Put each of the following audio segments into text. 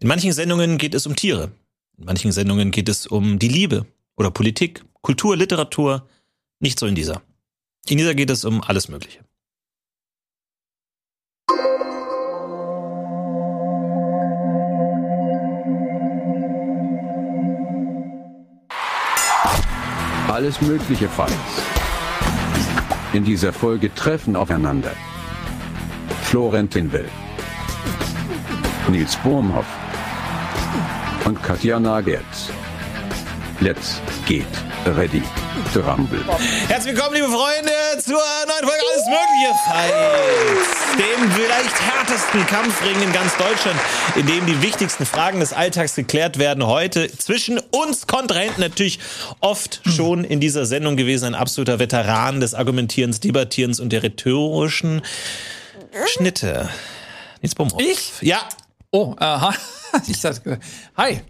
In manchen Sendungen geht es um Tiere. In manchen Sendungen geht es um die Liebe oder Politik, Kultur, Literatur. Nicht so in dieser. In dieser geht es um alles Mögliche. Alles Mögliche Fights. In dieser Folge treffen aufeinander Florentin Will, Nils Bohmhoff und Katja Nagels. Let's get ready to rumble. Herzlich willkommen, liebe Freunde, zur neuen Folge Alles Mögliche Fights. Dem vielleicht härtesten Kampfring in ganz Deutschland, in dem die wichtigsten Fragen des Alltags geklärt werden. Heute zwischen uns Kontrahenten natürlich oft schon in dieser Sendung gewesen. Ein absoluter Veteran des Argumentierens, Debattierens und der rhetorischen Schnitte. Nils Bumhoff. Ich? Ja. Oh, aha. Ich dachte, hi.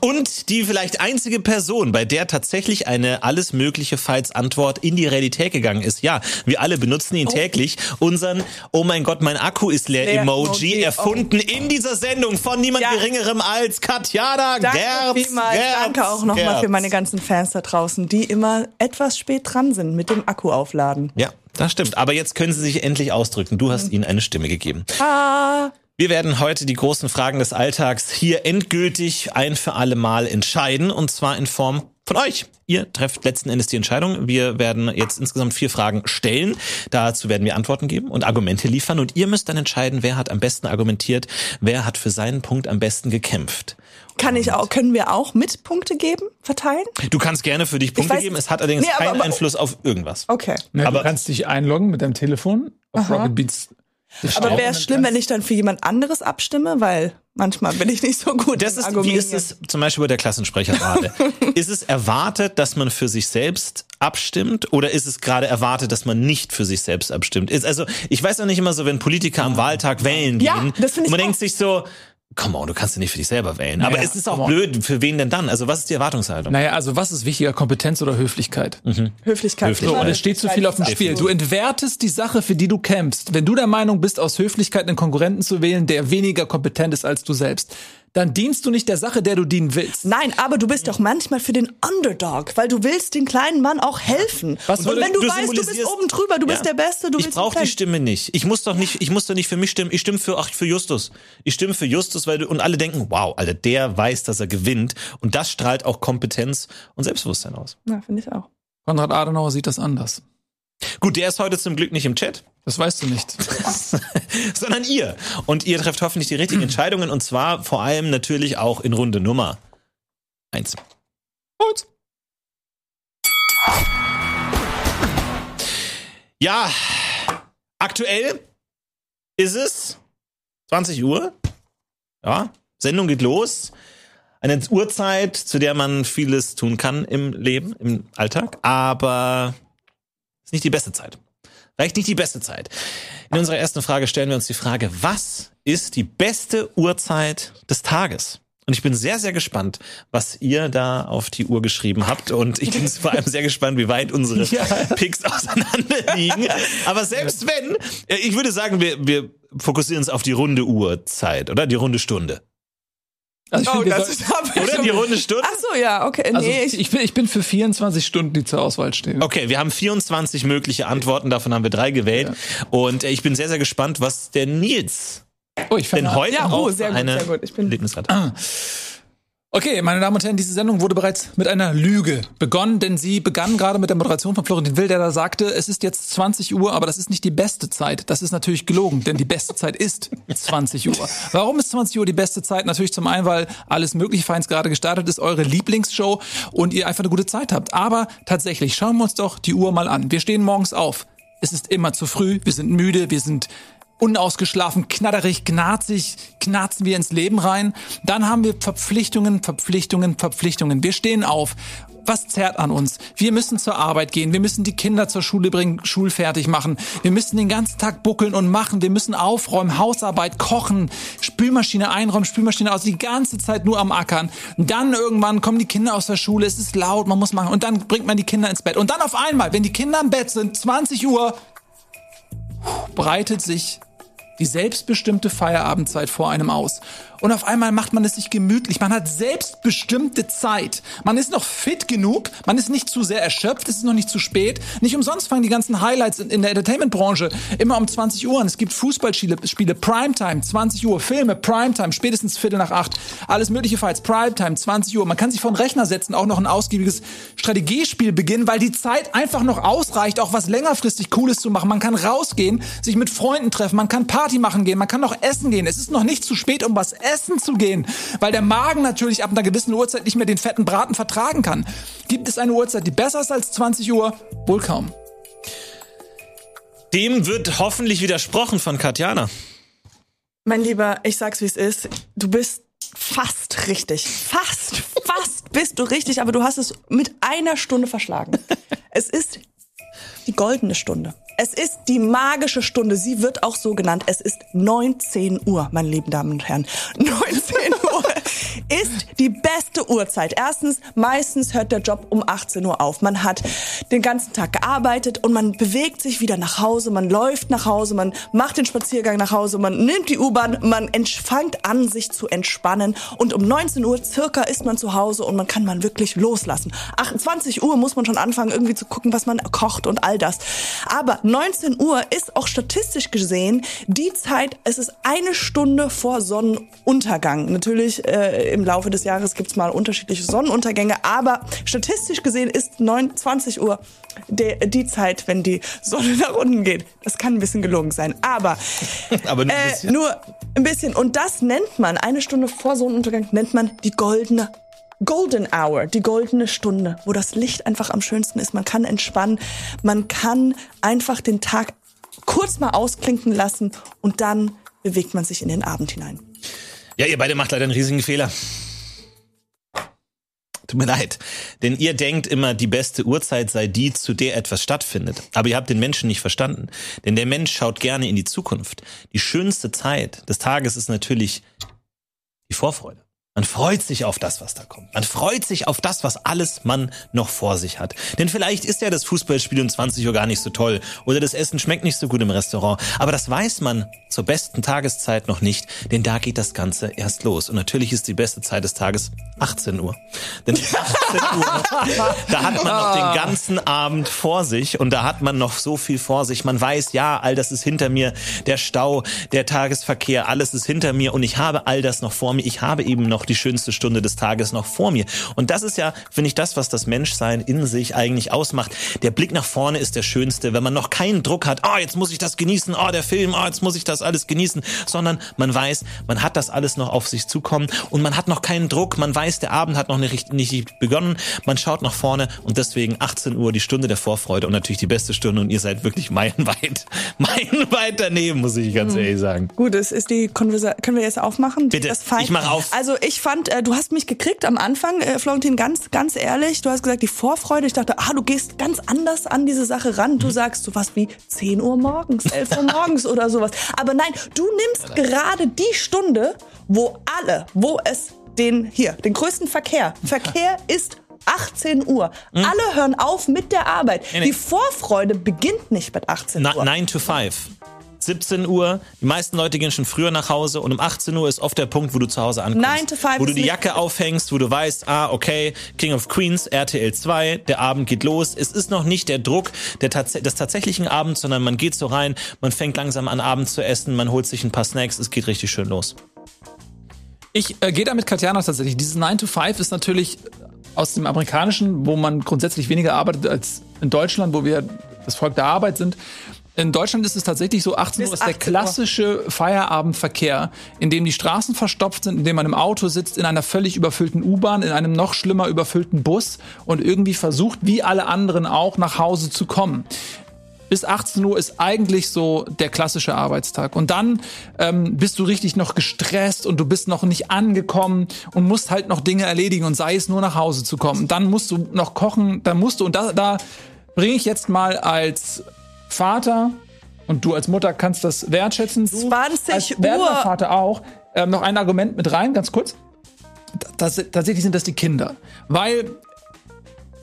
Und die vielleicht einzige Person, bei der tatsächlich eine alles mögliche Fights-Antwort in die Realität gegangen ist. Ja, wir alle benutzen ihn täglich. Unseren Oh mein Gott, mein Akku ist leer, Leer Emoji, Emoji, erfunden in dieser Sendung von niemand Ja. geringerem als Katjana Danke Gerz. vielmals. Gerz, Danke auch nochmal für meine ganzen Fans da draußen, die immer etwas spät dran sind mit dem Akku aufladen. Ja, das stimmt. Aber jetzt können sie sich endlich ausdrücken. Du hast ihnen eine Stimme gegeben. Ah, Wir werden heute die großen Fragen des Alltags hier endgültig ein für alle Mal entscheiden und zwar in Form von euch. Ihr trefft letzten Endes die Entscheidung. Wir werden jetzt insgesamt vier Fragen stellen. Dazu werden wir Antworten geben und Argumente liefern und ihr müsst dann entscheiden, wer hat am besten argumentiert, wer hat für seinen Punkt am besten gekämpft. kann ich auch, können wir auch mit Punkte geben, verteilen? Du kannst gerne für dich Punkte weiß- geben, es hat allerdings Nee, aber- keinen aber- Einfluss auf irgendwas. Okay. Ne, Aber- du kannst dich einloggen mit deinem Telefon auf Rocket Beats. Aber wäre es schlimm, wenn ich dann für jemand anderes abstimme? Weil manchmal bin ich nicht so gut. Das ist, wie ist es zum Beispiel bei der Klassensprecher gerade? ist es erwartet, dass man für sich selbst abstimmt oder ist es gerade erwartet, dass man nicht für sich selbst abstimmt? Ist, also, ich weiß auch nicht immer so, wenn Politiker am Wahltag wählen Ja, gehen, das finde ich man auch. denkt sich so, come on, du kannst ja nicht für dich selber wählen. Aber Naja, es ist auch blöd, für wen denn dann? Also, was ist die Erwartungshaltung? Naja, also was ist wichtiger, Kompetenz oder Höflichkeit? Höflichkeit. Höflich. So, Ja, und es steht zu viel auf dem Spiel. Du entwertest die Sache, für die du kämpfst. Wenn du der Meinung bist, aus Höflichkeit einen Konkurrenten zu wählen, der weniger kompetent ist als du selbst, dann dienst du nicht der Sache, der du dienen willst. Nein, aber du bist doch manchmal für den Underdog, weil du willst den kleinen Mann auch helfen. Was und würde- wenn du, du weißt, du bist oben drüber, du bist Ja. der Beste, du ich willst brauche den die Stimme nicht. Ich muss doch nicht, ich muss doch nicht für mich stimmen. Ich stimme für, ach, für Justus. Ich stimme für Justus, weil du, und alle denken, wow, Alter, der weiß, dass er gewinnt. Und das strahlt auch Kompetenz und Selbstbewusstsein aus. Ja, finde ich auch. Konrad Adenauer sieht das anders. Gut, der ist heute zum Glück nicht im Chat, Das weißt du nicht. sondern ihr. Und ihr trefft hoffentlich die richtigen Entscheidungen und zwar vor allem natürlich auch in Runde Nummer eins. Und ja, aktuell ist es 20 Uhr. Ja, Sendung geht los. Eine Uhrzeit, zu der man vieles tun kann im Leben, im Alltag, aber ist nicht die beste Zeit. Reicht nicht die beste Zeit. In unserer ersten Frage stellen wir uns die Frage, was ist die beste Uhrzeit des Tages? Und ich bin sehr, sehr gespannt, was ihr da auf die Uhr geschrieben habt. Und ich bin vor allem sehr gespannt, wie weit unsere Picks auseinander liegen. Aber selbst wenn, äh, ich würde sagen, wir, wir fokussieren uns auf die runde Uhrzeit, oder? Die runde Stunde. Also ich Oh, finde, wir das soll- ist aber Oder? Die runde Stunde? Ach so, ja, okay. also nee, ich, ich, bin, ich bin für 24 Stunden, die zur Auswahl stehen. Okay, wir haben 24 mögliche Antworten, davon haben wir drei gewählt. Und äh, ich bin sehr, sehr gespannt, was der Nils Oh, ich denn heute Ja, oh, auch gut, eine sehr gut. Ich bin- Erlebnis hat. Okay, meine Damen und Herren, diese Sendung wurde bereits mit einer Lüge begonnen, denn sie begann gerade mit der Moderation von Florentin Will, der da sagte, es ist jetzt 20 Uhr, aber das ist nicht die beste Zeit. Das ist natürlich gelogen, denn die beste Zeit ist 20 Uhr. Warum ist 20 Uhr die beste Zeit? Natürlich zum einen, weil alles mögliche Feins gerade gestartet ist, eure Lieblingsshow und ihr einfach eine gute Zeit habt. Aber tatsächlich, schauen wir uns doch die Uhr mal an. Wir stehen morgens auf. Es ist immer zu früh, wir sind müde, wir sind unausgeschlafen, knatterig, knarzig, knarzen wir ins Leben rein. Dann haben wir Verpflichtungen, Verpflichtungen, Verpflichtungen. Wir stehen auf. Was zerrt an uns? Wir müssen zur Arbeit gehen. Wir müssen die Kinder zur Schule bringen, schulfertig machen. Wir müssen den ganzen Tag buckeln und machen. Wir müssen aufräumen, Hausarbeit, kochen, Spülmaschine einräumen, Spülmaschine aus, die ganze Zeit nur am Ackern. Dann irgendwann kommen die Kinder aus der Schule, es ist laut, man muss machen. Und dann bringt man die Kinder ins Bett. Und dann auf einmal, wenn die Kinder im Bett sind, 20 Uhr, breitet sich die selbstbestimmte Feierabendzeit vor einem aus. Und auf einmal macht man es sich gemütlich. Man hat selbstbestimmte Zeit. Man ist noch fit genug. Man ist nicht zu sehr erschöpft. Es ist noch nicht zu spät. Nicht umsonst fangen die ganzen Highlights in, der Entertainment-Branche immer um 20 Uhr an. Es gibt Fußballspiele, Spiele, Primetime, 20 Uhr. Filme, Primetime, spätestens Viertel nach acht. Alles mögliche Fights, Primetime, 20 Uhr. Man kann sich vor den Rechner setzen, auch noch ein ausgiebiges Strategiespiel beginnen, weil die Zeit einfach noch ausreicht, auch was längerfristig Cooles zu machen. Man kann rausgehen, sich mit Freunden treffen, man kann Party machen gehen, man kann noch essen gehen. Es ist noch nicht zu spät, um was essen zu gehen, weil der Magen natürlich ab einer gewissen Uhrzeit nicht mehr den fetten Braten vertragen kann. Gibt es eine Uhrzeit, die besser ist als 20 Uhr? Wohl kaum. Dem wird hoffentlich widersprochen von Katjana. Mein Lieber, ich sag's wie es ist. Du bist fast richtig. Fast, fast bist du richtig, aber du hast es mit einer Stunde verschlagen. Es ist die goldene Stunde. Es ist die magische Stunde. Sie wird auch so genannt. Es ist 19 Uhr, meine lieben Damen und Herren. 19 Uhr ist die beste Uhrzeit. Erstens, meistens hört der Job um 18 Uhr auf. Man hat den ganzen Tag gearbeitet und man bewegt sich wieder nach Hause. Man läuft nach Hause, man macht den Spaziergang nach Hause, man nimmt die U-Bahn, man fängt an, sich zu entspannen. Und um 19 Uhr circa ist man zu Hause und man kann man wirklich loslassen. 28 Uhr muss man schon anfangen, irgendwie zu gucken, was man kocht und all das. Aber 19 Uhr ist auch statistisch gesehen die Zeit, es ist eine Stunde vor Sonnenuntergang. Natürlich äh, im Laufe des Jahres gibt's mal unterschiedliche Sonnenuntergänge, aber statistisch gesehen ist 9, 20 Uhr der, die Zeit, wenn die Sonne nach unten geht. Das kann ein bisschen gelungen sein, aber, Aber nur ein äh, bisschen. nur ein bisschen. Und das nennt man, eine Stunde vor Sonnenuntergang, nennt man die goldene Golden Hour, die goldene Stunde, wo das Licht einfach am schönsten ist. Man kann entspannen, man kann einfach den Tag kurz mal ausklinken lassen und dann bewegt man sich in den Abend hinein. Ja, ihr beide macht leider einen riesigen Fehler. Tut mir leid. Denn ihr denkt immer, die beste Uhrzeit sei die, zu der etwas stattfindet. Aber ihr habt den Menschen nicht verstanden. Denn der Mensch schaut gerne in die Zukunft. Die schönste Zeit des Tages ist natürlich die Vorfreude. Man freut sich auf das, was da kommt. Man freut sich auf das, was alles man noch vor sich hat. Denn vielleicht ist ja das Fußballspiel um 20 Uhr gar nicht so toll oder das Essen schmeckt nicht so gut im Restaurant. Aber das weiß man zur besten Tageszeit noch nicht, denn da geht das Ganze erst los. Und natürlich ist die beste Zeit des Tages 18 Uhr. Denn 18 Uhr, da hat man noch den ganzen Abend vor sich und da hat man noch so viel vor sich. Man weiß, ja, all das ist hinter mir, der Stau, der Tagesverkehr, alles ist hinter mir und ich habe all das noch vor mir. Ich habe eben noch die schönste Stunde des Tages noch vor mir. Und das ist ja, finde ich, das, was das Menschsein in sich eigentlich ausmacht. Der Blick nach vorne ist der schönste, wenn man noch keinen Druck hat, oh, jetzt muss ich das genießen, oh, der Film, oh, jetzt muss ich das alles genießen, sondern man weiß, man hat das alles noch auf sich zukommen und man hat noch keinen Druck, man weiß, der Abend hat noch nicht, nicht begonnen, man schaut nach vorne und deswegen 18 Uhr die Stunde der Vorfreude und natürlich die beste Stunde und ihr seid wirklich meilenweit, meilenweit daneben, muss ich ganz ehrlich sagen. Gut, es ist die Konversation. Können wir jetzt aufmachen? Bitte, ich mach auf. Also ich fand, äh, du hast mich gekriegt am Anfang, äh, Florentin, ganz, ganz ehrlich. Du hast gesagt, die Vorfreude. Ich dachte, ah, du gehst ganz anders an diese Sache ran. Mhm. Du sagst sowas wie 10 Uhr morgens, 11 Uhr morgens oder sowas. Aber nein, du nimmst gerade die Stunde, wo alle, wo es den, hier, den größten Verkehr. Verkehr ist 18 Uhr. Alle hören auf mit der Arbeit. Mhm. Nee, nee. Die Vorfreude beginnt nicht mit 18 Na, Uhr. 9 to 5. 17 Uhr, die meisten Leute gehen schon früher nach Hause und um 18 Uhr ist oft der Punkt, wo du zu Hause ankommst. 9 to 5 wo du die Jacke aufhängst, wo du weißt, ah, okay, King of Queens, RTL 2, der Abend geht los. Es ist noch nicht der Druck der tats des tatsächlichen Abends, sondern man geht so rein, man fängt langsam an, Abend zu essen, man holt sich ein paar Snacks, es geht richtig schön los. Ich äh, gehe da mit Katjana tatsächlich. Dieses 9 to 5 ist natürlich aus dem Amerikanischen, wo man grundsätzlich weniger arbeitet als in Deutschland, wo wir das Volk der Arbeit sind. In Deutschland ist es tatsächlich so, 18 Uhr Bis ist der 18 Uhr. klassische Feierabendverkehr, in dem die Straßen verstopft sind, in dem man im Auto sitzt, in einer völlig überfüllten U-Bahn, in einem noch schlimmer überfüllten Bus und irgendwie versucht, wie alle anderen auch, nach Hause zu kommen bis 18 Uhr ist eigentlich so der klassische Arbeitstag. Und dann ähm, bist du richtig noch gestresst und du bist noch nicht angekommen und musst halt noch Dinge erledigen und sei es nur nach Hause zu kommen. Dann musst du noch kochen, dann musst du, und da, da bringe ich jetzt mal als Vater und du als Mutter kannst das wertschätzen. Du 20 als werdender Uhr. Vater auch. Ähm, noch ein Argument mit rein, ganz kurz. Das, tatsächlich sind das die Kinder. Weil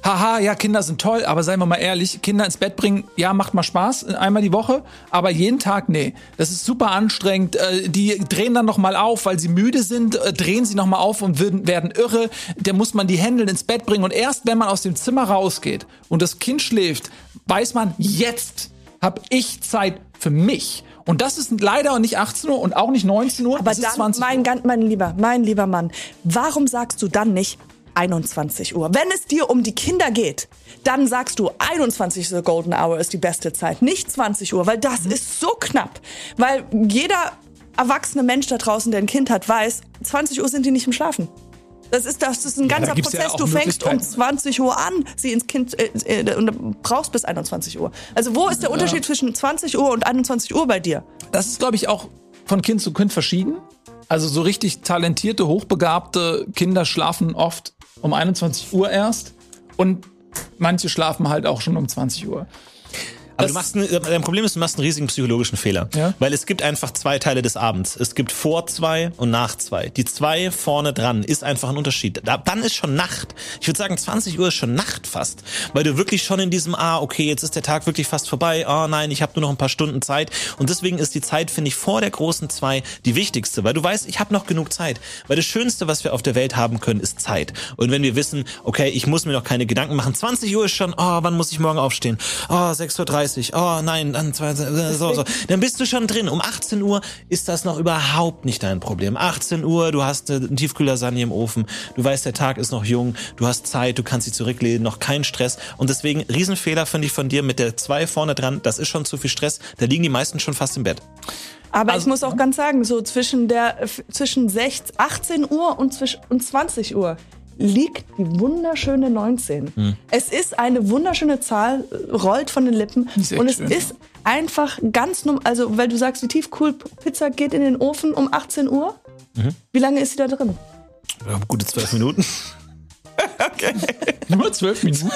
haha, ja, Kinder sind toll, aber seien wir mal ehrlich, Kinder ins Bett bringen, ja, macht mal Spaß, einmal die Woche, aber jeden Tag, nee. Das ist super anstrengend. Äh, Die drehen dann noch mal auf, weil sie müde sind, äh, drehen sie noch mal auf und werden, werden irre. Da muss man die Hände ins Bett bringen und erst wenn man aus dem Zimmer rausgeht und das Kind schläft, weiß man, jetzt habe ich Zeit für mich. Und das ist leider nicht 18 Uhr und auch nicht 19 Uhr, Aber das ist dann, 20 mein, Uhr. mein lieber, mein lieber Mann, warum sagst du dann nicht 21 Uhr? Wenn es dir um die Kinder geht, dann sagst du 21 ist the golden hour ist die beste Zeit, nicht 20 Uhr, weil das Mhm. ist so knapp. Weil jeder erwachsene Mensch da draußen, der ein Kind hat, weiß, 20 Uhr sind die nicht im Schlafen. Das ist, das ist ein ganzer ja Prozess. auch du fängst um Möglichkeiten. 20 Uhr an, sie ins Kind äh, äh, und brauchst bis 21 Uhr. Also wo ist der Unterschied zwischen 20 Uhr und 21 Uhr bei dir? Das ist, glaube ich, auch von Kind zu Kind verschieden. Also so richtig talentierte, hochbegabte Kinder schlafen oft um 21 Uhr erst und manche schlafen halt auch schon um 20 Uhr. Aber Das- du machst ein, dein Problem ist, du machst einen riesigen psychologischen Fehler. Ja. Weil es gibt einfach zwei Teile des Abends. Es gibt vor zwei und nach zwei. Die zwei vorne dran ist einfach ein Unterschied. Da, dann ist schon Nacht. Ich würde sagen, 20 Uhr ist schon Nacht fast. Weil du wirklich schon in diesem, ah, okay, jetzt ist der Tag wirklich fast vorbei. Oh nein, ich habe nur noch ein paar Stunden Zeit. Und deswegen ist die Zeit, finde ich, vor der großen zwei die wichtigste. Weil du weißt, ich habe noch genug Zeit. Weil das Schönste, was wir auf der Welt haben können, ist Zeit. Und wenn wir wissen, okay, ich muss mir noch keine Gedanken machen. 20 Uhr ist schon, oh, wann muss ich morgen aufstehen? Oh, 6.30 Uhr. Oh nein, dann zwei- so, so. Dann bist du schon drin. Um 18 Uhr ist das noch überhaupt nicht dein Problem. 18 Uhr, du hast äh, eine Tiefkühllasagne im Ofen. Du weißt, der Tag ist noch jung. Du hast Zeit, du kannst dich zurücklehnen, noch kein Stress. Und deswegen, Riesenfehler finde ich von dir mit der zwei vorne dran. Das ist schon zu viel Stress. Da liegen die meisten schon fast im Bett. Aber Also- ich muss auch ganz sagen, so zwischen der zwischen 16, 18 Uhr und, zwisch- und 20 Uhr liegt die wunderschöne 19. Hm. Es ist eine wunderschöne Zahl, rollt von den Lippen und es schön. ist einfach ganz normal, also weil du sagst, die Tiefkühlpizza geht in den Ofen um 18 Uhr. Mhm. Wie lange ist sie da drin? Ja, gute zwölf Minuten. Nur zwölf Minuten?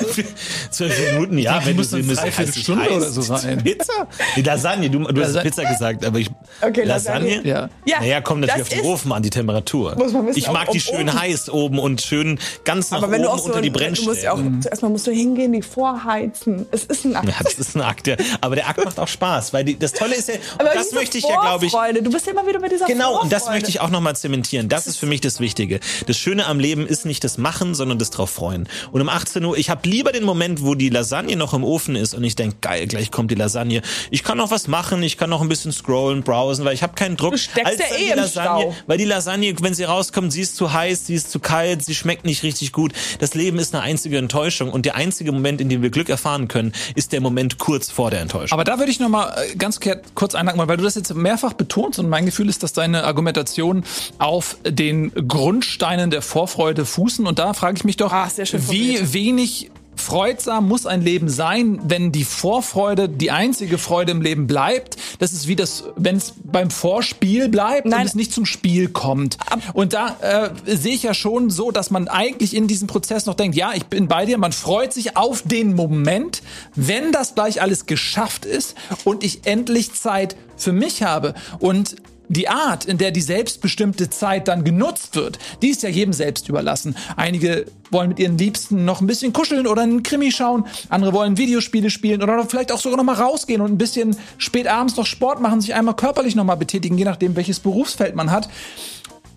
Zwölf Minuten, ja. Die wenn muss du eine Dreiviertelstunde oder so sein. Pizza? Die Lasagne, du, du hast Lasagne. Pizza gesagt, aber ich. Okay, Lasagne? Lasagne. Ja. Ja, naja, kommt natürlich das auf den Ofen an, die Temperatur. Muss man wissen, ich mag die schön Ofen- heiß oben und schön ganz nach Aber wenn oben du auch so unter die du musst ja auch zuerst mal musst du hingehen, die vorheizen. Es ist ein Akt. ja, das ist ein Akt, ja. Aber der Akt macht auch Spaß, weil die, das Tolle ist ja, Aber das diese möchte ich ja, glaube ich, Du bist ja immer wieder mit dieser Genau, und das möchte ich auch nochmal zementieren. Das ist für mich das Wichtige. Das Schöne am Leben ist nicht das Machen, sondern das drauf freuen. Und um 18 Uhr, ich habe lieber den Moment, wo die Lasagne noch im Ofen ist und ich denk, geil, gleich kommt die Lasagne. Ich kann noch was machen, ich kann noch ein bisschen scrollen, browsen, weil ich habe keinen Druck. Du steckst ja eh die im Lasagne, Stau. Weil die Lasagne, wenn sie rauskommt, sie ist zu heiß, sie ist zu kalt, sie schmeckt nicht richtig gut. Das Leben ist eine einzige Enttäuschung und der einzige Moment, in dem wir Glück erfahren können, ist der Moment kurz vor der Enttäuschung. Aber da würde ich noch mal äh, ganz kurz einhaken, weil du das jetzt mehrfach betonst und mein Gefühl ist, dass deine Argumentation auf den Grundsteinen der Vorfreude fußen und da frage ich mich doch, Ah, sehr schön wie wenig freudsam muss ein Leben sein, wenn die Vorfreude die einzige Freude im Leben bleibt. Das ist wie das, wenn es beim Vorspiel bleibt und Nein. es nicht zum Spiel kommt. Und da äh, sehe ich ja schon so, dass man eigentlich in diesem Prozess noch denkt, ja, ich bin bei dir, man freut sich auf den Moment, wenn das gleich alles geschafft ist und ich endlich Zeit für mich habe. Und die Art, in der die selbstbestimmte Zeit dann genutzt wird, die ist ja jedem selbst überlassen. Einige wollen mit ihren Liebsten noch ein bisschen kuscheln oder einen Krimi schauen, andere wollen Videospiele spielen oder vielleicht auch sogar noch mal rausgehen und ein bisschen spät abends noch Sport machen, sich einmal körperlich noch mal betätigen, je nachdem welches Berufsfeld man hat.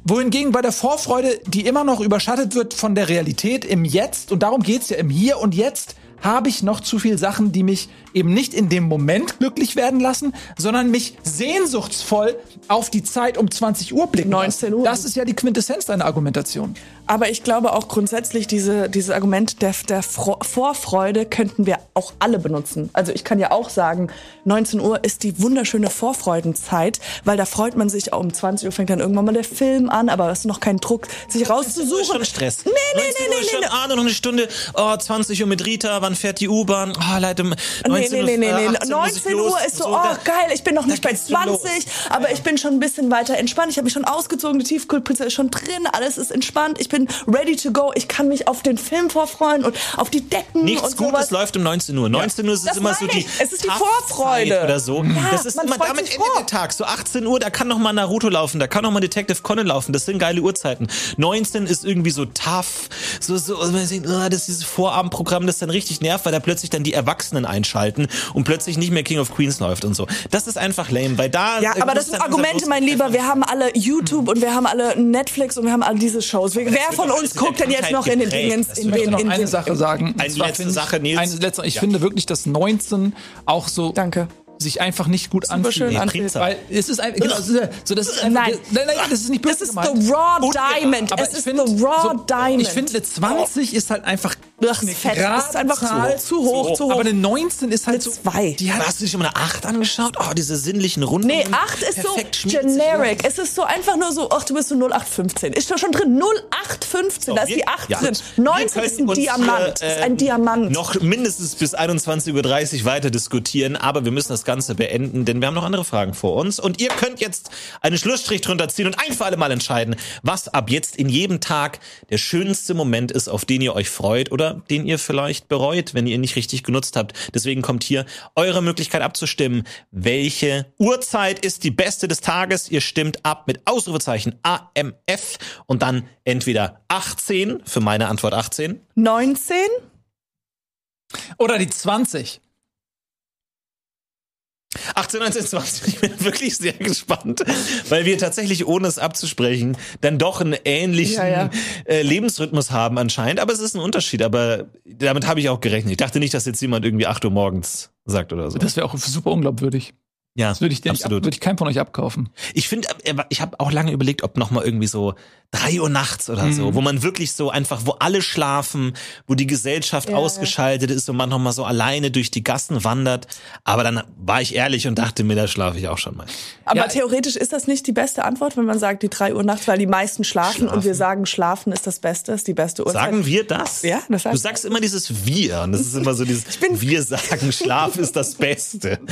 Wohingegen bei der Vorfreude, die immer noch überschattet wird von der Realität im Jetzt, und darum geht's ja im Hier und Jetzt, habe ich noch zu viel Sachen, die mich eben nicht in dem Moment glücklich werden lassen, sondern mich sehnsuchtsvoll auf die Zeit um 20 Uhr blicken 19 Uhr. Das ist ja die Quintessenz deiner Argumentation. Aber ich glaube auch grundsätzlich, diese, dieses Argument der, der Fro Vorfreude könnten wir auch alle benutzen. Also ich kann ja auch sagen, 19 Uhr ist die wunderschöne Vorfreudenzeit, weil da freut man sich, auch um 20 Uhr fängt dann irgendwann mal der Film an, aber es ist noch kein Druck, sich Das ist rauszusuchen. schon Stress. Nee, nee, 19 nee, Uhr ist nee, schon, nee. Ah, nur noch eine Stunde. Oh, 20 Uhr mit Rita. Wann fährt die U-Bahn? Oh, Leute, 19 Nee, nee, nee, nee, nee. 18 muss ich 19 los. Uhr ist so, So, oh geil, ich bin noch nicht bei geht's schon 20, los. aber ich bin schon ein bisschen weiter entspannt. Ich habe mich schon ausgezogen, die Tiefkühlpizza ist schon drin, alles ist entspannt. Ich bin ready to go. Ich kann mich auf den Film vorfreuen und auf die Decken Nichts und Gutes sowas. läuft um 19 Uhr. 19 Uhr ist Das immer so die. Es ist die Vorfreude. Oder so. das ist immer, damit endet der Tag. So 18 Uhr, da kann noch mal Naruto laufen, da kann noch mal Detective Conan laufen. Das sind geile Uhrzeiten. 19 ist irgendwie so tough, so so, ah, das ist dieses Vorabendprogramm, das dann richtig nervt, weil da plötzlich dann die Erwachsenen einschalten und plötzlich nicht mehr King of Queens läuft und so. Das ist einfach lame, weil da Ja, aber das sind Argumente, mein Lieber. Wir haben alle YouTube und wir haben alle Netflix und wir haben alle diese Shows. Wer wer von uns guckt denn jetzt noch in den. Dingens, in den, noch in eine den, Sache sagen. Eine letzte Sache, Nils. Eine letzte, ich Ja. finde wirklich, dass 19 auch so Danke. Sich einfach nicht gut anfühlt. anfühlt. Primzahl. Weil es ist ein, genau, so, so das ist einfach, Nein. nein, nein, das ist nicht böse Das ist gemeint. the raw Und- diamond. aber Es ich ist find, the raw so, diamond. Ich finde, eine 20 ist halt einfach Ach, eine fett. Das ist einfach Zahl. zu hoch, zu hoch. Aber eine 19 ist halt Eine so. zwei. Die hat, Hast du dich schon mal eine 8 angeschaut? Oh, diese sinnlichen Runden. Nee, 8 ist so generic. Es ist so einfach nur so, ach, du bist so 0815. Ist doch schon drin. 0815, da ist die 8 Ja. drin. Wir 19 ist ein uns Diamant. hier, ist äh, ein Diamant. Noch mindestens bis 21.30 Uhr weiter diskutieren, aber wir müssen das Ganze beenden, denn wir haben noch andere Fragen vor uns. Und ihr könnt jetzt einen Schlussstrich drunter ziehen und ein für alle Mal entscheiden, was ab jetzt in jedem Tag der schönste Moment ist, auf den ihr euch freut oder den ihr vielleicht bereut, wenn ihr ihn nicht richtig genutzt habt. Deswegen kommt hier eure Möglichkeit abzustimmen. Welche Uhrzeit ist die beste des Tages? Ihr stimmt ab mit Ausrufezeichen AMF und dann entweder 18 für meine Antwort 18 19? oder die 20. 18, 19, 20. Ich bin wirklich sehr gespannt, weil wir tatsächlich, ohne es abzusprechen, dann doch einen ähnlichen Ja, ja. Äh, Lebensrhythmus haben anscheinend. Aber es ist ein Unterschied. Aber damit habe ich auch gerechnet. Ich dachte nicht, dass jetzt jemand irgendwie 8 Uhr morgens sagt oder so. Das wäre auch super unglaubwürdig. Ja, Das würde ich, ab, absolut. würde ich keinem von euch abkaufen. Ich finde, äh, ich habe auch lange überlegt, ob noch mal irgendwie so drei Uhr nachts oder Mhm. so, wo man wirklich so einfach, wo alle schlafen, wo die Gesellschaft Ja, ausgeschaltet ist und man noch mal so alleine durch die Gassen wandert. Aber dann war ich ehrlich und dachte mir, da schlafe ich auch schon mal. Aber Ja. theoretisch ist das nicht die beste Antwort, wenn man sagt, die 3 Uhr nachts, weil die meisten schlafen, und wir sagen, schlafen ist das Beste, ist die beste Uhrzeit. Sagen wir das? Ja, das Du heißt- sagst immer dieses Wir und das ist immer so dieses bin- Wir sagen, Schlaf ist das Beste.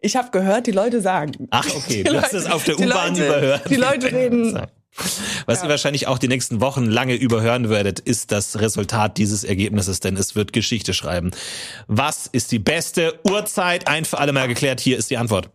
Ich habe gehört, die Leute sagen. Ach, okay, Die du hast es auf der U-Bahn überhört. die Leute reden- Was ihr wahrscheinlich auch die nächsten Wochen lange überhören werdet, ist das Resultat dieses Ergebnisses, denn es wird Geschichte schreiben. Was ist die beste Uhrzeit? Ein für alle Mal geklärt. Hier ist die Antwort.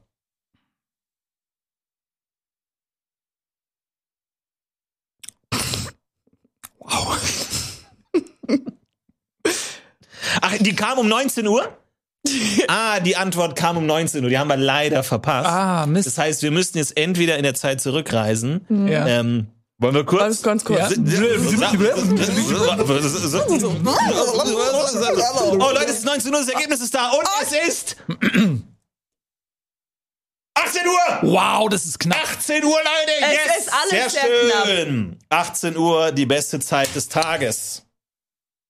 Ach, die kam um 19 Uhr? Ah, die Antwort kam um 19 Uhr. Die haben wir leider verpasst. Ah, Mist. Das heißt, wir müssten jetzt entweder in der Zeit zurückreisen. Ja. Ähm, wollen wir kurz? Ganz, ganz kurz. Ja. Oh Leute, es ist 19 Uhr, das Ergebnis ist da und es ist 18 Uhr! Wow, das ist knapp. 18 Uhr, Leute! Es yes! ist alles sehr, sehr schön. 18 Uhr, die beste Zeit des Tages.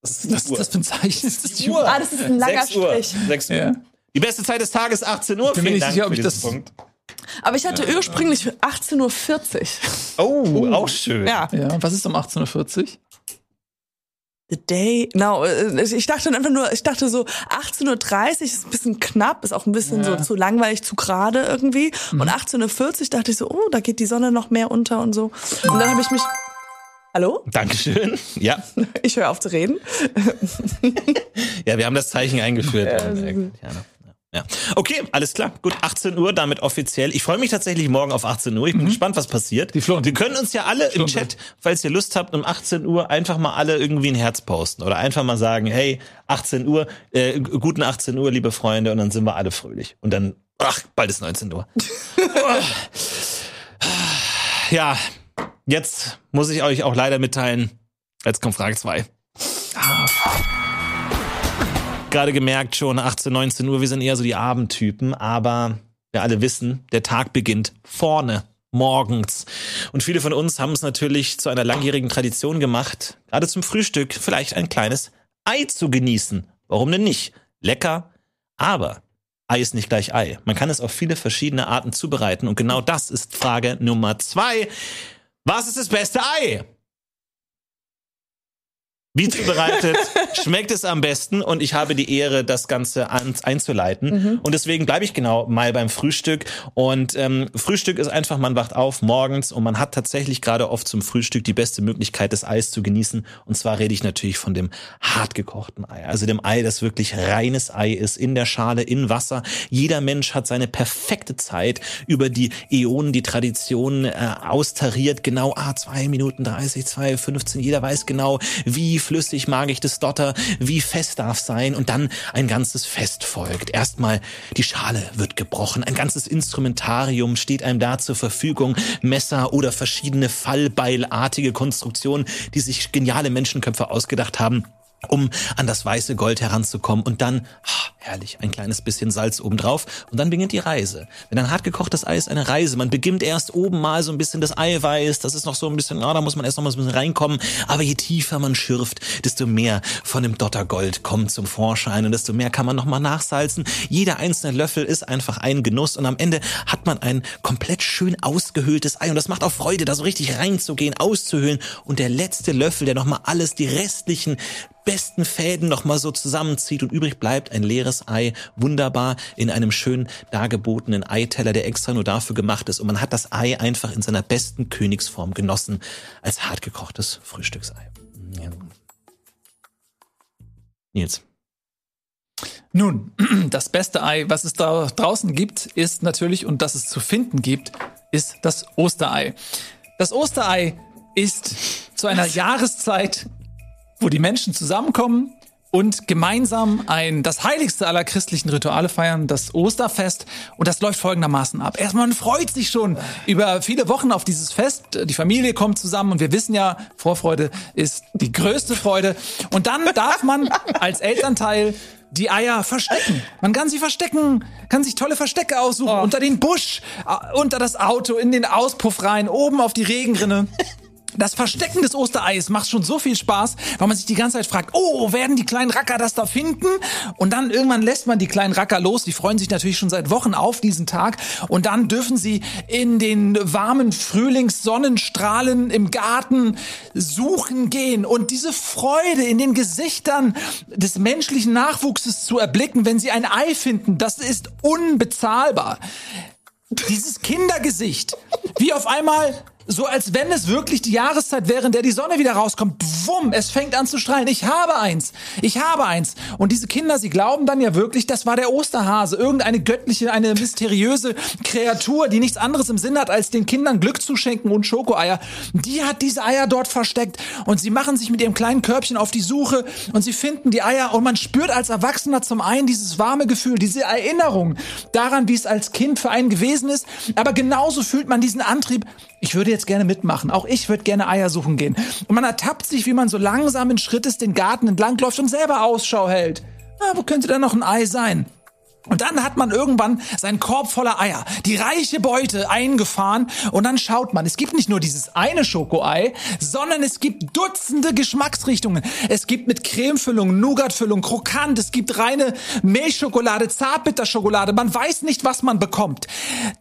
Das ist Was ist das für ein Zeichen? Ist das die Uhr. Ah, das ist ein langer 6 Uhr. Strich. 6 Uhr. Ja. Die beste Zeit des Tages 18 Uhr. bin mir nicht sicher, ob für ich das- Punkt. Aber ich hatte ursprünglich 18.40 Uhr. Oh, auch schön. Ja. Ja, was ist um 18.40 Uhr? The day. No, äh, ich dachte einfach nur, ich dachte so 18.30 Uhr ist ein bisschen knapp, ist auch ein bisschen Ja. so zu langweilig, zu gerade irgendwie. Und 18.40 Uhr dachte ich so, oh, da geht die Sonne noch mehr unter und so. Und dann habe ich mich. Hallo? Dankeschön. Ja. Ich höre auf zu reden. Ja, wir haben das Zeichen eingeführt. Und, äh, ja, ja. Okay, alles klar. Gut, 18 Uhr, damit offiziell. Ich freue mich tatsächlich morgen auf 18 Uhr. Ich bin gespannt, was passiert. Die Florentin- Wir können uns ja alle im Stunde. Chat, falls ihr Lust habt, um 18 Uhr einfach mal alle irgendwie ein Herz posten oder einfach mal sagen, hey, 18 Uhr, äh, guten 18 Uhr, liebe Freunde, und dann sind wir alle fröhlich. Und dann, ach, bald ist 19 Uhr. ja, jetzt muss ich euch auch leider mitteilen, jetzt kommt Frage 2. Gerade gemerkt schon, 18, 19 Uhr, wir sind eher so die Abendtypen, aber wir alle wissen, der Tag beginnt vorne, morgens. Und viele von uns haben es natürlich zu einer langjährigen Tradition gemacht, gerade zum Frühstück vielleicht ein kleines Ei zu genießen. Warum denn nicht? Lecker, aber Ei ist nicht gleich Ei. Man kann es auf viele verschiedene Arten zubereiten und genau das ist Frage Nummer zwei. Was ist das beste Ei? Wie zubereitet schmeckt es am besten und ich habe die Ehre, das Ganze an, einzuleiten. Und deswegen bleibe ich genau mal beim Frühstück. Und ähm, Frühstück ist einfach, man wacht auf morgens und man hat tatsächlich gerade oft zum Frühstück die beste Möglichkeit, das Eis zu genießen. Und zwar rede ich natürlich von dem hart gekochten Ei. Also dem Ei, das wirklich reines Ei ist, in der Schale, in Wasser. Jeder Mensch hat seine perfekte Zeit über die Äonen, die Tradition äh, austariert. Genau, ah, zwei Minuten 30, zwei, 15. Jeder weiß genau, wie flüssig mag ich das Dotter, wie fest darf sein. Und dann ein ganzes Fest folgt. Erstmal die Schale wird gebrochen. Ein ganzes Instrumentarium steht einem da zur Verfügung. Messer oder verschiedene Fallbeilartige Konstruktionen, die sich geniale Menschenköpfe ausgedacht haben um an das weiße Gold heranzukommen. Und dann, ah, herrlich, ein kleines bisschen Salz obendrauf. Und dann beginnt die Reise. Denn ein hart gekochtes Ei ist eine Reise. Man beginnt erst oben mal so ein bisschen das Eiweiß, das ist noch so ein bisschen, ah, da muss man erst noch mal so ein bisschen reinkommen, aber je tiefer man schürft, desto mehr von dem Dottergold kommt zum Vorschein. Und desto mehr kann man noch mal nachsalzen. Jeder einzelne Löffel ist einfach ein Genuss. Und am Ende hat man ein komplett schön ausgehöhltes Ei. Und das macht auch Freude, da so richtig reinzugehen, auszuhöhlen. Und der letzte Löffel, der noch mal alles, die restlichen besten Fäden noch mal so zusammenzieht und übrig bleibt ein leeres Ei, wunderbar in einem schön dargebotenen Eiteller, der extra nur dafür gemacht ist und man hat das Ei einfach in seiner besten Königsform genossen als hartgekochtes Frühstücksei. Ja. Nils. Nun, das beste Ei, was es da draußen gibt, ist natürlich, und das es zu finden gibt, ist das Osterei. Das Osterei ist zu einer Jahreszeit, wo die Menschen zusammenkommen und gemeinsam ein das heiligste aller christlichen Rituale feiern, das Osterfest. Und das läuft folgendermaßen ab. Erstmal, man freut sich schon über viele Wochen auf dieses Fest. Die Familie kommt zusammen und wir wissen ja, Vorfreude ist die größte Freude. Und dann darf man als Elternteil die Eier verstecken. Man kann sie verstecken, kann sich tolle Verstecke aussuchen. Unter den Busch, äh, unter das Auto, in den Auspuff rein, oben auf die Regenrinne. Das Verstecken des Ostereis macht schon so viel Spaß, weil man sich die ganze Zeit fragt, oh, werden die kleinen Racker das da finden? Und dann irgendwann lässt man die kleinen Racker los. Die freuen sich natürlich schon seit Wochen auf diesen Tag. Und dann dürfen sie in den warmen Frühlingssonnenstrahlen im Garten suchen gehen. Und diese Freude in den Gesichtern des menschlichen Nachwuchses zu erblicken, wenn sie ein Ei finden, das ist unbezahlbar. Dieses Kindergesicht, wie auf einmal so als wenn es wirklich die Jahreszeit wäre, in der die Sonne wieder rauskommt. Wumm, es fängt an zu strahlen. Ich habe eins. Ich habe eins. Und diese Kinder, sie glauben dann ja wirklich, das war der Osterhase. Irgendeine göttliche, eine mysteriöse Kreatur, die nichts anderes im Sinn hat, als den Kindern Glück zu schenken und Schokoeier. Die hat diese Eier dort versteckt. Und sie machen sich mit ihrem kleinen Körbchen auf die Suche und sie finden die Eier und man spürt als Erwachsener zum einen dieses warme Gefühl, diese Erinnerung daran, wie es als Kind für einen gewesen ist. Aber genauso fühlt man diesen Antrieb, ich würde jetzt gerne mitmachen. Auch ich würde gerne Eier suchen gehen. Und man ertappt sich, wie man so langsam in Schrittes den Garten entlangläuft und selber Ausschau hält. Ah, wo könnte da noch ein Ei sein? Und dann hat man irgendwann seinen Korb voller Eier, die reiche Beute eingefahren und dann schaut man, es gibt nicht nur dieses eine Schokoei, sondern es gibt Dutzende Geschmacksrichtungen. Es gibt mit Cremefüllung, Nougatfüllung, Krokant, es gibt reine Milchschokolade, Zartbitterschokolade. Man weiß nicht, was man bekommt.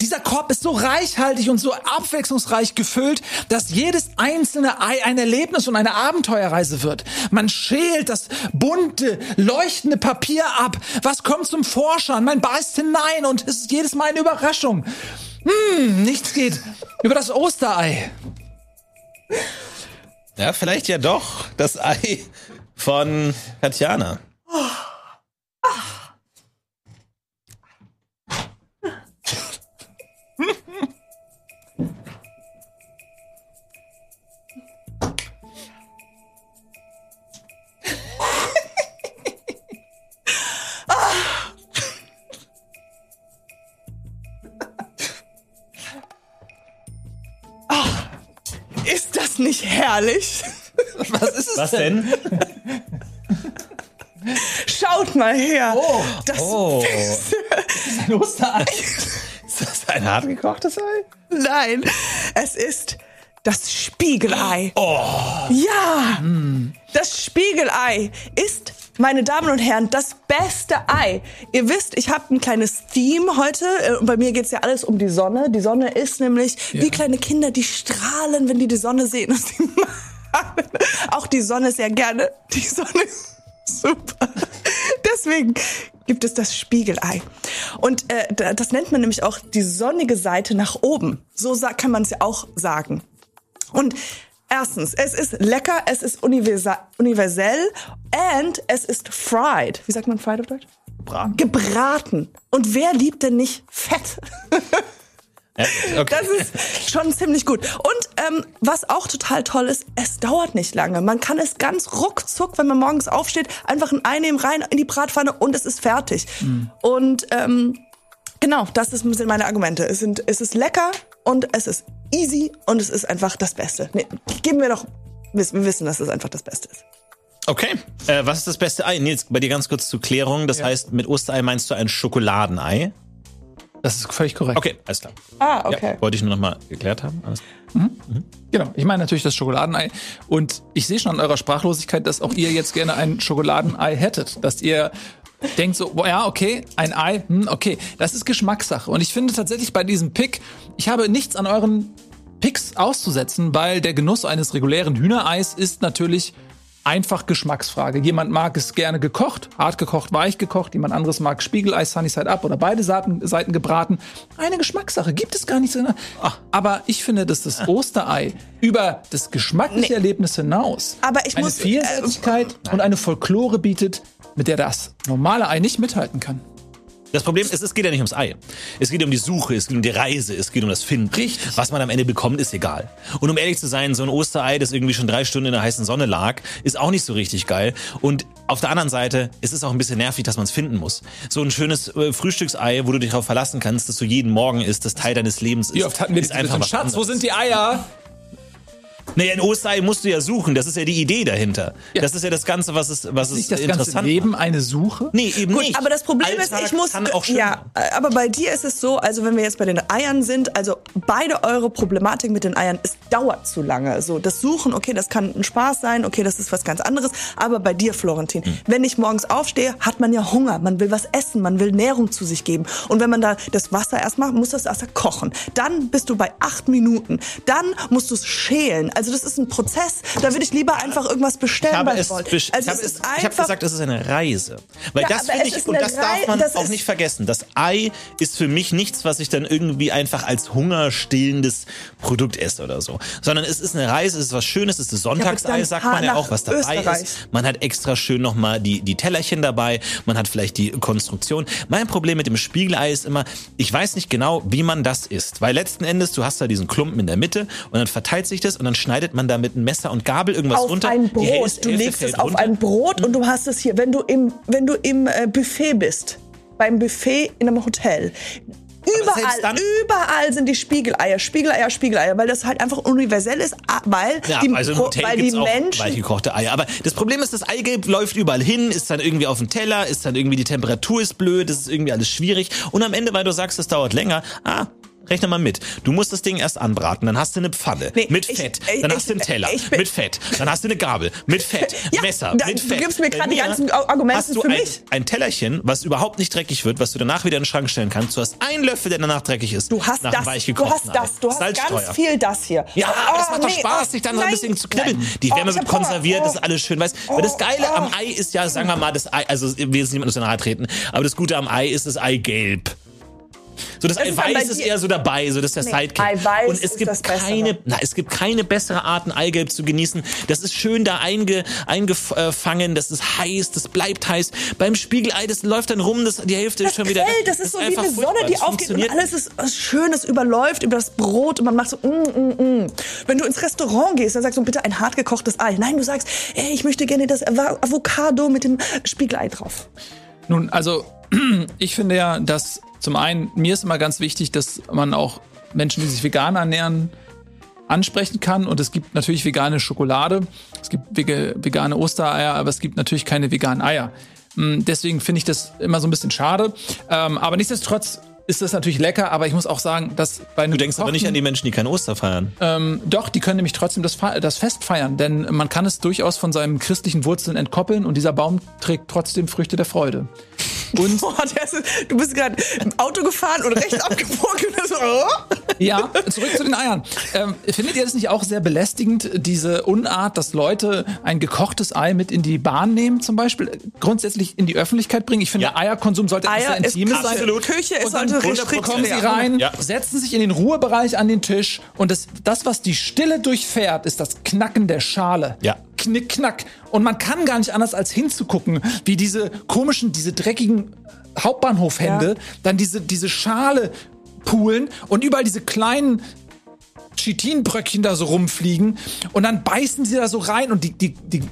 Dieser Korb ist so reichhaltig und so abwechslungsreich gefüllt, dass jedes einzelne Ei ein Erlebnis und eine Abenteuerreise wird. Man schält das bunte, leuchtende Papier ab. Was kommt zum Vorschein? Man beißt hinein und es ist jedes Mal eine Überraschung. Hm, nichts geht über das Osterei. Ja, vielleicht ja doch das Ei von Tatjana. Ist das nicht herrlich? Was ist es Was denn? Schaut mal her. Oh, das Oh, ein Osterei. ist das ein hart gekochtes Ei? Nein, es ist das Spiegelei. Oh. Ja, das Spiegelei ist, meine Damen und Herren, das beste Ei. Ihr wisst, ich habe ein kleines Theme heute. Äh, und Bei mir geht's ja alles um die Sonne. Die Sonne ist nämlich wie kleine Kinder, die strahlen, wenn die die Sonne sehen. Und. Auch die Sonne sehr gerne. Die Sonne Super. Deswegen gibt es das Spiegelei. Und äh, da- das nennt man nämlich auch die sonnige Seite nach oben. So kann man es ja auch sagen. Und erstens, es ist lecker, es ist universell and es ist fried. Wie sagt man fried auf Deutsch? Braten. Gebraten. Und wer liebt denn nicht Fett? Ja, okay. Das ist schon ziemlich gut. Und ähm, was auch total toll ist, es dauert nicht lange. Man kann es ganz ruckzuck, wenn man morgens aufsteht, einfach ein Ei nehmen, rein in die Bratpfanne und es ist fertig. Und ähm, genau, das sind meine Argumente. Es, sind, es ist lecker und es ist easy und es ist einfach das Beste. Nee, geben wir doch, wir wissen, dass es einfach das Beste ist. Okay. Äh, was ist das beste Ei? Nils, bei dir ganz kurz zur Klärung. Das heißt, mit Osterei meinst du ein Schokoladenei? Das ist völlig korrekt. Okay, alles klar. Ah, okay. Ja, wollte ich nur noch mal geklärt haben. Alles Genau. Ich meine natürlich das Schokoladenei. Und ich sehe schon an eurer Sprachlosigkeit, dass auch ihr jetzt gerne ein Schokoladenei hättet. Dass ihr denkt so, boah, ja, okay, ein Ei, hm, okay. Das ist Geschmackssache. Und ich finde tatsächlich bei diesem Pick, ich habe nichts an euren Picks auszusetzen, weil der Genuss eines regulären Hühnereis ist natürlich einfach Geschmacksfrage. Jemand mag es gerne gekocht, hart gekocht, weich gekocht. Jemand anderes mag Spiegelei, Sunny Side Up oder beide Seiten, Seiten gebraten. Eine Geschmackssache. Gibt es gar nicht so. Ach, aber ich finde, dass das Osterei über das geschmackliche Erlebnis hinaus Aber ich eine muss, äh, Vielseitigkeit und eine Folklore bietet, mit der das normale Ei nicht mithalten kann. Das Problem ist, es geht ja nicht ums Ei. Es geht um die Suche, es geht um die Reise, es geht um das Finden. Richtig. Was man am Ende bekommt, ist egal. Und um ehrlich zu sein, so ein Osterei, das irgendwie schon drei Stunden in der heißen Sonne lag, ist auch nicht so richtig geil. Und auf der anderen Seite ist es auch ein bisschen nervig, dass man es finden muss. So ein schönes äh, Frühstücksei, wo du dich darauf verlassen kannst, dass du jeden Morgen isst, das Teil deines Lebens ist. Wie oft hatten wir ist das einfach Schatz, wo anderes. sind die Eier? Naja, ein Osterei musst du ja suchen. Das ist ja die Idee dahinter. Ja. Das ist ja das Ganze, was es, was Ist nicht das interessant ganze Leben eine Suche? macht. Nee, eben Gut, nicht. aber das Problem ist, Alltag ich muss. Ja, aber bei dir ist es so, also wenn wir jetzt bei den Eiern sind, also beide eure Problematik mit den Eiern, es dauert zu lange. So, das Suchen, okay, das kann ein Spaß sein, okay, das ist was ganz anderes. Aber bei dir, Florentin, Hm. wenn ich morgens aufstehe, hat man ja Hunger, man will was essen, man will Nährung zu sich geben. Und wenn man da das Wasser erstmal, muss das Wasser kochen. Dann bist du bei acht Minuten. Dann musst du es schälen. Also das ist ein Prozess. Da würde ich lieber einfach irgendwas Ich bestellen habe, bei es, Also ich, habe es ich habe gesagt, es ist eine Reise. Weil Ja, das finde ich, und das darf man das auch nicht vergessen. Das Ei ist für mich nichts, was ich dann irgendwie einfach als hungerstillendes Produkt esse oder so. Sondern es ist eine Reise, es ist was Schönes, es ist das Sonntagsei, sagt man ja auch, was dabei Österreich. ist. Man hat extra schön nochmal die, die Tellerchen dabei, man hat vielleicht die Konstruktion. Mein Problem mit dem Spiegelei ist immer, ich weiß nicht genau, wie man das isst. Weil letzten Endes, du hast da diesen Klumpen in der Mitte und dann verteilt sich das und dann schneidet man da mit einem Messer und Gabel irgendwas auf runter. ein Die Brot. Du legst es auf runter. ein Brot und du hast es hier, wenn du im, wenn du im äh, Buffet bist, beim Buffet in einem Hotel. Überall, überall sind die Spiegeleier, Spiegeleier, Spiegeleier, weil das halt einfach universell ist, ah, weil Ja, die, also weil die Menschen weichgekochte Eier. Aber das Problem ist, das Eigelb läuft überall hin, ist dann irgendwie auf dem Teller, ist dann irgendwie die Temperatur ist blöd, das ist irgendwie alles schwierig. Und am Ende, weil du sagst, es dauert länger, ah, rechne mal mit. Du musst das Ding erst anbraten, dann hast du eine Pfanne Nee, mit Fett, ich- dann ich- hast du einen Teller mit Fett, dann hast du eine Gabel mit Fett, Ja, Messer da- mit du Fett. gibst mir gerade die ganzen Argumente hast du für ein, mich. ein Tellerchen, was überhaupt nicht dreckig wird, was du danach wieder in den Schrank stellen kannst. Du hast einen Löffel, der danach dreckig ist. Du hast nach das, weich du hast das, du hast ganz viel das hier. Ja, aber das Oh, macht doch nee, Spaß, oh, sich dann so ein bisschen zu knibbeln. nein. Die Oh, Wärme ich wird konserviert, Oh. das ist alles schön, weißt Weil das Geile oh. am Ei ist ja, sagen wir mal, das Ei, also wir jetzt niemandem so nahe treten, aber das Gute am Ei ist das Eigelb. So das Das ist bei ist eher so dabei, so das ist der Nee, Sidekick. Eiweiß Und es ist gibt das keine, na, es gibt keine bessere Art, ein Eigelb zu genießen. Das ist schön da einge, eingefangen, das ist heiß, das bleibt heiß. Beim Spiegelei, das läuft dann rum, das, die Hälfte ist schon wieder. Hell, das ist so wie eine Sonne, die Das aufgeht und alles ist was Schönes überläuft über das Brot und man macht so, mm, mm, mm. Wenn du ins Restaurant gehst, dann sagst du bitte ein hart gekochtes Ei. Nein, du sagst, ey, ich möchte gerne das Avocado mit dem Spiegelei drauf. Nun, also ich finde ja, dass zum einen, mir ist immer ganz wichtig, dass man auch Menschen, die sich vegan ernähren, ansprechen kann. Und es gibt natürlich vegane Schokolade, es gibt vegane Ostereier, aber es gibt natürlich keine veganen Eier. Mm, Deswegen finde ich das immer so ein bisschen schade. Ähm, aber nichtsdestotrotz ist das natürlich lecker, aber ich muss auch sagen, dass bei einem Du denkst aber nicht an die Menschen, die kein Oster feiern. ähm, doch, die können nämlich trotzdem das, das Fest feiern, denn man kann es durchaus von seinen christlichen Wurzeln entkoppeln und dieser Baum trägt trotzdem Früchte der Freude. Und Boah, der ist, du bist gerade im Auto gefahren und rechts abgebogen. so, oh. Ja, zurück zu den Eiern. Ähm, findet ihr das nicht auch sehr belästigend, diese Unart, dass Leute ein gekochtes Ei mit in die Bahn nehmen, zum Beispiel, grundsätzlich in die Öffentlichkeit bringen? Ich finde, Ja. Eierkonsum sollte etwas Eier sehr ist Intimes sein. absolut. Küche ist Und dann sollte 100% restrikt Kommen sie rein, Ja. setzen sich in den Ruhebereich an den Tisch und das, das, was die Stille durchfährt, ist das Knacken der Schale. Ja. Knick, knack. Und man kann gar nicht anders als hinzugucken, wie diese komischen, diese dreckigen Hauptbahnhofhände Ja. dann diese, diese Schale poolen und überall diese kleinen Chitinbröckchen da so rumfliegen und dann beißen sie da so rein und die, die, die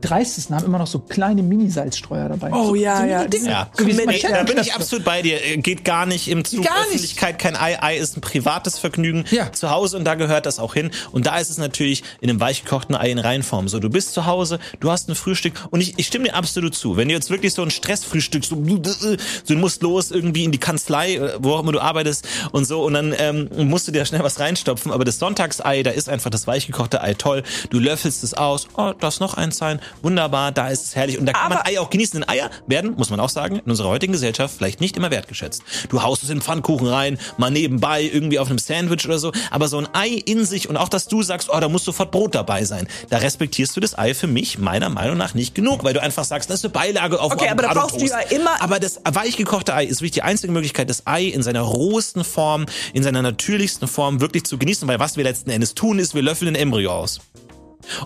Dreistesten haben immer noch so kleine Mini-Salzstreuer dabei. Oh so, ja, so ja. Ja, So da bin ich absolut bei dir. Äh, Geht gar nicht im Zug Gar nicht. Öffentlichkeit. Kein Ei. Ei ist ein privates Vergnügen Ja. zu Hause und da gehört das auch hin. Und da ist es natürlich in einem weichgekochten Ei in Reinform. So, du bist zu Hause, du hast ein Frühstück und ich, ich stimme dir absolut zu. Wenn du jetzt wirklich so ein Stressfrühstück, so, so du musst los irgendwie in die Kanzlei, äh, wo auch immer du arbeitest und so und dann ähm, musst du dir schnell was reinstopfen. Aber das Sonntagsei, da ist einfach das weichgekochte Ei toll. Du löffelst es aus. Oh, darf noch eins sein. Wunderbar, da ist es herrlich. Und da kann man Aber- Ei auch genießen. Denn Eier werden, muss man auch sagen, in unserer heutigen Gesellschaft vielleicht nicht immer wertgeschätzt. Du haust es in Pfannkuchen rein, mal nebenbei, irgendwie auf einem Sandwich oder so. Aber so ein Ei in sich und auch, dass du sagst, oh, da muss sofort Brot dabei sein. Da respektierst du das Ei für mich meiner Meinung nach nicht genug, weil du einfach sagst, das ist eine Beilage auf Okay, aber da brauchst du ja immer- Aber das weichgekochte Ei ist wirklich die einzige Möglichkeit, das Ei in seiner rohesten Form, in seiner natürlichsten Form wirklich zu genießen, weil was wir letzten Endes tun, ist, wir löffeln ein Embryo aus.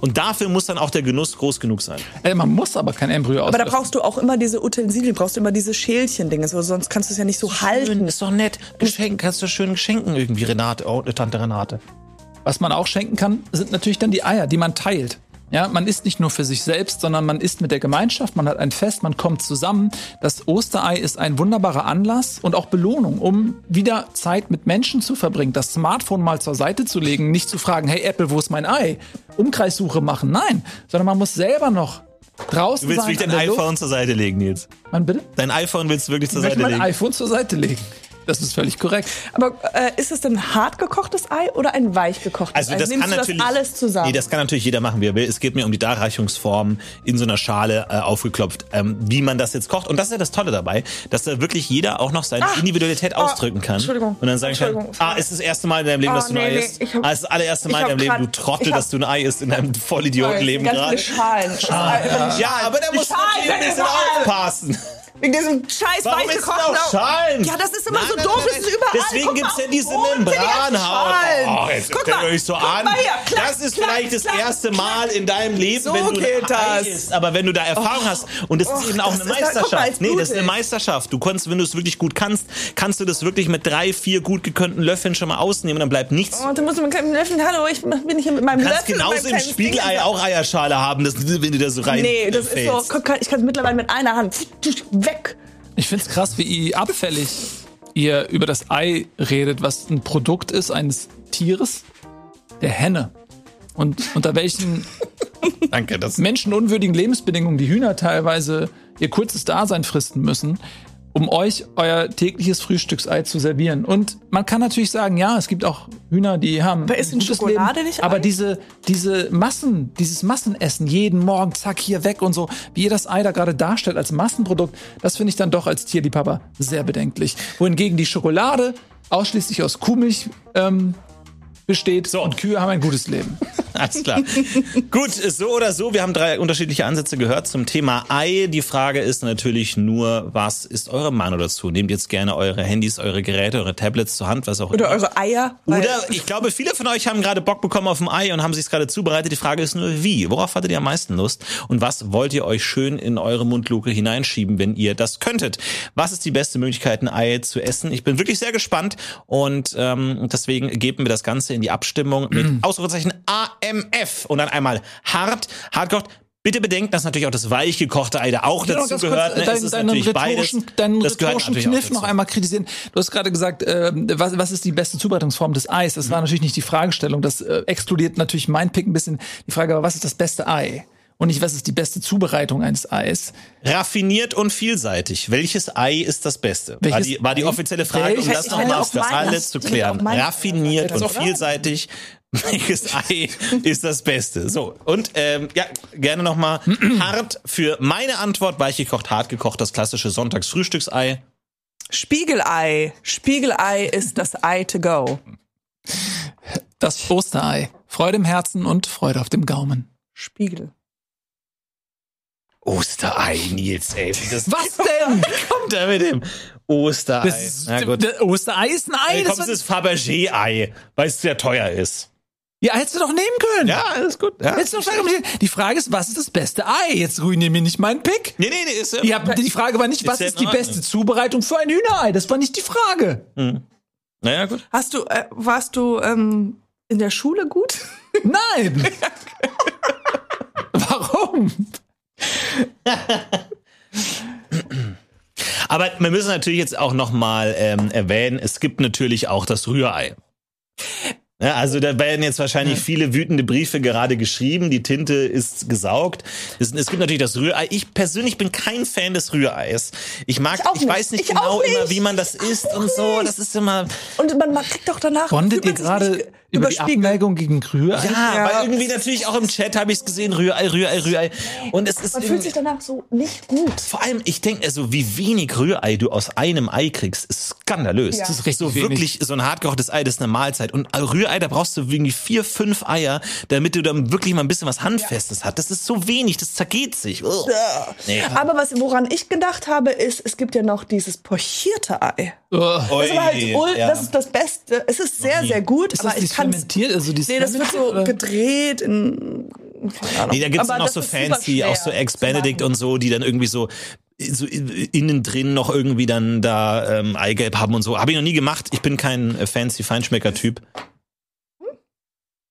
Und dafür muss dann auch der Genuss groß genug sein. Ey, man muss aber kein Embryo Aber da brauchst du auch immer diese Utensilien, brauchst du immer diese Schälchen-Dinge, so, sonst kannst du es ja nicht so halten. Ist doch nett. Geschenk, kannst du schön schenken irgendwie, Renate, oh, Tante Renate. Was man auch schenken kann, sind natürlich dann die Eier, die man teilt. Ja, man isst nicht nur für sich selbst, sondern man isst mit der Gemeinschaft, man hat ein Fest, man kommt zusammen. Das Osterei ist ein wunderbarer Anlass und auch Belohnung, um wieder Zeit mit Menschen zu verbringen, das Smartphone mal zur Seite zu legen, nicht zu fragen, hey Apple, wo ist mein Ei? Umkreissuche machen, nein, sondern man muss selber noch draußen Du willst sein. wirklich dein der Luft. iPhone zur Seite legen, Nils. Man bitte? Dein iPhone willst du wirklich zur Ich Seite mein legen. iPhone zur Seite legen. Das ist völlig korrekt. Aber äh, ist es denn hart gekochtes Ei oder ein weich gekochtes Also Ei? das Nimmst kann natürlich das alles zusammen? Nee, das kann natürlich jeder machen, wie er will. Es geht mir um die Darreichungsform in so einer Schale äh, aufgeklopft, ähm, wie man das jetzt kocht. Und das ist ja das Tolle dabei, dass da wirklich jeder auch noch seine Individualität ausdrücken kann. Ah, Entschuldigung. Und dann sagen kann, ah, ist das erste Mal in deinem Leben, Ah, dass du ein nee, Ei nee, isst? ich hab- ah, ist das allererste Mal in deinem Leben, du Trottel, hab- dass du ein Ei isst in deinem Vollidiotenleben gerade. Schalen. Schalen. Ja, aber da du Schalen natürlich aufpassen. Wegen diesem scheiß Warum ist gekochten auch Schalen? Ja, das ist immer Nein, so nein, doof, nein, das ist überall. Deswegen gibt's mal, ja diese Membranhaut. Oh, jetzt Guck mal, euch nicht so an. hier, klack, das ist klack, vielleicht das klack. erste Mal in deinem Leben, So wenn du geht das. isst. Aber wenn du da Erfahrung hast, und das ist Och, eben auch das eine ist da- mal, Meisterschaft. es nee, das ist eine. Meisterschaft. Du kannst, wenn du es wirklich gut kannst, kannst du das wirklich mit drei, vier gut gekönnten Löffeln schon mal ausnehmen, dann bleibt nichts. Und dann musst du mit einem Löffel, hallo, ich bin hier mit meinem Du kannst Löffel. genauso im Spiegelei auch Eierschale haben, das, wenn du da so rein Nee, das ist so, ich kann es mittlerweile mit einer Hand weg. Ich find's krass, wie abfällig ihr über das Ei redet, was ein Produkt ist eines Tieres, der Henne. Und unter welchen Danke, das menschenunwürdigen Lebensbedingungen die Hühner teilweise ihr kurzes Dasein fristen müssen, um euch euer tägliches Frühstücksei zu servieren. Und man kann natürlich sagen, ja, es gibt auch Hühner, die haben. Aber ist ein Schokolade Leben, nicht Aber Ei? diese, diese Massen, dieses Massenessen, jeden Morgen, zack, hier weg und so, wie ihr das Ei da gerade darstellt als Massenprodukt, das finde ich dann doch als Tierliebhaber sehr bedenklich. Wohingegen die Schokolade ausschließlich aus Kuhmilch ähm, besteht So. und Kühe haben ein gutes Leben. Alles klar. Gut, so oder so, wir haben drei unterschiedliche Ansätze gehört zum Thema Ei. Die Frage ist natürlich nur, was ist eure Meinung dazu? Nehmt jetzt gerne eure Handys, eure Geräte, eure Tablets zur Hand, was auch Oder immer. eure Eier. Oder ich glaube, viele von euch haben gerade Bock bekommen auf ein Ei und haben sich gerade zubereitet. Die Frage ist nur, wie? Worauf hattet ihr am meisten Lust? Und was wollt ihr euch schön in eure Mundluke hineinschieben, wenn ihr das könntet? Was ist die beste Möglichkeit, ein Ei zu essen? Ich bin wirklich sehr gespannt und ähm, deswegen geben wir das Ganze in die Abstimmung mit Ausrufezeichen AMF und dann einmal hart, hardkocht. Bitte bedenkt, dass natürlich auch das weich gekochte Ei da auch will noch dazu ganz kurz, gehört. Ne? äh, ist deinen, rhetorischen, deinen Das gehört rhetorischen Kniff noch einmal kritisieren. Du hast gerade gesagt, ähm, was, was ist die beste Zubereitungsform des Eis? Das war natürlich nicht die Fragestellung. Das äh, exkludiert natürlich mein Pick ein bisschen die Frage, aber was ist das beste Ei? Und nicht, was ist die beste Zubereitung eines Eis? Raffiniert und vielseitig. Welches Ei ist das Beste? War die, war die offizielle Frage, um das nochmal alle das zu hätte klären. Raffiniert und vielseitig. Welches Ei ist das Beste? So, und ähm, ja, gerne nochmal hart für meine Antwort. Weich gekocht, hart gekocht, das klassische Sonntagsfrühstücksei. Spiegelei. Spiegelei ist das Ei to go. Das Osterei. Freude im Herzen und Freude auf dem Gaumen. Spiegel. Osterei, Nils, ey. Das Was denn? kommt da mit dem Osterei? Das ist, Na gut. der Osterei ist ein Ei. Hey, Das komm, es war, ist Fabergé-Ei, weil es sehr teuer ist. ja, hättest du doch nehmen können. Ja, alles gut. Ja. Hättest du doch sagen. Die Frage ist, was ist das beste Ei? Jetzt ruinier mir nicht meinen Pick. Nee, nee, nee, ist ja. Ihr habt, die Frage war nicht, was ja ist die beste Zubereitung für ein Hühnerei? Das war nicht die Frage. Naja, gut. Hast du, äh, warst du ähm, in der Schule gut? Nein. Warum? Aber wir müssen natürlich jetzt auch nochmal ähm, erwähnen, es gibt natürlich auch das Rührei. Ja, also da werden jetzt wahrscheinlich viele wütende Briefe gerade geschrieben. Die Tinte ist gesaugt. Es, es gibt natürlich das Rührei. Ich persönlich bin kein Fan des Rühreis. Ich mag, Ich ich, weiß nicht Ich genau nicht. immer, wie man das isst und so. Das ist immer. Und man, man kriegt doch danach. Bondet ihr gerade nicht über die. Abneigung gegen Rührei? Ja, Ja. weil irgendwie natürlich auch im Chat habe ich es gesehen. Rührei, Rührei, Rührei. Und es ist Man fühlt sich danach so nicht gut. Vor allem, ich denke, also wie wenig Rührei du aus einem Ei kriegst, ist skandalös. Ja. Das ist ist so richtig wenig. wirklich so ein hartgekochtes Ei, das ist eine Mahlzeit. Und Rührei, da brauchst du irgendwie vier, fünf Eier, damit du dann wirklich mal ein bisschen was Handfestes hast. Das ist so wenig, das zergeht sich. Ugh. Nee. Aber was, woran ich gedacht habe, ist, es gibt ja noch dieses pochierte Ei. Ugh. Das, ist halt, ja. das ist das Beste. Es ist sehr, sehr gut, Ist aber ich kann fermentiert? Also die Nee, das wird so oder? gedreht in. Nee, da gibt's Aber noch so fancy, auch so Ex-Benedict und so, die dann irgendwie so so innen drin noch irgendwie dann da ähm, Eigelb haben und so. Habe ich noch nie gemacht. Ich bin kein äh, fancy Feinschmecker-Typ.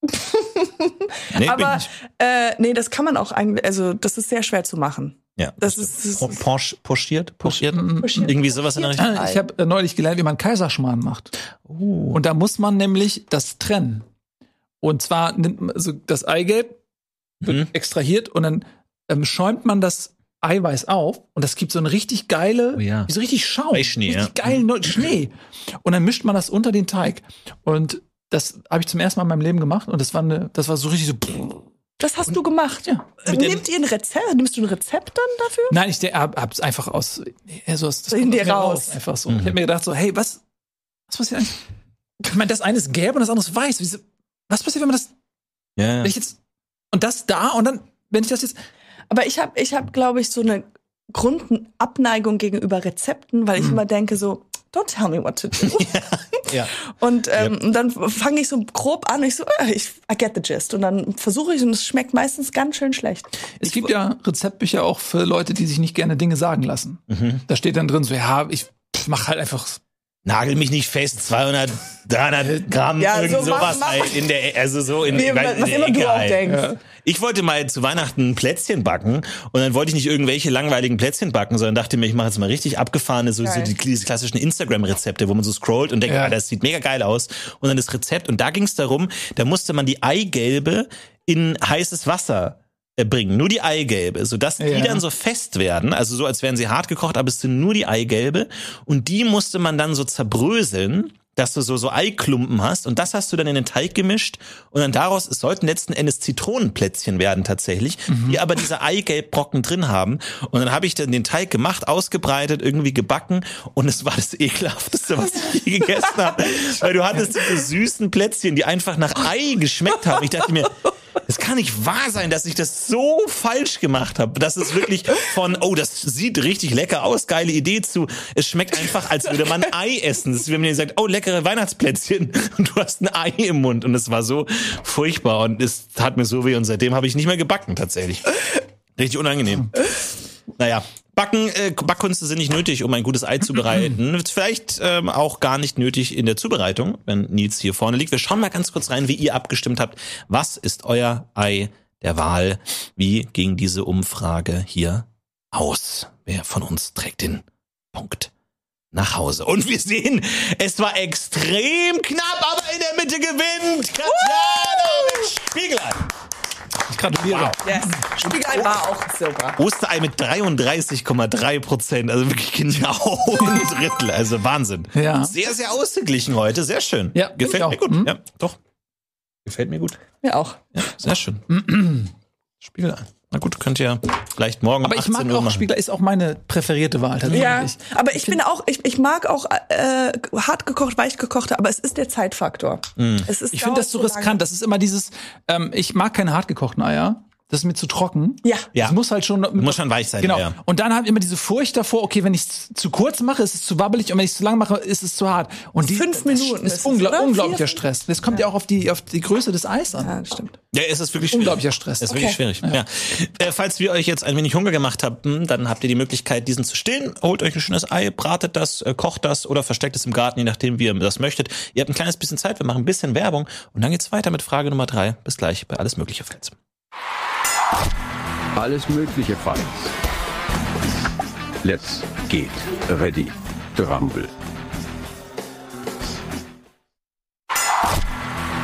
nee, bin Aber ich. äh, nee, das kann man auch eigentlich, also das ist sehr schwer zu machen. Ja, Das ist, das Po- ist Porsche, pochiert? Pochiert? Pochiert. Irgendwie sowas in der Richtung. Ich habe äh, neulich gelernt, wie man Kaiserschmarrn macht. Oh. Und da muss man nämlich das trennen. Und zwar nimmt man also das Eigelb wird Mhm. extrahiert und dann ähm, schäumt man das Eiweiß auf und das gibt so eine richtig geile, Oh ja. wie so richtig Schaum, Eischnee, richtig ja. geilen Schnee. Und dann mischt man das unter den Teig. Und das habe ich zum ersten Mal in meinem Leben gemacht und das war eine, das war so richtig so. Das hast du gemacht. Ja, Nehmt ihr ein Rezept? Nimmst du ein Rezept dann dafür? Nein, ich hab, hab's einfach aus, so aus, das In dir aus mir raus. Einfach so. Ich habe mir gedacht so, hey, was, was passiert eigentlich? Ich meine, das eine ist gelb und das andere ist weiß. Wieso- Was passiert, wenn man das, Ja. wenn ich jetzt, und das da und dann, wenn ich das jetzt, Aber ich habe, ich hab, glaube ich, so eine Grundabneigung gegenüber Rezepten, weil ich immer denke so, don't tell me what to do. ja. Und, ähm, und dann fange ich so grob an, ich so, äh, ich, I get the gist. Und dann versuche ich und es schmeckt meistens ganz schön schlecht. es gibt ja Rezeptbücher auch für Leute, die sich nicht gerne Dinge sagen lassen. Mhm. Da steht dann drin so, ja, ich mach halt einfach, Nagel mich nicht fest, 200, 300 Gramm, Ja, irgend so sowas mach- halt in der, also so in, Wie, in was der immer Ecke du auch halt. denkst. Ich wollte mal zu Weihnachten Plätzchen backen und dann wollte ich nicht irgendwelche langweiligen Plätzchen backen, sondern dachte mir, ich mache jetzt mal richtig abgefahrene, so, so die, diese klassischen Instagram-Rezepte, wo man so scrollt und denkt, Ja. ah, das sieht mega geil aus. Und dann das Rezept und da ging es darum, da musste man die Eigelbe in heißes Wasser bringen, nur die Eigelbe, sodass die Ja. dann so fest werden, also so als wären sie hart gekocht, aber es sind nur die Eigelbe. Und die musste man dann so zerbröseln, dass du so so Eiklumpen hast. Und das hast du dann in den Teig gemischt. Und dann daraus es sollten letzten Endes Zitronenplätzchen werden tatsächlich, die aber diese Eigelbbrocken drin haben. Und dann habe ich dann den Teig gemacht, ausgebreitet, irgendwie gebacken. Und es war das ekelhafteste, was ich je gegessen habe, weil du hattest diese süßen Plätzchen, die einfach nach Ei geschmeckt haben. Ich dachte mir, es kann nicht wahr sein, dass ich das so falsch gemacht habe. Das ist wirklich von, oh, das sieht richtig lecker aus, geile Idee zu. Es schmeckt einfach, als würde man Ei essen. Das ist, wenn man dir sagt, oh, leckere Weihnachtsplätzchen und du hast ein Ei im Mund. Und es war so furchtbar und es tat mir so weh und seitdem habe ich nicht mehr gebacken tatsächlich. Richtig unangenehm. Naja, Backen, äh, Backkünste sind nicht nötig, um ein gutes Ei zu bereiten. Vielleicht ähm, auch gar nicht nötig in der Zubereitung, wenn Nils hier vorne liegt. Wir schauen mal ganz kurz rein, wie ihr abgestimmt habt. Was ist euer Ei der Wahl? Wie ging diese Umfrage hier aus? Wer von uns trägt den Punkt nach Hause? Und wir sehen, es war extrem knapp, aber in der Mitte gewinnt Katjana mit Spiegelei. Ich gratuliere. Yes. Spiegelei war auch Silber. Osterei mit 33,3 Prozent, also wirklich genau ein Drittel, also Wahnsinn. Ja. Sehr, sehr ausgeglichen heute, sehr schön. Ja, gefällt auch. mir gut. Mhm. Ja, doch. Gefällt mir gut. Mir auch. Ja, sehr schön. Spiegel ein. Na gut, könnt ihr vielleicht morgen Aber um ich mag 18 Uhr auch machen. Spiegler, ist auch meine präferierte Wahl tatsächlich. Ja, aber ich bin auch, ich, ich mag auch äh, hart gekocht, weich gekochte, aber es ist der Zeitfaktor. Es ist Ich finde das so riskant. Das ist immer dieses, ähm, ich mag keine hartgekochten Eier. Das ist mir zu trocken. Ja. Ja. Es muss halt schon. Muss schon weich sein, Genau. ja. Und dann habe ich immer diese Furcht davor, okay, wenn ich es zu kurz mache, ist es zu wabbelig und wenn ich es zu lang mache, ist es zu hart. Und die, Fünf Minuten ist, ist es, ungla oder? unglaublicher Vier, Stress. Das kommt ja. auch auf die, auf die Größe des Eis an. Ja, das stimmt. Ja, es ist wirklich schwierig. Unglaublicher Stress. Es ist wirklich schwierig. Ja. Äh, falls wir euch jetzt ein wenig Hunger gemacht haben, dann habt ihr die Möglichkeit, diesen zu stillen. Holt euch ein schönes Ei, bratet das, äh, kocht das oder versteckt es im Garten, je nachdem, wie ihr das möchtet. Ihr habt ein kleines bisschen Zeit, wir machen ein bisschen Werbung und dann geht's weiter mit Frage Nummer drei. Bis gleich bei Alles Mögliche Fans. Alles Mögliche Fights. Let's get ready to rumble.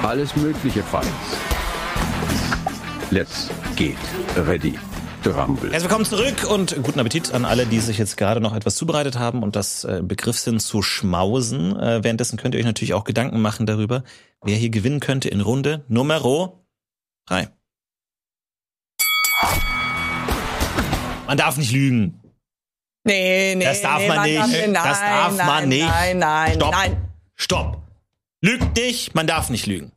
Alles Mögliche Fights. Let's get ready to rumble. Herzlich willkommen zurück und guten Appetit an alle, die sich jetzt gerade noch etwas zubereitet haben und das äh, Begriff sind zu schmausen. Äh, währenddessen könnt ihr euch natürlich auch Gedanken machen darüber, wer hier gewinnen könnte in Runde Nummer drei. Man darf nicht lügen. Nee, nee, Das darf nee, man nicht. nein, Das darf nein, man nicht. Nein, nein, Stopp. nein. Stopp. Lügt nicht, man darf nicht lügen.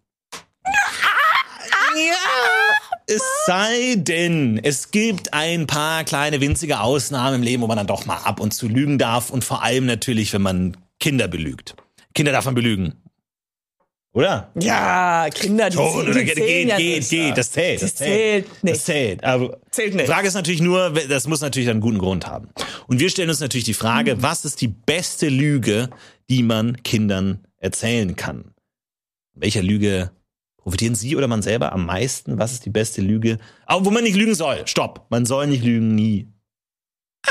Es sei denn, es gibt ein paar kleine winzige Ausnahmen im Leben, wo man dann doch mal ab und zu lügen darf und vor allem natürlich, wenn man Kinder belügt. Kinder darf man belügen. Oder? Ja, Kinder, die, Schon, die geht, zählen geht, ja geht, nicht. geht, das zählt. Das Das zählt, zählt nicht. Das zählt. Aber Zählt nicht. Frage ist natürlich nur, das muss natürlich einen guten Grund haben. Und wir stellen uns natürlich die Frage, was ist die beste Lüge, die man Kindern erzählen kann? Welcher Lüge profitieren Sie oder man selber am meisten? Was ist die beste Lüge? Aber wo man nicht lügen soll. Stopp. Man soll nicht lügen, nie.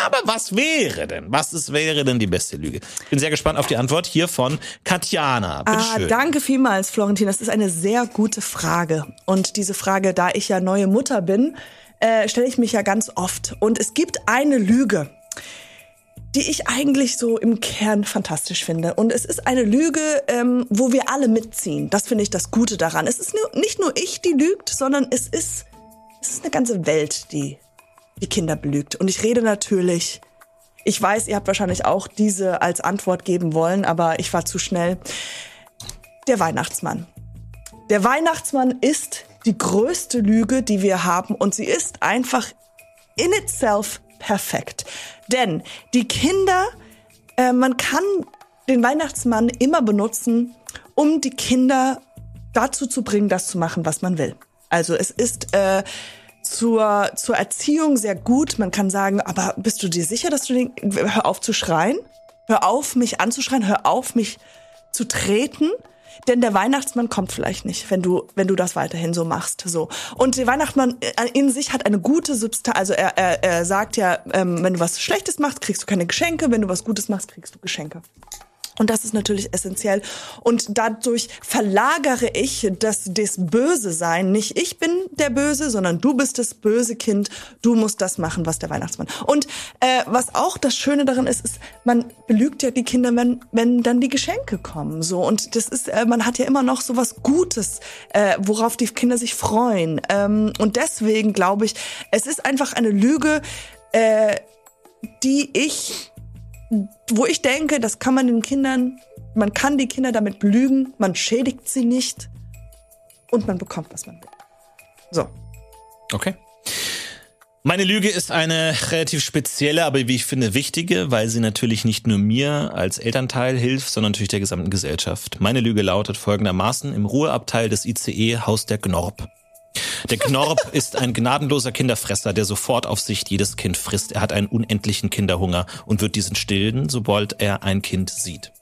Aber was wäre denn? Was ist, wäre denn die beste Lüge? Ich bin sehr gespannt auf die Antwort hier von Katjana. Bitte Ah, schön. danke vielmals, Florentin. Das ist eine sehr gute Frage. Und diese Frage, da ich ja neue Mutter bin, äh, stelle ich mich ja ganz oft. Und es gibt eine Lüge, die ich eigentlich so im Kern fantastisch finde. Und es ist eine Lüge, ähm, wo wir alle mitziehen. Das finde ich das Gute daran. Es ist nur, nicht nur ich, die lügt, sondern es ist, es ist eine ganze Welt, die die Kinder belügt. Und ich rede natürlich, ich weiß, ihr habt wahrscheinlich auch diese als Antwort geben wollen, aber ich war zu schnell. Der Weihnachtsmann. Der Weihnachtsmann ist die größte Lüge, die wir haben und sie ist einfach in itself perfekt. Denn die Kinder, äh, man kann den Weihnachtsmann immer benutzen, um die Kinder dazu zu bringen, das zu machen, was man will. Also es ist äh, zur, zur Erziehung sehr gut. Man kann sagen, aber bist du dir sicher, dass du den, hör auf zu schreien? Hör auf, mich anzuschreien, hör auf, mich zu treten. Denn der Weihnachtsmann kommt vielleicht nicht, wenn du, wenn du das weiterhin so machst. So. Und der Weihnachtsmann in sich hat eine gute Substanz. Also er, er, er sagt ja, ähm, wenn du was Schlechtes machst, kriegst du keine Geschenke. Wenn du was Gutes machst, kriegst du Geschenke. Und das ist natürlich essentiell. Und dadurch verlagere ich das, das Böse sein. Nicht ich bin der Böse, sondern du bist das böse Kind. Du musst das machen, was der Weihnachtsmann. Und äh, was auch das Schöne daran ist, ist, man belügt ja die Kinder, wenn, wenn dann die Geschenke kommen. So und das ist, äh, man hat ja immer noch so was Gutes, äh, worauf die Kinder sich freuen. Ähm, und deswegen glaube ich, es ist einfach eine Lüge, äh, die ich wo ich denke, das kann man den Kindern, man kann die Kinder damit belügen, man schädigt sie nicht und man bekommt, was man will. So. Okay. Meine Lüge ist eine relativ spezielle, aber wie ich finde wichtige, weil sie natürlich nicht nur mir als Elternteil hilft, sondern natürlich der gesamten Gesellschaft. Meine Lüge lautet folgendermaßen, im Ruheabteil des ICE haust der Gnorb. Der Knorb ist ein gnadenloser Kinderfresser, der sofort auf Sicht jedes Kind frisst. Er hat einen unendlichen Kinderhunger und wird diesen stillen, sobald er ein Kind sieht.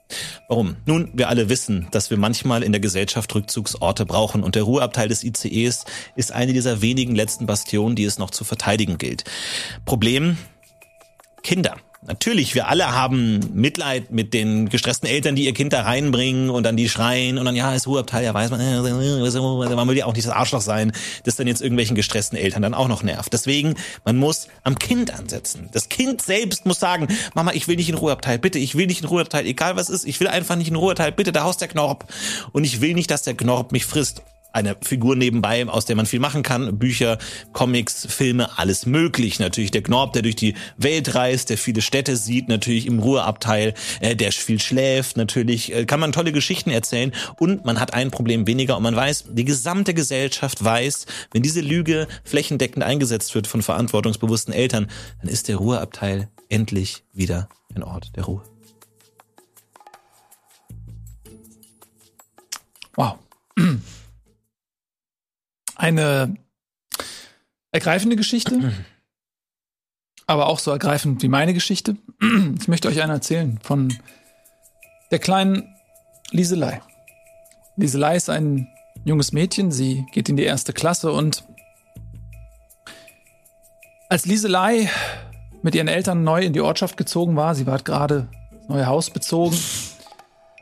Warum? Nun, wir alle wissen, dass wir manchmal in der Gesellschaft Rückzugsorte brauchen und der Ruheabteil des ICEs ist eine dieser wenigen letzten Bastionen, die es noch zu verteidigen gilt. Problem? Kinder. Natürlich, wir alle haben Mitleid mit den gestressten Eltern, die ihr Kind da reinbringen und dann die schreien und dann, ja, ist Ruheabteil, ja, weiß man, äh, man will ja auch nicht das Arschloch sein, das dann jetzt irgendwelchen gestressten Eltern dann auch noch nervt. Deswegen, man muss am Kind ansetzen. Das Kind selbst muss sagen, Mama, ich will nicht in Ruheabteil, bitte, ich will nicht in Ruheabteil, egal was ist, ich will einfach nicht in Ruheabteil, bitte, da haust der Knorb. Und ich will nicht, dass der Knorb mich frisst. Eine Figur nebenbei, aus der man viel machen kann. Bücher, Comics, Filme, alles möglich. Natürlich der Gnorb, der durch die Welt reist, der viele Städte sieht, natürlich im Ruheabteil, äh, der viel schläft. Natürlich äh, kann man tolle Geschichten erzählen und man hat ein Problem weniger und man weiß, die gesamte Gesellschaft weiß, wenn diese Lüge flächendeckend eingesetzt wird von verantwortungsbewussten Eltern, dann ist der Ruheabteil endlich wieder ein Ort der Ruhe. Wow. Eine ergreifende Geschichte, aber auch so ergreifend wie meine Geschichte. Ich möchte euch eine erzählen von der kleinen Lieselei. Lieselei ist ein junges Mädchen, sie geht in die erste Klasse und als Lieselei mit ihren Eltern neu in die Ortschaft gezogen war, sie war gerade das neue Haus bezogen,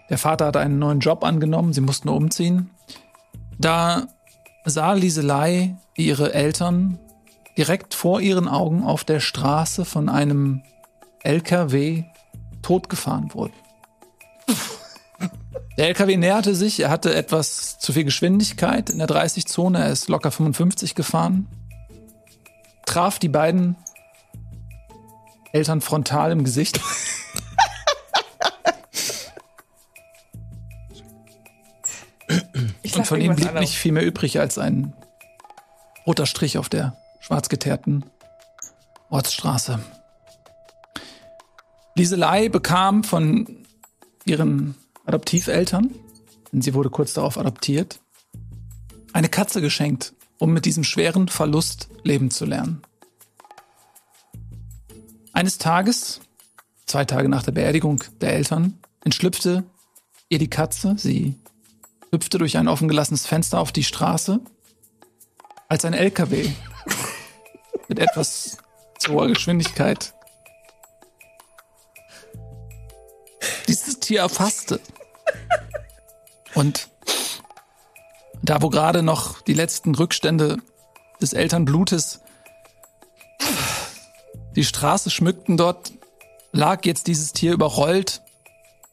der Vater hatte einen neuen Job angenommen, sie mussten umziehen. Da sah Lieselei ihre Eltern direkt vor ihren Augen auf der Straße von einem LKW totgefahren wurden. Der LKW näherte sich, er hatte etwas zu viel Geschwindigkeit in der 30-Zone, er ist locker 55 gefahren, traf die beiden Eltern frontal im Gesicht. Ich Und von ihm blieb anderes. nicht viel mehr übrig als ein roter Strich auf der schwarz geteerten Ortsstraße. Lieselei bekam von ihren Adoptiveltern, denn sie wurde kurz darauf adoptiert, eine Katze geschenkt, um mit diesem schweren Verlust leben zu lernen. Eines Tages, zwei Tage nach der Beerdigung der Eltern, entschlüpfte ihr die Katze. Sie hüpfte durch ein offen gelassenes Fenster auf die Straße, als ein LKW mit etwas zu hoher Geschwindigkeit dieses Tier erfasste. Und da, wo gerade noch die letzten Rückstände des Elternblutes die Straße schmückten, dort lag jetzt dieses Tier überrollt,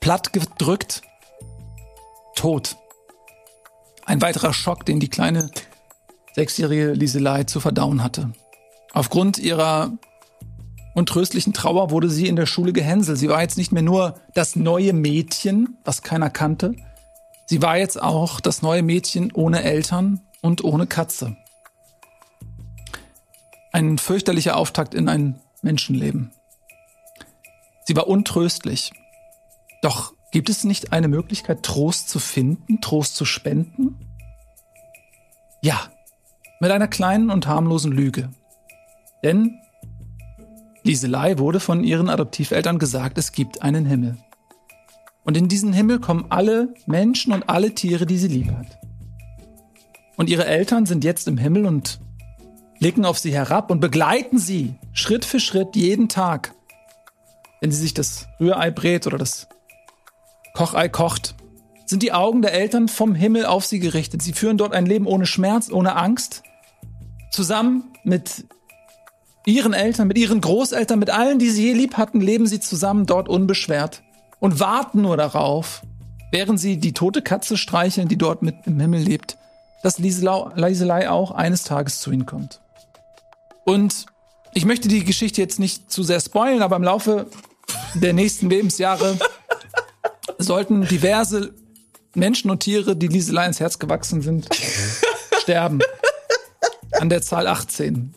platt gedrückt, tot. Ein weiterer Schock, den die kleine sechsjährige Liselei zu verdauen hatte. Aufgrund ihrer untröstlichen Trauer wurde sie in der Schule gehänselt. Sie war jetzt nicht mehr nur das neue Mädchen, was keiner kannte. Sie war jetzt auch das neue Mädchen ohne Eltern und ohne Katze. Ein fürchterlicher Auftakt in ein Menschenleben. Sie war untröstlich. Doch gibt es nicht eine Möglichkeit, Trost zu finden, Trost zu spenden? Ja, mit einer kleinen und harmlosen Lüge. Denn Lieselei wurde von ihren Adoptiveltern gesagt, es gibt einen Himmel. Und in diesen Himmel kommen alle Menschen und alle Tiere, die sie lieb hat. Und ihre Eltern sind jetzt im Himmel und blicken auf sie herab und begleiten sie Schritt für Schritt jeden Tag. Wenn sie sich das Rührei brät oder das Kochei kocht, sind die Augen der Eltern vom Himmel auf sie gerichtet. Sie führen dort ein Leben ohne Schmerz, ohne Angst. Zusammen mit ihren Eltern, mit ihren Großeltern, mit allen, die sie je lieb hatten, leben sie zusammen dort unbeschwert und warten nur darauf, während sie die tote Katze streicheln, die dort mit im Himmel lebt, dass Lieselei auch eines Tages zu ihnen kommt. Und ich möchte die Geschichte jetzt nicht zu sehr spoilen, aber im Laufe der nächsten Lebensjahre sollten diverse Menschen und Tiere, die Lieselei ins Herz gewachsen sind, sterben. An der Zahl 18.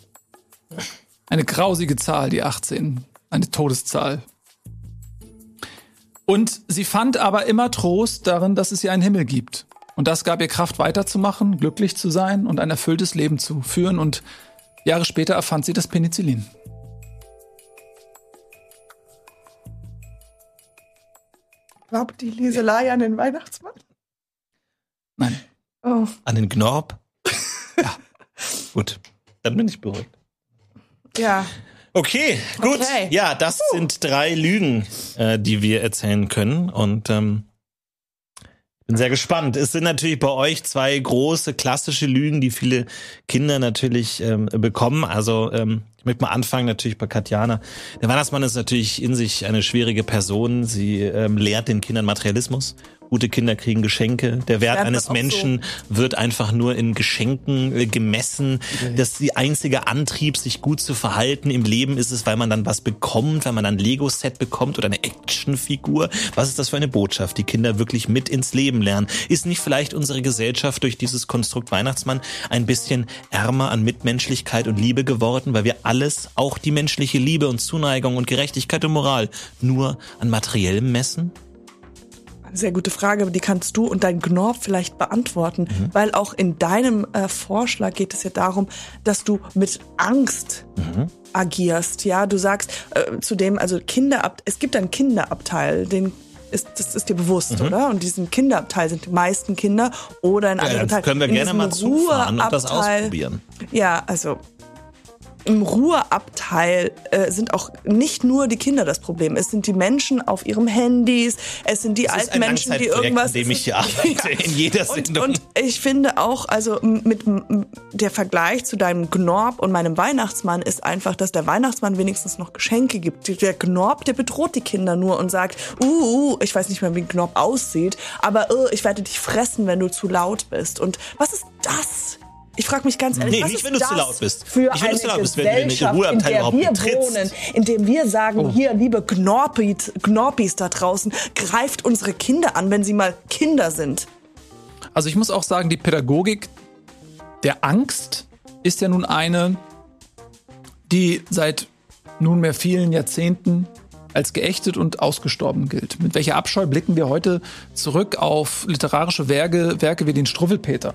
Eine grausige Zahl, die 18. Eine Todeszahl. Und sie fand aber immer Trost darin, dass es ihr einen Himmel gibt. Und das gab ihr Kraft weiterzumachen, glücklich zu sein und ein erfülltes Leben zu führen. Und Jahre später erfand sie das Penicillin. Glaubt die Lieselei an den Weihnachtsmann? Nein. Oh. An den Gnorb? ja. Gut, dann bin ich beruhigt. Ja. Okay, gut. Okay. Ja, das sind drei Lügen, äh, die wir erzählen können. Und ähm, bin sehr gespannt. Es sind natürlich bei euch zwei große klassische Lügen, die viele Kinder natürlich ähm, bekommen. Also ähm, ich möchte mal anfangen natürlich bei Katjana. Der Weihnachtsmann ist natürlich in sich eine schwierige Person. Sie ähm, lehrt den Kindern Materialismus Gute Kinder kriegen Geschenke. Der Wert eines Menschen wird einfach nur in Geschenken äh, gemessen. Das die einzige Antrieb, sich gut zu verhalten im Leben ist es, weil man dann was bekommt, weil man dann ein Lego-Set bekommt oder eine Actionfigur. Was ist das für eine Botschaft, die Kinder wirklich mit ins Leben lernen? Ist nicht vielleicht unsere Gesellschaft durch dieses Konstrukt Weihnachtsmann ein bisschen ärmer an Mitmenschlichkeit und Liebe geworden, weil wir alles, auch die menschliche Liebe und Zuneigung und Gerechtigkeit und Moral, nur an materiellem messen? Sehr gute Frage, aber die kannst du und dein Gnorb vielleicht beantworten, Mhm. weil auch in deinem äh, Vorschlag geht es ja darum, dass du mit Angst Mhm. agierst. Ja, du sagst äh, zudem, also Kinderab, es gibt einen Kinderabteil, den ist, das ist dir bewusst, oder? Und diesem Kinderabteil sind die meisten Kinder oder ein Mhm. Ja, anderer Teil. können wir In gerne mal zufahren und das ausprobieren. Ja, also im Ruheabteil äh, sind auch nicht nur die Kinder das Problem. Es sind die Menschen auf ihren Handys, es sind die ist alten Menschen, die irgendwas. an dem ich hier arbeite, in jeder und, Sendung. und ich finde auch, also mit der Vergleich zu deinem Gnorb und meinem Weihnachtsmann ist einfach, dass der Weihnachtsmann wenigstens noch Geschenke gibt. Der Gnorb, der bedroht die Kinder nur und sagt, uh, uh ich weiß nicht mehr, wie ein Gnorb aussieht, aber uh, ich werde dich fressen, wenn du zu laut bist. Und was ist das? Ich frage mich ganz ehrlich, Nee, was nicht, ist wenn du zu das laut bist. Für Nicht, wenn du eine zu laut bist, wenn du Gesellschaft, Ruheabteil in der überhaupt wir betrittst. wohnen, in dem wir sagen, Oh. hier, liebe Gnorpis, Gnorpis da draußen, greift unsere Kinder an, wenn sie mal Kinder sind. Also ich muss auch sagen, die Pädagogik der Angst ist ja nun eine, die seit nunmehr vielen Jahrzehnten als geächtet und ausgestorben gilt. Mit welcher Abscheu blicken wir heute zurück auf literarische Werke, Werke wie den Struwwelpeter,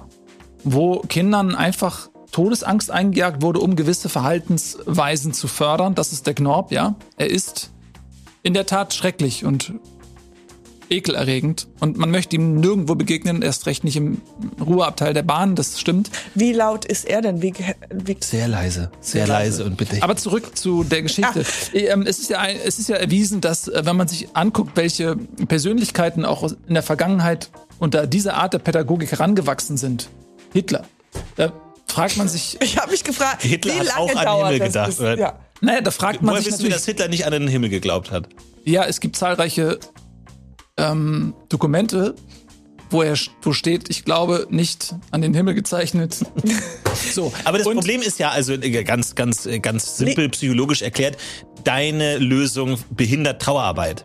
wo Kindern einfach Todesangst eingejagt wurde, um gewisse Verhaltensweisen zu fördern. Das ist der Gnorb, ja. Er ist in der Tat schrecklich und ekelerregend und man möchte ihm nirgendwo begegnen, erst recht nicht im Ruheabteil der Bahn, das stimmt. Wie laut ist er denn? Wie, wie Sehr leise, sehr leise und bitte. Aber zurück zu der Geschichte. Ähm, es, ist ja es ist ja erwiesen, dass äh, wenn man sich anguckt, welche Persönlichkeiten auch in der Vergangenheit unter dieser Art der Pädagogik herangewachsen sind, Hitler, da fragt man sich, ich habe mich gefragt, Hitler wie hat lange auch an den Himmel gedacht, oder? ja. naja, da fragt man Woher sich wissen wir, dass Hitler nicht an den Himmel geglaubt hat? Ja, es gibt zahlreiche ähm, Dokumente, wo er wo steht, ich glaube, nicht an den Himmel gezeichnet. so. Aber das Und- Problem ist ja, also äh, ganz, ganz, äh, ganz simpel psychologisch erklärt, deine Lösung behindert Trauerarbeit.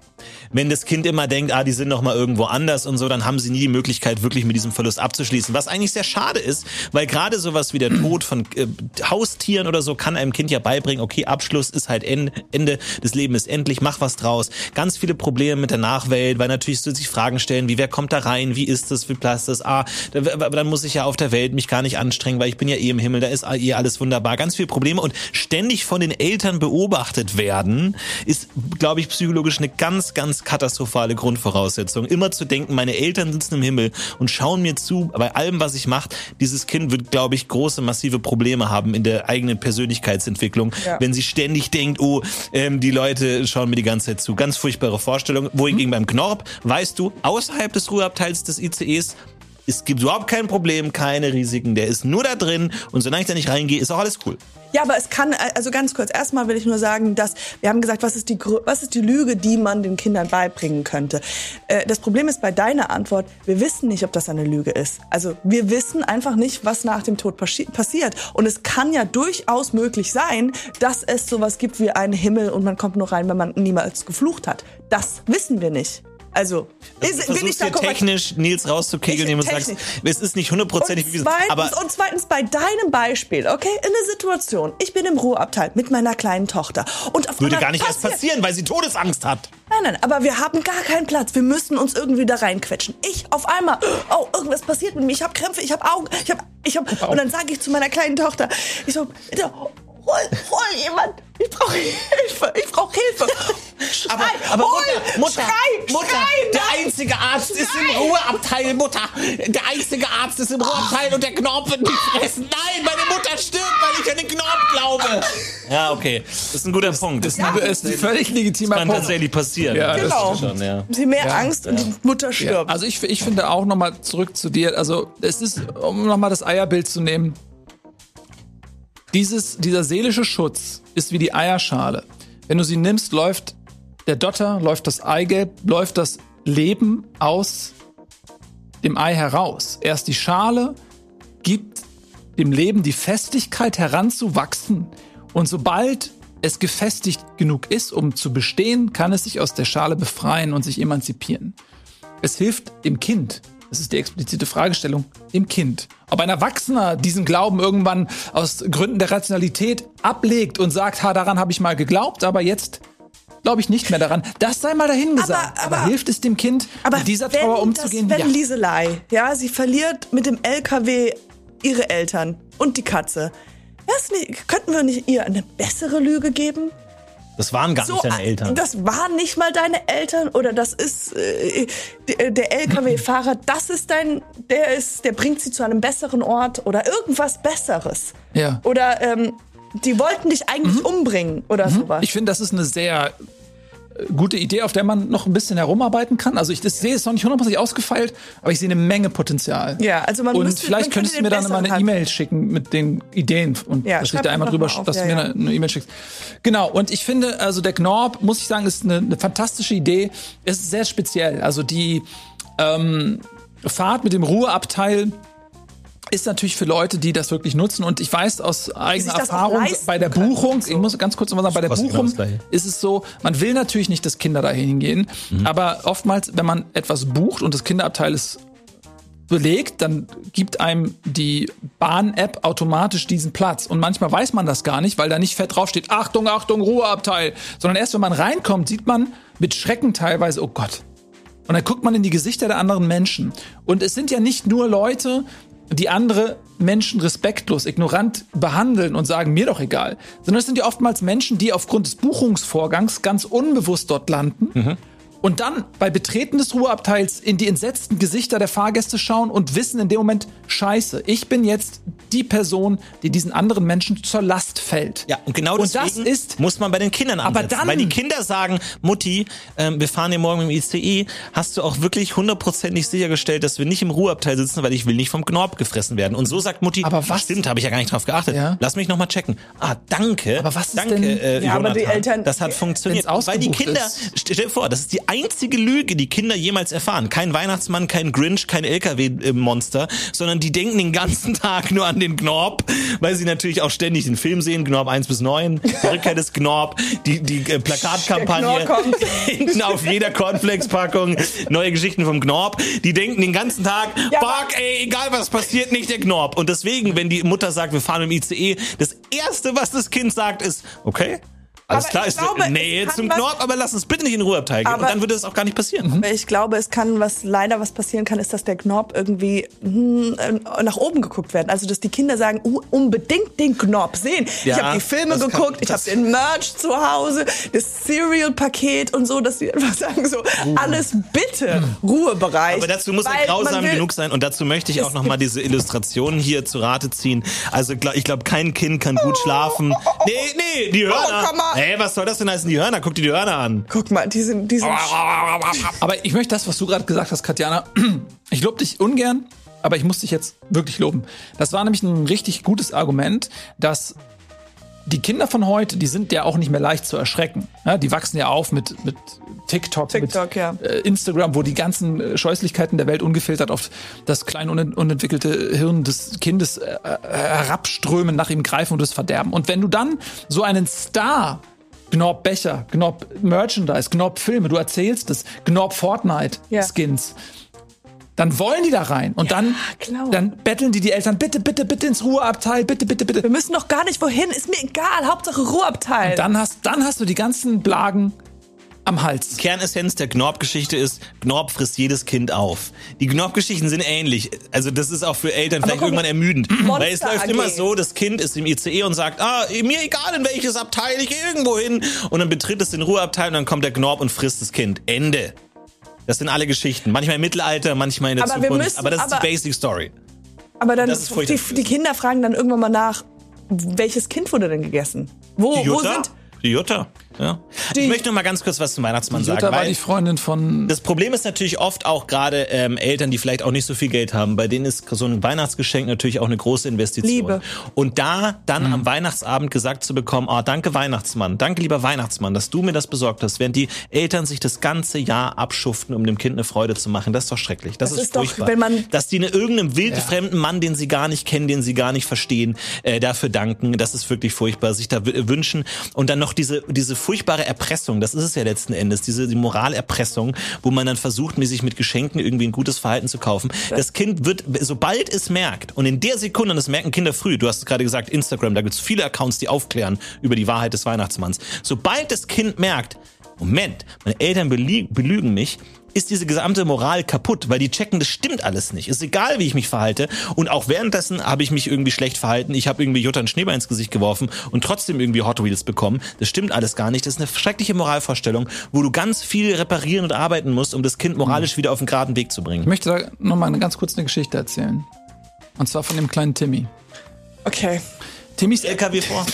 Wenn das Kind immer denkt, ah, die sind noch mal irgendwo anders und so, dann haben sie nie die Möglichkeit, wirklich mit diesem Verlust abzuschließen. Was eigentlich sehr schade ist, weil gerade sowas wie der Tod von äh, Haustieren oder so kann einem Kind ja beibringen, okay, Abschluss ist halt Ende, Ende des Lebens ist endlich, mach was draus. Ganz viele Probleme mit der Nachwelt, weil natürlich so sich Fragen stellen, wie wer kommt da rein, wie ist das, wie passt das, ah, da- dann muss ich ja auf der Welt mich gar nicht anstrengen, weil ich bin ja eh im Himmel, da ist eh alles wunderbar. Ganz viele Probleme und ständig von den Eltern beobachtet werden, ist, glaube ich, psychologisch eine ganz, ganz katastrophale Grundvoraussetzung. Immer zu denken, meine Eltern sitzen im Himmel und schauen mir zu, bei allem, was ich mache. Dieses Kind wird, glaube ich, große, massive Probleme haben in der eigenen Persönlichkeitsentwicklung, Ja. wenn sie ständig denkt, oh, ähm, die Leute schauen mir die ganze Zeit zu. Ganz furchtbare Vorstellung. Wohingegen beim Knorp, weißt du, außerhalb des Ruheabteils des ICEs, es gibt überhaupt kein Problem, keine Risiken. Der ist nur da drin und solange ich da nicht reingehe, ist auch alles cool. Ja, aber es kann, also ganz kurz, erstmal will ich nur sagen, dass wir haben gesagt, was ist die, was ist die Lüge, die man den Kindern beibringen könnte. Äh, Das Problem ist bei deiner Antwort, wir wissen nicht, ob das eine Lüge ist. Also wir wissen einfach nicht, was nach dem Tod passi- passiert. Und es kann ja durchaus möglich sein, dass es sowas gibt wie einen Himmel und man kommt nur rein, wenn man niemals geflucht hat. Das wissen wir nicht. Also, ist, will ich da technisch Nils rauszukegeln, indem du sagst, es ist nicht hundertprozentig und bewiesen. Aber und zweitens bei deinem Beispiel, okay, in der Situation, ich bin im Ruheabteil mit meiner kleinen Tochter und auf würde gar nicht erst passiert- passieren, weil sie Todesangst hat. Nein, nein, aber wir haben gar keinen Platz. Wir müssen uns irgendwie da reinquetschen. Ich auf einmal, oh, irgendwas passiert mit mir. Ich habe Krämpfe, ich habe Augen, ich habe, ich habe. Und dann sage ich zu meiner kleinen Tochter, ich so, hol, hol jemand. Ich brauche Hilfe, ich brauche Hilfe. Schrei, Aber, aber hol, Mutter, Mutter, schrei, Mutter, schrei, der einzige Arzt ist im. Ruheabteil, Mutter. Der einzige Arzt ist im Ruheabteil und der Knorp wird mich fressen. Nein, meine Mutter stirbt, weil ich an den Knorp glaube. Ja, okay. Das ist ein guter Punkt. Das Das ist ein völlig legitimer kann Punkt. tatsächlich passieren. Ja, das Genau. schon, ja. Sie mehr Angst und die Mutter Ja, stirbt. also ich, ich finde auch nochmal zurück zu dir, also es ist, um nochmal das Eierbild zu nehmen, dieses, dieser seelische Schutz ist wie die Eierschale. Wenn du sie nimmst, läuft der Dotter, läuft das Eigelb, läuft das Leben aus dem Ei heraus. Erst die Schale gibt dem Leben die Festigkeit heranzuwachsen. Und sobald es gefestigt genug ist, um zu bestehen, kann es sich aus der Schale befreien und sich emanzipieren. Es hilft dem Kind. Das ist die explizite Fragestellung. Dem Kind. Ob ein Erwachsener diesen Glauben irgendwann aus Gründen der Rationalität ablegt und sagt, ha, daran habe ich mal geglaubt, aber jetzt glaube ich nicht mehr daran. Das sei mal dahingesagt. Aber, aber, aber hilft es dem Kind, mit dieser Trauer umzugehen? Das, wenn ja. Lieselei, ja, sie verliert mit dem LKW ihre Eltern und die Katze. Das nicht, könnten wir nicht ihr eine bessere Lüge geben? Das waren gar nicht deine Eltern. Das waren nicht mal deine Eltern oder das ist äh, der LKW-Fahrer, das ist dein, der ist, der bringt sie zu einem besseren Ort oder irgendwas Besseres. Ja. Oder ähm, die wollten dich eigentlich umbringen oder sowas. Ich finde, das ist eine sehr gute Idee, auf der man noch ein bisschen herumarbeiten kann. Also ich das sehe es noch nicht hundertprozentig ausgefeilt, aber ich sehe eine Menge Potenzial. Ja, also man und müsste, vielleicht könntest du mir dann mal eine E-Mail schicken mit den Ideen und Ja, dass ich da einmal drüber, auf, dass ja, du mir ja. eine E-Mail schickst. Genau. Und ich finde, also der Knorp, muss ich sagen, ist eine, eine fantastische Idee. Es ist sehr speziell. Also die ähm, Fahrt mit dem Ruheabteil ist natürlich für Leute, die das wirklich nutzen. Und ich weiß aus eigener Erfahrung bei der Buchung, so. ich muss ganz kurz noch mal sagen, bei der genau Buchung Gleiche. ist es so, man will natürlich nicht, dass Kinder da hingehen. Aber oftmals, wenn man etwas bucht und das Kinderabteil ist belegt, dann gibt einem die Bahn-App automatisch diesen Platz. Und manchmal weiß man das gar nicht, weil da nicht fett draufsteht, Achtung, Achtung, Ruheabteil. Sondern erst wenn man reinkommt, sieht man mit Schrecken teilweise, oh Gott. Und dann guckt man in die Gesichter der anderen Menschen. Und es sind ja nicht nur Leute, die andere Menschen respektlos, ignorant behandeln und sagen, mir doch egal. Sondern es sind ja oftmals Menschen, die aufgrund des Buchungsvorgangs ganz unbewusst dort landen. Und dann bei Betreten des Ruheabteils in die entsetzten Gesichter der Fahrgäste schauen und wissen in dem Moment, scheiße, ich bin jetzt die Person, die diesen anderen Menschen zur Last fällt. Ja, und genau Und deswegen das ist- muss man bei den Kindern Aber ansetzen. dann- weil die Kinder sagen, Mutti, ähm, wir fahren hier morgen im ICE, hast du auch wirklich hundertprozentig sichergestellt, dass wir nicht im Ruheabteil sitzen, weil ich will nicht vom Knorp gefressen werden. Und so sagt Mutti, Aber was- stimmt, habe ich ja gar nicht drauf geachtet. Ja. Lass mich noch mal checken. Ah, danke. Aber was ist danke, denn- äh, Ja, aber die Jonathan. Eltern- das hat funktioniert. Weil die Kinder, ist. stell dir vor, das ist die einzige Lüge, die Kinder jemals erfahren. Kein Weihnachtsmann, kein Grinch, kein LKW-Monster, sondern die denken den ganzen Tag nur an den Knorp, weil sie natürlich auch ständig den Film sehen, Knorp 1 bis 9, die Rückkehr des Knorp, die, die äh, Plakatkampagne, hinten auf jeder Cornflakes-Packung, neue Geschichten vom Knorp. Die denken den ganzen Tag, Ja, fuck, ey, egal was passiert, nicht der Knorp. Und deswegen, wenn die Mutter sagt, wir fahren im ICE, das erste, was das Kind sagt, ist, okay, alles Aber klar, ich ist glaube, eine Nähe zum Knorp, aber lass uns bitte nicht in den Ruheabteil gehen. Und dann würde das auch gar nicht passieren. Aber ich glaube, es kann was leider was passieren kann, ist, dass der Knorp irgendwie hm, nach oben geguckt werden. Also dass die Kinder sagen, uh, unbedingt den Knorp sehen. ich Ja, habe die Filme das kann- geguckt, ich habe den Merch zu Hause, das Cereal-Paket und so, dass die einfach sagen so, alles bitte Ruhebereich. Aber dazu muss er grausam genug sein und dazu möchte ich auch Es noch mal diese Illustrationen hier zu Rate ziehen. Also ich glaube, kein Kind kann gut schlafen. Nee, nee, die Hörner. komm Hey, was soll das denn heißen, die Hörner? Guck dir die Hörner an. Guck mal, die sind, die sind Aber ich möchte das, was du gerade gesagt hast, Katjana, ich lobe dich ungern, aber ich muss dich jetzt wirklich loben. Das war nämlich ein richtig gutes Argument, dass die Kinder von heute, die sind ja auch nicht mehr leicht zu erschrecken. Ja, die wachsen ja auf mit, mit TikTok, TikTok, mit ja. äh, Instagram, wo die ganzen äh, Scheußlichkeiten der Welt ungefiltert auf das kleine unent unentwickelte Hirn des Kindes äh, äh, herabströmen, nach ihm greifen und es verderben. Und wenn du dann so einen Star Gnorb Becher, Gnorb Merchandise, Gnorb Filme, du erzählst es, Gnorb Fortnite Ja. Dann wollen die da rein und dann, klar. dann betteln die die Eltern, bitte, bitte, bitte ins Ruheabteil, bitte, bitte, bitte. wir müssen doch gar nicht wohin, ist mir egal, Hauptsache Ruheabteil. Dann hast, dann hast du die ganzen Blagen am Hals. Kernessenz der Gnorb-Geschichte ist, Gnorb frisst jedes Kind auf. Die Gnorb-Geschichten sind ähnlich. Also das ist auch für Eltern vielleicht guck mal, irgendwann ermüdend. Monster Weil es läuft AG. immer so, das Kind ist im ICE und sagt, ah, mir egal in welches Abteil, ich gehe irgendwo hin. Und dann betritt es den Ruheabteil und dann kommt der Gnorb und frisst das Kind. Ende. Das sind alle Geschichten. Manchmal im Mittelalter, manchmal in der Aber Zukunft. müssen- aber das ist aber- die Basic Story. Aber dann, Das ist die, die Kinder fragen dann irgendwann mal nach, welches Kind wurde denn gegessen? Wo, Die wo Jutta? sind... Die Jutta. Ja. Ich möchte noch mal ganz kurz was zum Weihnachtsmann sagen. Jutta war weil die Freundin von. das Problem ist natürlich oft auch gerade ähm, Eltern, die vielleicht auch nicht so viel Geld haben, bei denen ist so ein Weihnachtsgeschenk natürlich auch eine große Investition. Liebe. Und da dann am Weihnachtsabend gesagt zu bekommen, oh, danke Weihnachtsmann, danke lieber Weihnachtsmann, dass du mir das besorgt hast, während die Eltern sich das ganze Jahr abschuften, um dem Kind eine Freude zu machen, das ist doch schrecklich. Das, Das ist, ist doch, furchtbar. wenn man- dass die eine, irgendeinem wildfremden Mann, den sie gar nicht kennen, den sie gar nicht verstehen, äh, dafür danken, das ist wirklich furchtbar, sich da w- wünschen und dann noch diese diese furchtbare Erpressung, das ist es ja letzten Endes, diese die Moralerpressung, wo man dann versucht, mir sich mit Geschenken irgendwie ein gutes Verhalten zu kaufen. Das Kind wird, sobald es merkt, und in der Sekunde, und das merken Kinder früh, du hast es gerade gesagt, Instagram, da gibt's viele Accounts, die aufklären über die Wahrheit des Weihnachtsmanns. Sobald das Kind merkt, Moment, meine Eltern belügen mich, ist diese gesamte Moral kaputt, weil die checken, das stimmt alles nicht. Ist egal, wie ich mich verhalte. Und auch währenddessen habe ich mich irgendwie schlecht verhalten. Ich habe irgendwie Jutta einen Schneeball ins Gesicht geworfen und trotzdem irgendwie Hot Wheels bekommen. Das stimmt alles gar nicht. Das ist eine schreckliche Moralvorstellung, wo du ganz viel reparieren und arbeiten musst, um das Kind moralisch wieder auf den geraden Weg zu Ich bringen. möchte da noch mal eine ganz kurz eine Geschichte erzählen. Und zwar von dem kleinen Timmy. Okay. Timmys LKW vor.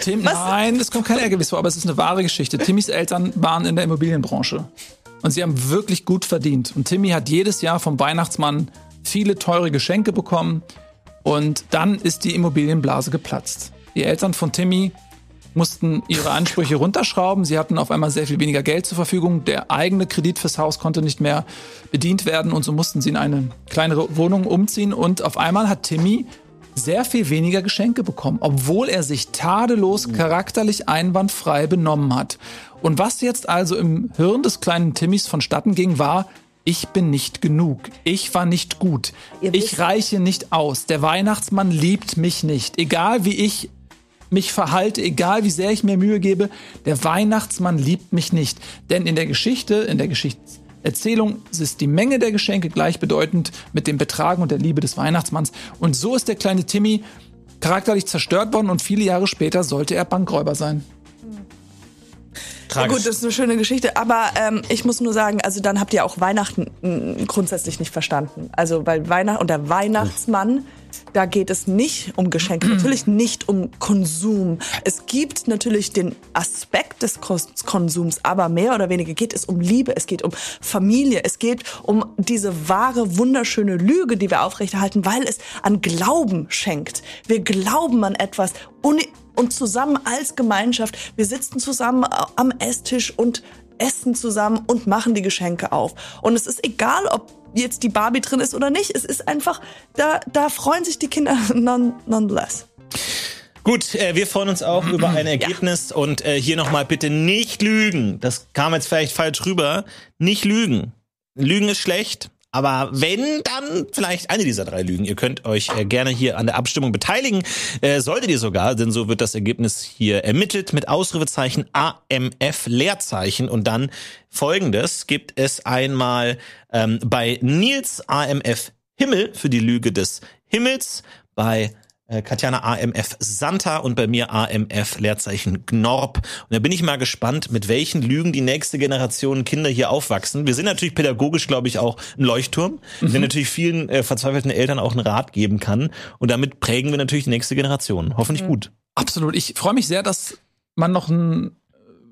Tim, nein, es kommt kein LKW vor, aber es ist eine wahre Geschichte. Timmys Eltern waren in der Immobilienbranche. Und sie haben wirklich gut verdient. Und Timmy hat jedes Jahr vom Weihnachtsmann viele teure Geschenke bekommen. Und dann ist die Immobilienblase geplatzt. Die Eltern von Timmy mussten ihre Ansprüche runterschrauben. Sie hatten auf einmal sehr viel weniger Geld zur Verfügung. Der eigene Kredit fürs Haus konnte nicht mehr bedient werden. Und so mussten sie in eine kleinere Wohnung umziehen. Und auf einmal hat Timmy sehr viel weniger Geschenke bekommen, obwohl er sich tadellos charakterlich einwandfrei benommen hat. Und was jetzt also im Hirn des kleinen Timmys vonstatten ging, war, ich bin nicht genug. Ich war nicht gut. Ich reiche nicht aus. Der Weihnachtsmann liebt mich nicht. Egal wie ich mich verhalte, egal wie sehr ich mir Mühe gebe, der Weihnachtsmann liebt mich nicht. Denn in der Geschichte, in der Geschichtserzählung ist die Menge der Geschenke gleichbedeutend mit dem Betragen und der Liebe des Weihnachtsmanns. Und so ist der kleine Timmy charakterlich zerstört worden und viele Jahre später sollte er Bankräuber sein. Ja, gut, das ist eine schöne Geschichte, aber ähm, ich muss nur sagen, also dann habt ihr auch Weihnachten mh, grundsätzlich nicht verstanden. Also weil Weihnachten und der Weihnachtsmann, da geht es nicht um Geschenke, natürlich nicht um Konsum. Es gibt natürlich den Aspekt des Konsums, aber mehr oder weniger geht es um Liebe, es geht um Familie, es geht um diese wahre, wunderschöne Lüge, die wir aufrechterhalten, weil es an Glauben schenkt. Wir glauben an etwas. Und zusammen als Gemeinschaft, wir sitzen zusammen am Esstisch und essen zusammen und machen die Geschenke auf. Und es ist egal, ob jetzt die Barbie drin ist oder nicht. Es ist einfach, da, da freuen sich die Kinder non, nonetheless. Gut, äh, wir freuen uns auch über ein Ergebnis und äh, hier nochmal bitte nicht lügen. Das kam jetzt vielleicht falsch rüber. Nicht lügen. Lügen ist schlecht. Aber wenn, dann vielleicht eine dieser drei Lügen. Ihr könnt euch äh, gerne hier an der Abstimmung beteiligen. Äh, solltet ihr sogar, denn so wird das Ergebnis hier ermittelt mit Ausrufezeichen AMF Leerzeichen und dann folgendes gibt es einmal ähm, bei Nils AMF Himmel für die Lüge des Himmels, bei Katjana AMF Santa und bei mir AMF Leerzeichen Gnorb. Und da bin ich mal gespannt, mit welchen Lügen die nächste Generation Kinder hier aufwachsen. Wir sind natürlich pädagogisch, glaube ich, auch ein Leuchtturm, der natürlich vielen äh, verzweifelten Eltern auch einen Rat geben kann. Und damit prägen wir natürlich die nächste Generation. Hoffentlich gut. Absolut. Ich freue mich sehr, dass man noch ein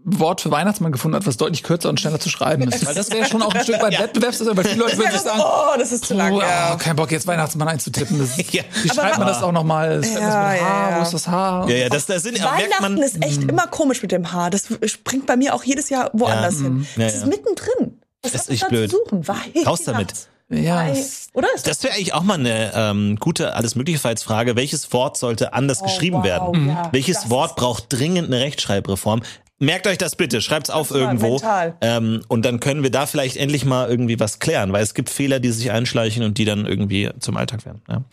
Wort für Weihnachtsmann gefunden hat, was deutlich kürzer und schneller zu schreiben ist. Weil das wäre schon auch ein Stück weit Wettbewerbs, weil viele Leute würden sich sagen, Oh, das ist zu lang. Oh, ja. oh, kein Bock, jetzt Weihnachtsmann einzutippen. Das, Ja. Wie schreibt man das auch nochmal? Das Ja, ja, ja. wo ist das H? Ja, ja, das, das sind, merkt Weihnachten man, ist echt immer komisch mit dem Haar. Das springt bei mir auch jedes Jahr woanders hin. Ja, Es ist ja. mittendrin. Was Das hast ist du da blöd. zu suchen? Weihnachts- Raus damit. Ja, Oder? Das wäre eigentlich auch mal eine ähm, gute alles Möglichkeitsfrage. Welches Wort sollte anders geschrieben wow, werden? ja. Welches Das Wort braucht dringend eine Rechtschreibreform? Merkt euch das bitte, schreibt's auf war irgendwo. Ähm, und dann können wir da vielleicht endlich mal irgendwie was klären, weil es gibt Fehler, die sich einschleichen und die dann irgendwie zum Alltag werden. Ja.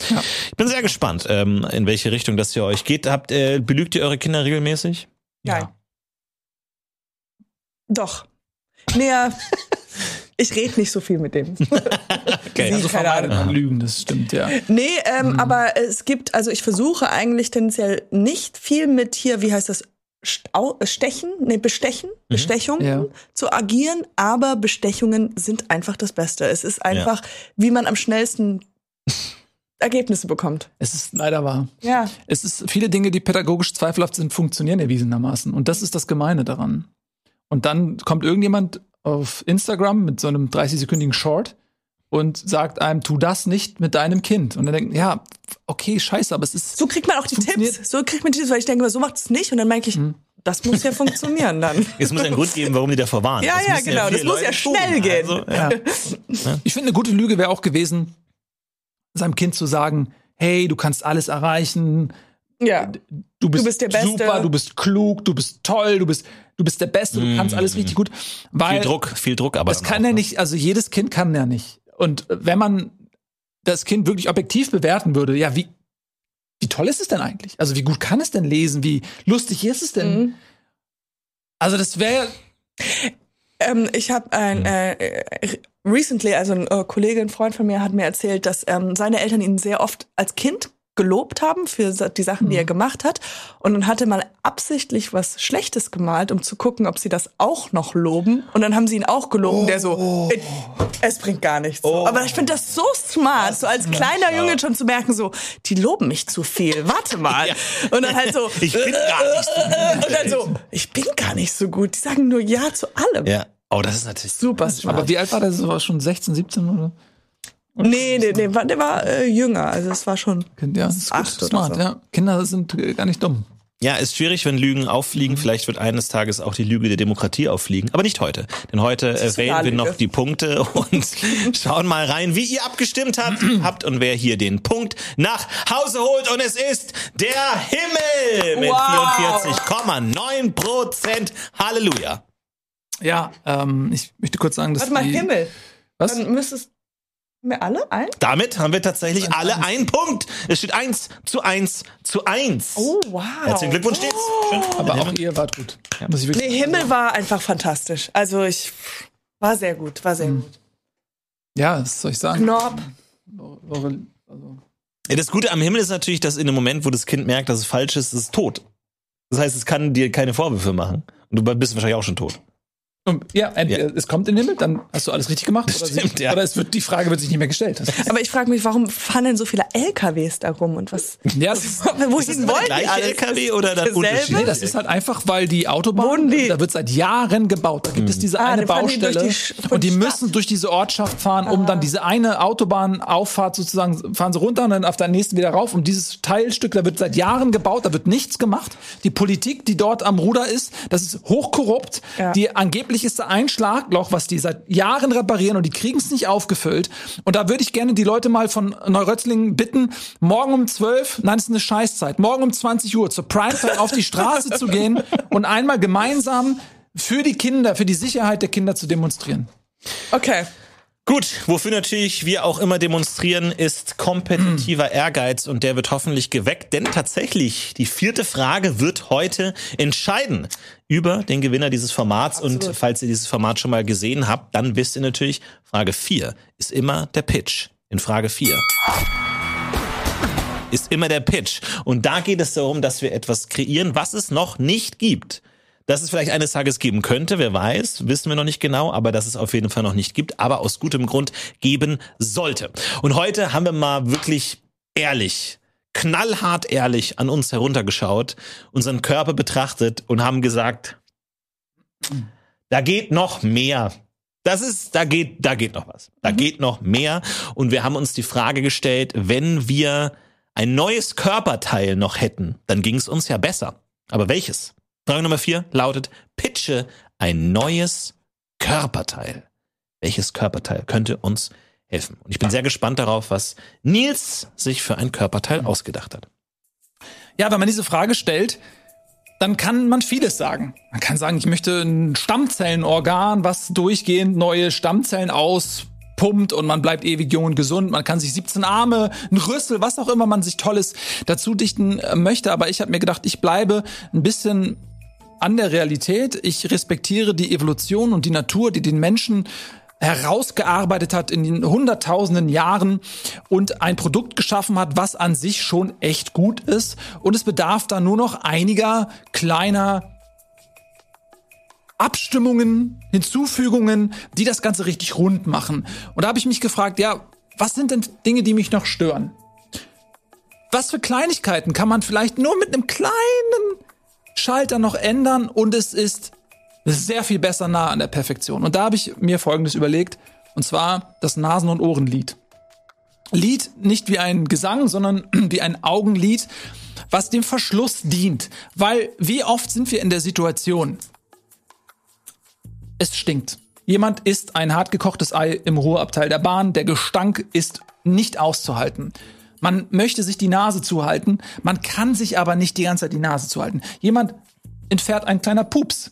Ich bin sehr gespannt, ähm, in welche Richtung das für euch geht. Habt, äh, belügt ihr eure Kinder regelmäßig? Nein. Doch. Naja, ich rede nicht so viel mit dem. Okay. Also keine Ahnung. Lügen, das stimmt, ja. Nee, ähm, aber es gibt, also ich versuche eigentlich tendenziell nicht viel mit hier, wie heißt das, Stechen, nee, Bestechen, Bestechungen Ja. zu agieren, aber Bestechungen sind einfach das Beste. Es ist einfach, wie man am schnellsten Ergebnisse bekommt. Es ist leider wahr. Ja. Es ist viele Dinge, die pädagogisch zweifelhaft sind, funktionieren erwiesenermaßen. Und das ist das Gemeine daran. Und dann kommt irgendjemand auf Instagram mit so einem 30-sekündigen Short und sagt einem, tu das nicht mit deinem Kind. Und dann denkt, ja, okay, scheiße, aber es ist. So kriegt man auch die. Tipps. So kriegt man die Tipps, weil ich denke, immer, so macht es nicht. Und dann merke ich, Mhm. das muss ja funktionieren dann. Es muss einen Grund geben, warum die davor waren. Ja, Das ja, genau. viele Das muss ja Leute schnell tun. gehen. Also, ja. Ich finde, eine gute Lüge wäre auch gewesen, seinem Kind zu sagen, hey, du kannst alles erreichen, Ja. du bist, bist der Beste. super, du bist klug, du bist toll, du bist, du bist der Beste, du kannst alles richtig gut. Weil Viel Druck, viel Druck, aber. das dann kann auch, ja ne? nicht, also jedes Kind kann ja nicht. Und wenn man das Kind wirklich objektiv bewerten würde, ja, wie, wie toll ist es denn eigentlich? Also wie gut kann es denn lesen? Wie lustig ist es denn? Mhm. Also das wäre Ähm, ich habe ein äh, recently, also ein äh, Kollege, ein Freund von mir hat mir erzählt, dass ähm, seine Eltern ihn sehr oft als Kind gelobt haben für die Sachen, die er gemacht hat. Und dann hatte mal absichtlich was Schlechtes gemalt, um zu gucken, ob sie das auch noch loben. Und dann haben sie ihn auch geloben, der so, "Äh, es bringt gar nichts. Aber ich finde das so smart, so als kleiner Junge schon zu merken, so, die loben mich zu viel. Warte mal. Ja. Und dann halt so, Ich bin gar nicht so gut. und dann so, ich bin gar nicht so gut. Die sagen nur Ja zu allem. Ja. Oh, das ist natürlich Super smart. Aber wie alt war der? Das war schon 16, 17 oder? Nee, nee, nee, war- der war äh, jünger, also es war schon. Kind, Ja, das ist gut, Acht oder smart, so. ja. Kinder sind äh, gar nicht dumm. Ja, ist schwierig, wenn Lügen auffliegen. Mhm. Vielleicht wird eines Tages auch die Lüge der Demokratie auffliegen. Aber nicht heute. Denn heute äh, wählen wir noch die Punkte und schauen mal rein, wie ihr abgestimmt habt, habt und wer hier den Punkt nach Hause holt. Und es ist der Himmel mit Wow. 44,9 Prozent. Halleluja. Ja, ähm, ich möchte kurz sagen, dass Warte mal, die, Himmel. Was? Dann müsstest wir alle ein? Damit haben wir tatsächlich alle einen Punkt. Es steht 1 zu 1 zu 1. Oh, wow. Herzlichen Glückwunsch stets. Schön. Aber auch ihr wart gut. Muss ich wirklich Nee, Himmel war einfach fantastisch. Also ich war sehr gut, war sehr Mhm. gut. Ja, was soll ich sagen? Knorp. Eure- Also, Ja, das Gute am Himmel ist natürlich, dass in dem Moment, wo das Kind merkt, dass es falsch ist, ist es tot. Das heißt, es kann dir keine Vorwürfe machen. Und du bist wahrscheinlich auch schon tot. Ja, entweder Ja. es kommt in den Himmel, dann hast du alles richtig gemacht. Oder, Stimmt, sie, ja. oder es wird, die Frage wird sich nicht mehr gestellt. Das Aber ich frage mich, warum fahren denn so viele LKWs da rum und was? ja, das ist, Wohin Ist das wollen die alles? LKW oder unterschiedlich? Nee, das ist halt einfach, weil die Autobahn, die- da wird seit Jahren gebaut. Da gibt es diese Ah, eine Baustelle die und die die müssen Stadt. durch diese Ortschaft fahren, um dann diese eine Autobahnauffahrt sozusagen, fahren sie runter und dann auf der nächsten wieder rauf. Und dieses Teilstück, da wird seit Jahren gebaut, da wird nichts gemacht. Die Politik, die dort am Ruder ist, das ist hochkorrupt. Ja. Die angeblich ist da ein Schlagloch, was die seit Jahren reparieren und die kriegen es nicht aufgefüllt. Und da würde ich gerne die Leute mal von Neurötzlingen bitten, morgen um 12, nein, das ist eine Scheißzeit, morgen um 20 Uhr zur Primetime auf die Straße zu gehen und einmal gemeinsam für die Kinder, für die Sicherheit der Kinder zu demonstrieren. Okay. Gut, wofür natürlich wir auch immer demonstrieren, ist kompetitiver Ehrgeiz und der wird hoffentlich geweckt, denn tatsächlich die vierte Frage wird heute entscheiden über den Gewinner dieses Formats und falls ihr dieses Format schon mal gesehen habt, dann wisst ihr natürlich, Frage 4 ist immer der Pitch in Frage 4 ist immer der Pitch. Und da geht es darum, dass wir etwas kreieren, was es noch nicht gibt. Dass es vielleicht eines Tages geben könnte, wer weiß, wissen wir noch nicht genau, aber dass es auf jeden Fall noch nicht gibt, aber aus gutem Grund geben sollte. Und heute haben wir mal wirklich ehrlich, knallhart ehrlich an uns heruntergeschaut, unseren Körper betrachtet und haben gesagt, da geht noch mehr. Das ist, da geht, da geht noch was. Da geht noch mehr. Und wir haben uns die Frage gestellt, wenn wir ein neues Körperteil noch hätten, dann ging es uns ja besser. Aber welches? Frage Nummer vier lautet, pitche ein neues Körperteil. Welches Körperteil könnte uns helfen? Und ich bin sehr gespannt darauf, was Nils sich für ein Körperteil ausgedacht hat. Ja, wenn man diese Frage stellt, dann kann man vieles sagen. Man kann sagen, ich möchte ein Stammzellenorgan, was durchgehend neue Stammzellen auspumpt und man bleibt ewig jung und gesund. Man kann sich 17 Arme, ein Rüssel, was auch immer man sich Tolles dazu dichten möchte. Aber ich habe mir gedacht, ich bleibe ein bisschen an der Realität. Ich respektiere die Evolution und die Natur, die den Menschen herausgearbeitet hat in den hunderttausenden Jahren und ein Produkt geschaffen hat, was an sich schon echt gut ist. Und es bedarf da nur noch einiger kleiner Abstimmungen, Hinzufügungen, die das Ganze richtig rund machen. Und da habe ich mich gefragt, ja, was sind denn Dinge, die mich noch stören? was für Kleinigkeiten kann man vielleicht nur mit einem kleinen Schalter noch ändern und es ist sehr viel besser nah an der Perfektion. Und da habe ich mir Folgendes überlegt, und zwar das Nasen- und Ohrenlied. Lied nicht wie ein Gesang, sondern wie ein Augenlied, was dem Verschluss dient. Weil wie oft sind wir in der Situation, es stinkt. Jemand isst ein hartgekochtes Ei im Ruheabteil der Bahn, der Gestank ist nicht auszuhalten. Man möchte sich die Nase zuhalten, man kann sich aber nicht die ganze Zeit die Nase zuhalten. Jemand entfährt ein kleiner Pups.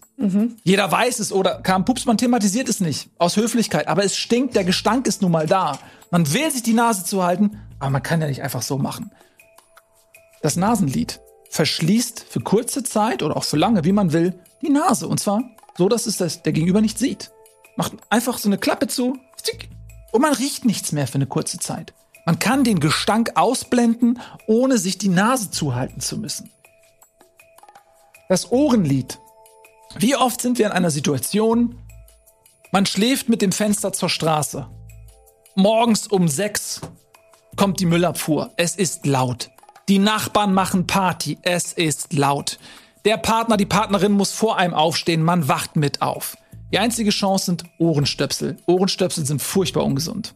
Jeder weiß es oder kam Pups, man thematisiert es nicht aus Höflichkeit, aber es stinkt, der Gestank ist nun mal da. Man will sich die Nase zuhalten, aber man kann ja nicht einfach so machen. Das Nasenlied verschließt für kurze Zeit oder auch für lange, wie man will, die Nase und zwar so, dass es das der Gegenüber nicht sieht. Macht einfach so eine Klappe zu und man riecht nichts mehr für eine kurze Zeit. Man kann den Gestank ausblenden, ohne sich die Nase zuhalten zu müssen. Das Ohrenlied. Wie oft sind wir in einer Situation, man schläft mit dem Fenster zur Straße. Morgens um sechs kommt die Müllabfuhr. Es ist laut. Die Nachbarn machen Party. Es ist laut. Der Partner, die Partnerin muss vor einem aufstehen. Man wacht mit auf. Die einzige Chance sind Ohrenstöpsel. Ohrenstöpsel sind furchtbar ungesund.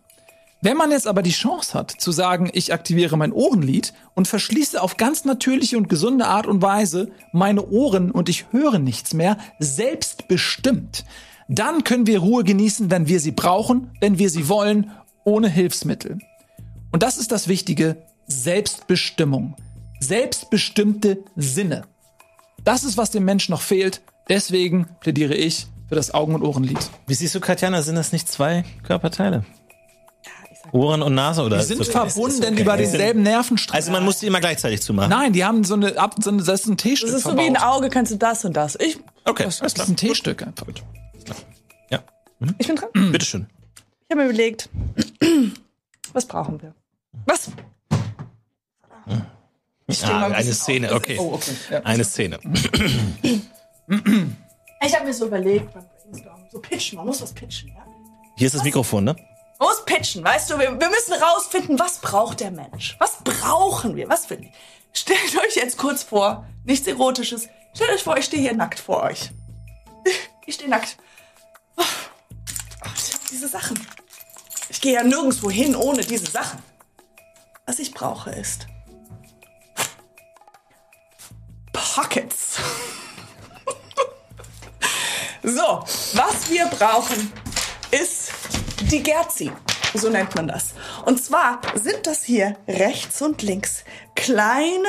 Wenn man jetzt aber die Chance hat, zu sagen, ich aktiviere mein Ohrenlied und verschließe auf ganz natürliche und gesunde Art und Weise meine Ohren und ich höre nichts mehr, selbstbestimmt, dann können wir Ruhe genießen, wenn wir sie brauchen, wenn wir sie wollen, ohne Hilfsmittel. Und das ist das Wichtige, Selbstbestimmung. Selbstbestimmte Sinne. Das ist, was dem Menschen noch fehlt. Deswegen plädiere ich für das Augen- und Ohrenlied. Wie siehst du, Katjana, sind das nicht zwei Körperteile? Ohren und Nase oder? Die sind okay? verbunden okay. über denselben Nervenstrang. Also man muss die immer gleichzeitig zumachen. Nein, die haben so eine, ab, so eine das ist ein T-Stück Das ist so verbaut. wie ein Auge, kannst du das und das. Ich, Okay, Das alles ist ein T-Stück einfach. Ja, ich bin dran. bitteschön. Ich habe mir überlegt, was brauchen wir? Was? Ich steh mal Ah, ein eine Szene, auf. okay. Oh, okay. Ja. Eine Szene. Ich habe mir so überlegt, beim Brainstorm, so pitchen, man muss was pitchen, ja? Hier ist das Mikrofon, ne? Man muss pitchen, weißt du, wir, wir müssen rausfinden, was braucht der Mensch? Was brauchen wir? Was will ich? Stellt euch jetzt kurz vor, nichts Erotisches. Stellt euch vor, ich stehe hier nackt vor euch. Ich stehe nackt. Oh, diese Sachen. Ich gehe ja nirgendwo hin ohne diese Sachen. Was ich brauche ist Pockets. so, was wir brauchen ist die Gerzi. So nennt man das. Und zwar sind das hier rechts und links kleine,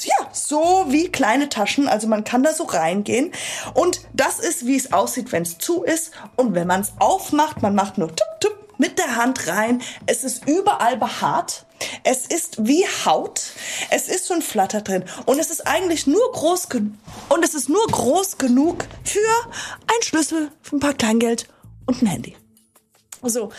ja, so wie kleine Taschen. Also man kann da so reingehen. Und das ist, wie es aussieht, wenn es zu ist. Und wenn man es aufmacht, man macht nur tup, tup mit der Hand rein. Es ist überall behaart. Es ist wie Haut. Es ist so ein Flatter drin. Und es ist eigentlich nur groß genug. Und es ist nur groß genug für einen Schlüssel, für ein paar Kleingeld und ein Handy. So,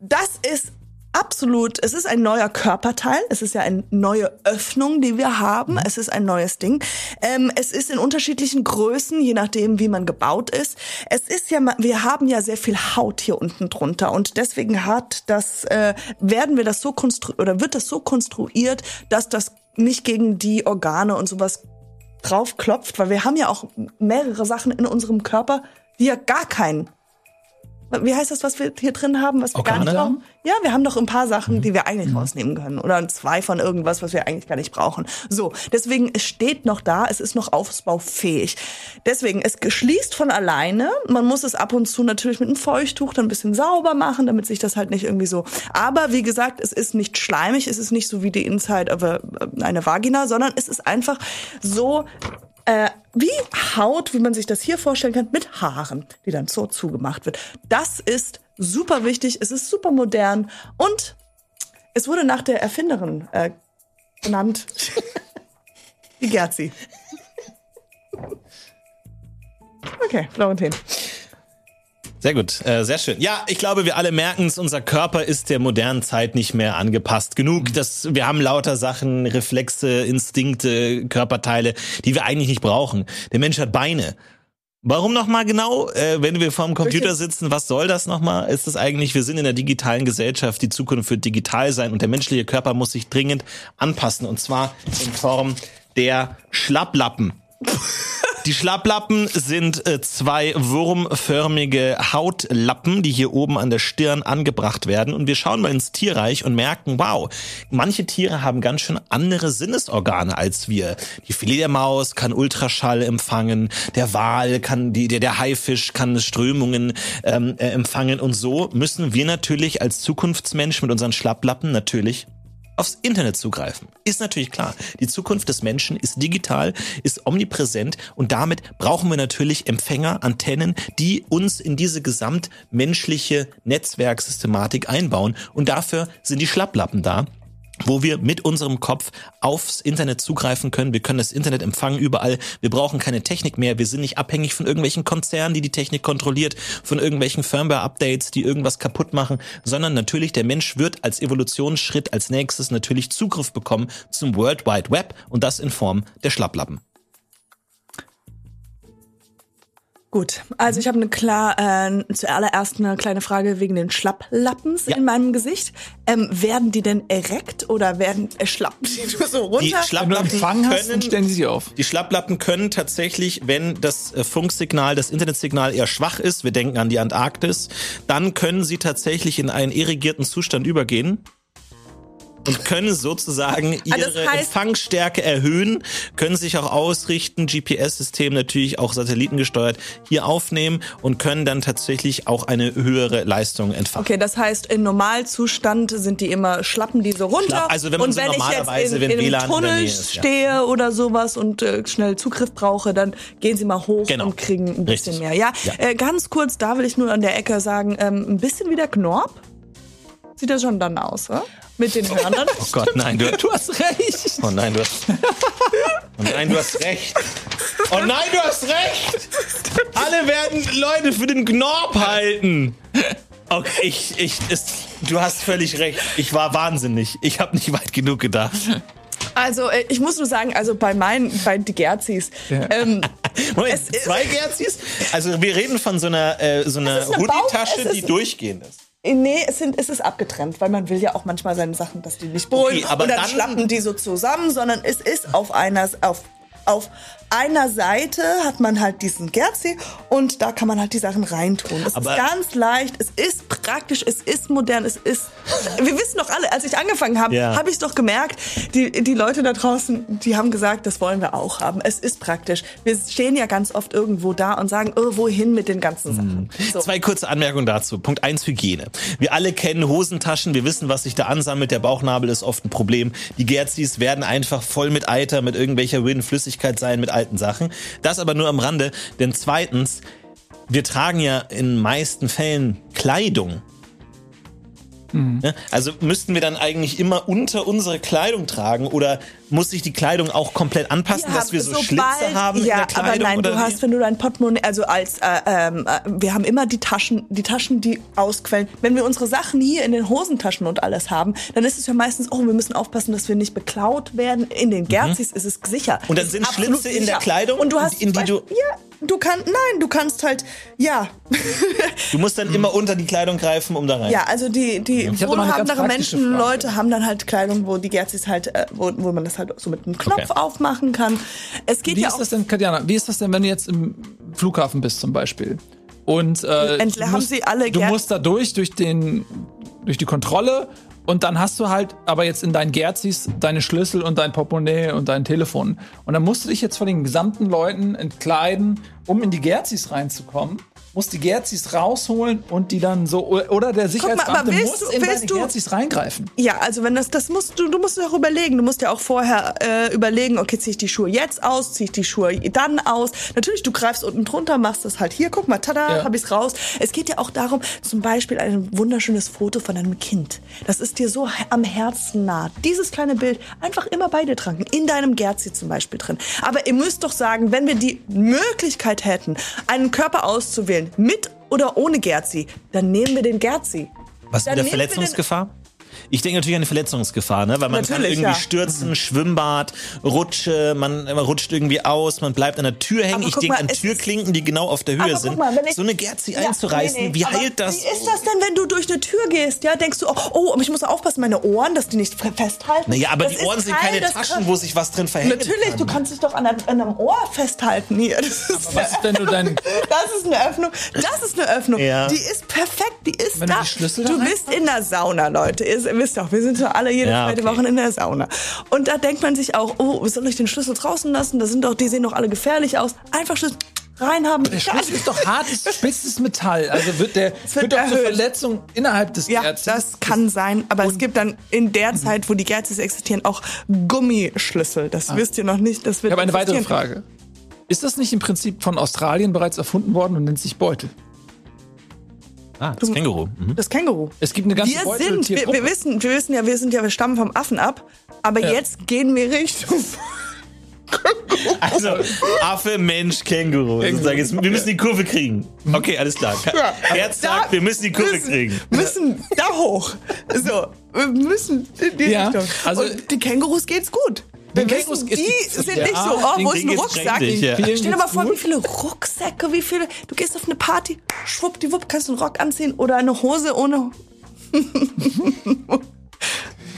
das ist absolut, es ist ein neuer Körperteil, es ist ja eine neue Öffnung, die wir haben, es ist ein neues Ding. Ähm, es ist in unterschiedlichen Größen, je nachdem, wie man gebaut ist. Es ist ja, wir haben ja sehr viel Haut hier unten drunter und deswegen hat das, äh, werden wir das so konstruiert, oder wird das so konstruiert, dass das nicht gegen die Organe und sowas drauf klopft, weil wir haben ja auch mehrere Sachen in unserem Körper, die ja gar keinen wie heißt das, was wir hier drin haben, was wir gar Organe? nicht brauchen? Ja, wir haben doch ein paar Sachen, die wir eigentlich rausnehmen können. Oder zwei von irgendwas, was wir eigentlich gar nicht brauchen. So, deswegen, es steht noch da, es ist noch ausbaufähig. Deswegen, es schließt von alleine. Man muss es ab und zu natürlich mit einem Feuchttuch dann ein bisschen sauber machen, damit sich das halt nicht irgendwie so. Aber wie gesagt, es ist nicht schleimig, es ist nicht so wie die Inside of a, eine Vagina, sondern es ist einfach so äh, wie Haut, wie man sich das hier vorstellen kann, mit Haaren, die dann so zugemacht wird. Das ist super wichtig, es ist super modern und es wurde nach der Erfinderin äh, benannt. Die Gerzi. Okay, Florentin. Sehr gut, äh, sehr schön. Ja, ich glaube, wir alle merken es, unser Körper ist der modernen Zeit nicht mehr angepasst genug. Das, wir haben lauter Sachen, Reflexe, Instinkte, Körperteile, die wir eigentlich nicht brauchen. Der Mensch hat Beine. Warum nochmal genau, äh, wenn wir vorm Computer sitzen, was soll das nochmal? Ist es eigentlich, wir sind in der digitalen Gesellschaft, die Zukunft wird digital sein und der menschliche Körper muss sich dringend anpassen und zwar in Form der Schlapplappen. Die Schlapplappen sind äh, zwei wurmförmige Hautlappen, die hier oben an der Stirn angebracht werden. Und wir schauen mal ins Tierreich und merken, wow, manche Tiere haben ganz schön andere Sinnesorgane als wir. Die Fledermaus kann Ultraschall empfangen, der Wal kann, die, der, der Haifisch kann Strömungen ähm, äh, empfangen. Und so müssen wir natürlich als Zukunftsmensch mit unseren Schlapplappen natürlich aufs Internet zugreifen. Ist natürlich klar. Die Zukunft des Menschen ist digital, ist omnipräsent und damit brauchen wir natürlich Empfänger, Antennen, die uns in diese gesamtmenschliche Netzwerksystematik einbauen. Und dafür sind die Schlapplappen da wo wir mit unserem Kopf aufs Internet zugreifen können. Wir können das Internet empfangen überall. Wir brauchen keine Technik mehr. Wir sind nicht abhängig von irgendwelchen Konzernen, die die Technik kontrolliert, von irgendwelchen Firmware-Updates, die irgendwas kaputt machen, sondern natürlich der Mensch wird als Evolutionsschritt als nächstes natürlich Zugriff bekommen zum World Wide Web und das in Form der Schlapplappen. Gut, also ich habe eine klar äh, zuallererst eine kleine Frage wegen den Schlapplappens Ja. in meinem Gesicht. Ähm, werden die denn erekt oder werden äh, schlappen die nur so runter? Die Schlapplappen dann können stellen die sich auf. Die Schlapplappen können tatsächlich, wenn das äh, Funksignal, das Internetsignal eher schwach ist, wir denken an die Antarktis, dann können sie tatsächlich in einen irrigierten Zustand übergehen und können sozusagen Ah, ihre das heißt- Empfangsstärke erhöhen, können sich auch ausrichten, GPS-System natürlich auch satellitengesteuert hier aufnehmen und können dann tatsächlich auch eine höhere Leistung entfachen. Okay, das heißt, im Normalzustand sind die immer schlappen die so runter. Schlapp- also wenn man und so wenn ich normalerweise, jetzt in, in einem in Tunnel ist, ja. stehe oder sowas und äh, schnell Zugriff brauche, dann gehen sie mal hoch Genau. und kriegen ein bisschen Richtig. mehr. Ja, Ja. Äh, ganz kurz, da will ich nur an der Ecke sagen, ähm, ein bisschen wie der Knorp. Sieht das schon dann aus, oder? Mit den Hörnern. Oh Gott, nein, du, Du hast recht. Oh nein, du hast. Oh nein, du hast recht. Oh nein, du hast recht. Alle werden Leute für den Knorp halten. Okay, ich, ich, es, du hast völlig recht. Ich war wahnsinnig. Ich habe nicht weit genug gedacht. Also äh, ich muss nur sagen, also bei meinen, bei die Gerzis, ähm, Moment, Es ist- zwei Gerzis? Also wir reden von so einer, äh, so einer ist Hoodie-Tasche, ist- die durchgehend ist. Nee, es, sind, es ist abgetrennt, weil man will ja auch manchmal seine Sachen, dass die nicht beruhigen. Okay, aber und dann, dann- schlappen die so zusammen, sondern es ist auf einer, auf, auf einer Seite hat man halt diesen Gerzi und da kann man halt die Sachen reintun. Es ist ganz leicht, es ist praktisch, es ist modern, es ist. Wir wissen doch alle, als ich angefangen habe, Ja. habe ich doch gemerkt, die, die Leute da draußen, die haben gesagt, das wollen wir auch haben. Es ist praktisch. Wir stehen ja ganz oft irgendwo da und sagen, oh, wohin mit den ganzen Sachen. So. Zwei kurze Anmerkungen dazu. Punkt eins Hygiene. Wir alle kennen Hosentaschen, wir wissen, was sich da ansammelt. Der Bauchnabel ist oft ein Problem. Die Gerzis werden einfach voll mit Eiter, mit irgendwelcher wilden Flüssigkeit sein, mit alten Sachen. Das aber nur am Rande. Denn zweitens, wir tragen ja in meisten Fällen Kleidung. Ne? Also müssten wir dann eigentlich immer unter unsere Kleidung tragen oder muss sich die Kleidung auch komplett anpassen, dass wir so Schlitze haben ja, in der Kleidung? aber nein, du hast, wenn du dein Portemonnaie, also als, äh, ähm, äh, wir haben immer die Taschen, die Taschen, die ausquellen. Wenn wir unsere Sachen hier in den Hosentaschen und alles haben, dann ist es ja meistens, oh, wir müssen aufpassen, dass wir nicht beklaut werden. In den Gerzis ist es sicher. Mhm. Und dann sind Schlitze in der. Kleidung, und du hast in die zum du- Beispiel- ja, du kannst, nein, du kannst halt, ja, Du musst dann immer unter die Kleidung greifen, um da rein. ja, also die, die Ich hab wohlhabendere praktische Menschen, Frage. Leute haben dann halt Kleidung, wo die Gerzis halt, äh, wo, wo man das halt so mit einem Knopf Okay. aufmachen kann. Es geht Wie ja ist auch das denn, Katjana, wie ist das denn, wenn du jetzt im Flughafen bist zum Beispiel? Und äh, Endlich du haben musst, sie alle du musst da durch, durch den, durch die Kontrolle und dann hast du halt aber jetzt in deinen Gerzis deine Schlüssel und dein Portemonnaie und dein Telefon. Und dann musst du dich jetzt von den gesamten Leuten entkleiden, um in die Gerzis reinzukommen. Musst die Gerzis rausholen und die dann so, oder der Sicherheitsbeamte willst muss in willst deine du- Gerzis reingreifen. Ja, also wenn das, das musst du, du musst auch überlegen. Du musst ja auch vorher äh, überlegen, okay, ziehe ich die Schuhe jetzt aus, ziehe ich die Schuhe dann aus. Natürlich, du greifst unten drunter, machst das halt hier, guck mal, tada, Ja. hab ich's raus. Es geht ja auch darum, zum Beispiel ein wunderschönes Foto von einem Kind. Das ist dir so am Herzen nah. Dieses kleine Bild einfach immer bei dir tragen, in deinem Gerzi zum Beispiel drin. Aber ihr müsst doch sagen, wenn wir die Möglichkeit hätten, einen Körper auszuwählen, mit oder ohne Gerzi, dann nehmen wir den Gerzi. Was Dann mit der Verletzungsgefahr? Ich denke natürlich an die Verletzungsgefahr, ne? weil man kann Natürlich, irgendwie ja. stürzen, Schwimmbad, Rutsche, man, man rutscht irgendwie aus, man bleibt an der Tür hängen. Aber Ich denke an Türklinken, die genau auf der Höhe Aber sind. guck mal, wenn ich- so eine Gerzi Ja, einzureißen, nee, nee, wie aber heilt das? Wie ist das denn, wenn du durch eine Tür gehst? Ja, denkst du, oh, oh ich muss aufpassen, meine Ohren, dass die nicht fe- festhalten. Naja, aber Das die Ohren sind keine Taschen, wo sich was drin verhängen Natürlich, kann. du kannst dich doch an, einem- an einem Ohr festhalten hier. Das ist, Was ist, wenn du dein, das ist eine Öffnung. Das ist eine Öffnung. Ja. Die ist perfekt. Die ist Wenn du da. die Schlüssel da du rein- bist in der Sauna, Leute. Ihr wisst doch, wir sind doch alle jede Ja, zweite okay. Woche in der Sauna. Und da denkt man sich auch, oh, soll ich den Schlüssel draußen lassen? Da sind doch, die sehen doch alle gefährlich aus. Einfach Schlüssel reinhaben. der Schlüssel ist doch hartes, spitzes Metall. Also wird der wird wird doch zur. Verletzung innerhalb des Ja, Erzes. das kann sein, aber es gibt dann in der Zeit, wo die Gerzis existieren, auch Gummischlüssel. Das wisst ihr noch nicht. Das wird Ich habe eine weitere. Frage. Ist das nicht im Prinzip von Australien bereits erfunden worden und nennt sich Beutel? Ah, das Känguru. Mhm. Das Känguru. Es gibt eine ganze Wir Beutel sind, wir, wir wissen, wir wissen ja, wir sind ja, wir stammen vom Affen ab, aber Ja. jetzt gehen wir Richtung. Also, Affe, Mensch, Känguru. Sozusagen, jetzt, wir müssen die Kurve kriegen. Okay, alles klar. Herz sagt, wir müssen die Kurve müssen, kriegen. Müssen da hoch. So, wir müssen in die Ja, Richtung. also- Und die Kängurus geht's gut. Wir Den wissen, die sind ja, nicht so, oh, wo ist ein Rucksack? ja. Stell dir mal vor, gut. wie viele Rucksäcke, wie viele. Du gehst auf eine Party, schwuppdiwupp, kannst du einen Rock anziehen oder eine Hose ohne.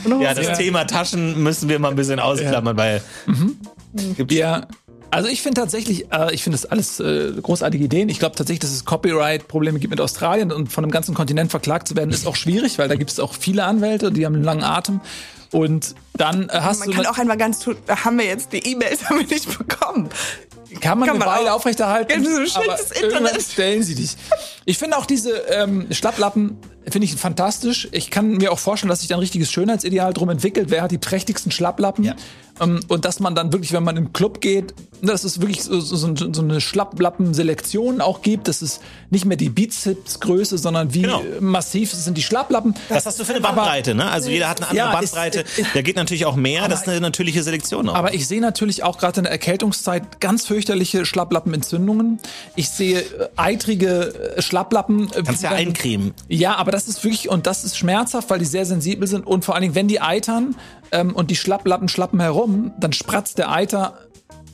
ohne Ja, das Ja. Thema Taschen müssen wir mal ein bisschen ausklammern, weil Ja, also ich finde tatsächlich, äh, ich finde das alles äh, großartige Ideen. Ich glaube tatsächlich, dass es Copyright-Probleme gibt mit Australien und von einem ganzen Kontinent verklagt zu werden, ist auch schwierig, weil da gibt es auch viele Anwälte, die haben einen langen Atem. Und dann äh, hast Man du kann auch einmal ganz tun, da haben wir jetzt die E-Mails haben wir nicht bekommen. kann man kann eine man Weile auch. aufrechterhalten, Ja, so aber Internet. stellen sie dich. Ich finde auch diese ähm, Schlapplappen finde ich fantastisch. Ich kann mir auch vorstellen, dass sich da ein richtiges Schönheitsideal drum entwickelt. Wer hat die prächtigsten Schlapplappen? Ja. Ähm, und dass man dann wirklich, wenn man im Club geht, dass es wirklich so, so, so eine Schlapplappen-Selektion auch gibt. Das ist nicht mehr die Bizeps-Größe, sondern wie Genau. massiv sind die Schlapplappen. was hast du für eine Bandbreite, ne? Also jeder hat eine andere Ja, ist- Bandbreite. ist- da geht natürlich auch mehr. Das ist eine natürliche Selektion auch. Aber ich sehe natürlich auch gerade in der Erkältungszeit ganz fürchterliche Schlapplappenentzündungen. Ich sehe äh, eitrige äh, Schlapplappen. äh, Kannst ja eincremen. Ja, aber das ist wirklich, und das ist schmerzhaft, weil die sehr sensibel sind. Und vor allen Dingen, wenn die eitern ähm, und die Schlapplappen schlappen herum, dann spratzt der Eiter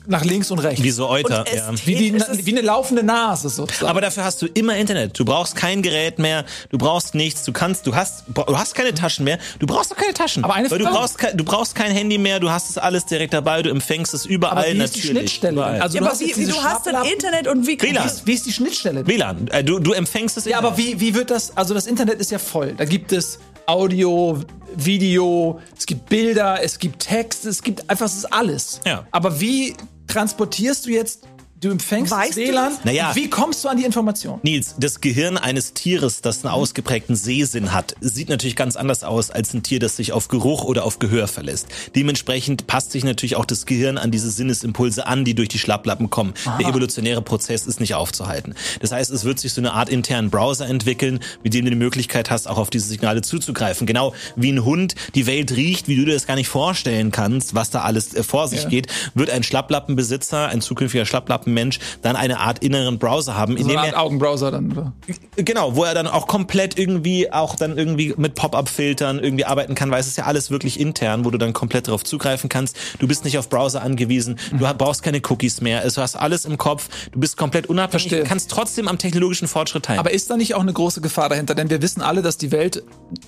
nach links und rechts. Wie so Euter. Ja. Wie, die, ist- wie eine laufende Nase sozusagen. Aber dafür hast du immer Internet. Du brauchst kein Gerät mehr. Du brauchst nichts. Du kannst, du hast, du hast keine Taschen mehr. Du brauchst doch keine Taschen. Aber eine Weil du Frage- brauchst, kein, du brauchst kein Handy mehr. Du hast es alles direkt dabei. Du empfängst es überall Aber wie ist natürlich. die Schnittstelle? Überall. Also Ja, du aber hast wie, wie du hast dann Internet und wie WLAN. Wie ist, wie ist die Schnittstelle? WLAN. Äh, Du, du empfängst es. Ja, aber wie, wie wird das? Also das Internet ist ja voll. Da gibt es Audio, Video, es gibt Bilder, es gibt Text, es gibt einfach, es ist alles. Ja. Aber wie transportierst du jetzt, du empfängst Weißt WLAN? Naja. wie kommst du an die Information? Nils, das Gehirn eines Tieres, das einen ausgeprägten Sehsinn hat, sieht natürlich ganz anders aus als ein Tier, das sich auf Geruch oder auf Gehör verlässt. Dementsprechend passt sich natürlich auch das Gehirn an diese Sinnesimpulse an, die durch die Schlapplappen kommen. Der evolutionäre Prozess ist nicht aufzuhalten. Das heißt, es wird sich so eine Art internen Browser entwickeln, mit dem du die Möglichkeit hast, auch auf diese Signale zuzugreifen. Genau wie ein Hund die Welt riecht, wie du dir das gar nicht vorstellen kannst, was da alles äh, vor sich Ja. geht, wird ein Schlapplappenbesitzer, ein zukünftiger Schlapplappenmensch, dann eine Art inneren Browser haben, So in dem eine Art er Augenbrowser dann, oder? Genau, wo er dann auch komplett irgendwie auch dann irgendwie mit Pop-up-Filtern irgendwie arbeiten kann, weil es ist ja alles wirklich intern, wo du dann komplett darauf zugreifen kannst. Du bist nicht auf Browser angewiesen, du ha- brauchst keine Cookies mehr, also du hast alles im Kopf, du bist komplett unabhängig, Verstehe. du kannst trotzdem am technologischen Fortschritt teilnehmen. Aber ist da nicht auch eine große Gefahr dahinter? Denn wir wissen alle, dass die Welt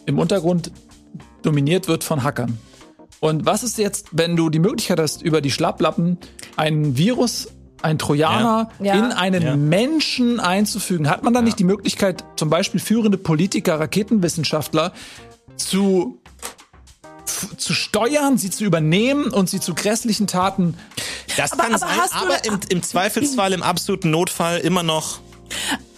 im Untergrund dominiert wird von Hackern. Und was ist jetzt, wenn du die Möglichkeit hast, über die Schlapplappen ein Virus, ein Trojaner Ja. in einen Ja. Menschen einzufügen? Hat man dann nicht die Möglichkeit, zum Beispiel führende Politiker, Raketenwissenschaftler zu, zu steuern, sie zu übernehmen und sie zu grässlichen Taten das Aber- kann aber sein, aber da- im, im Zweifelsfall, im absoluten Notfall immer noch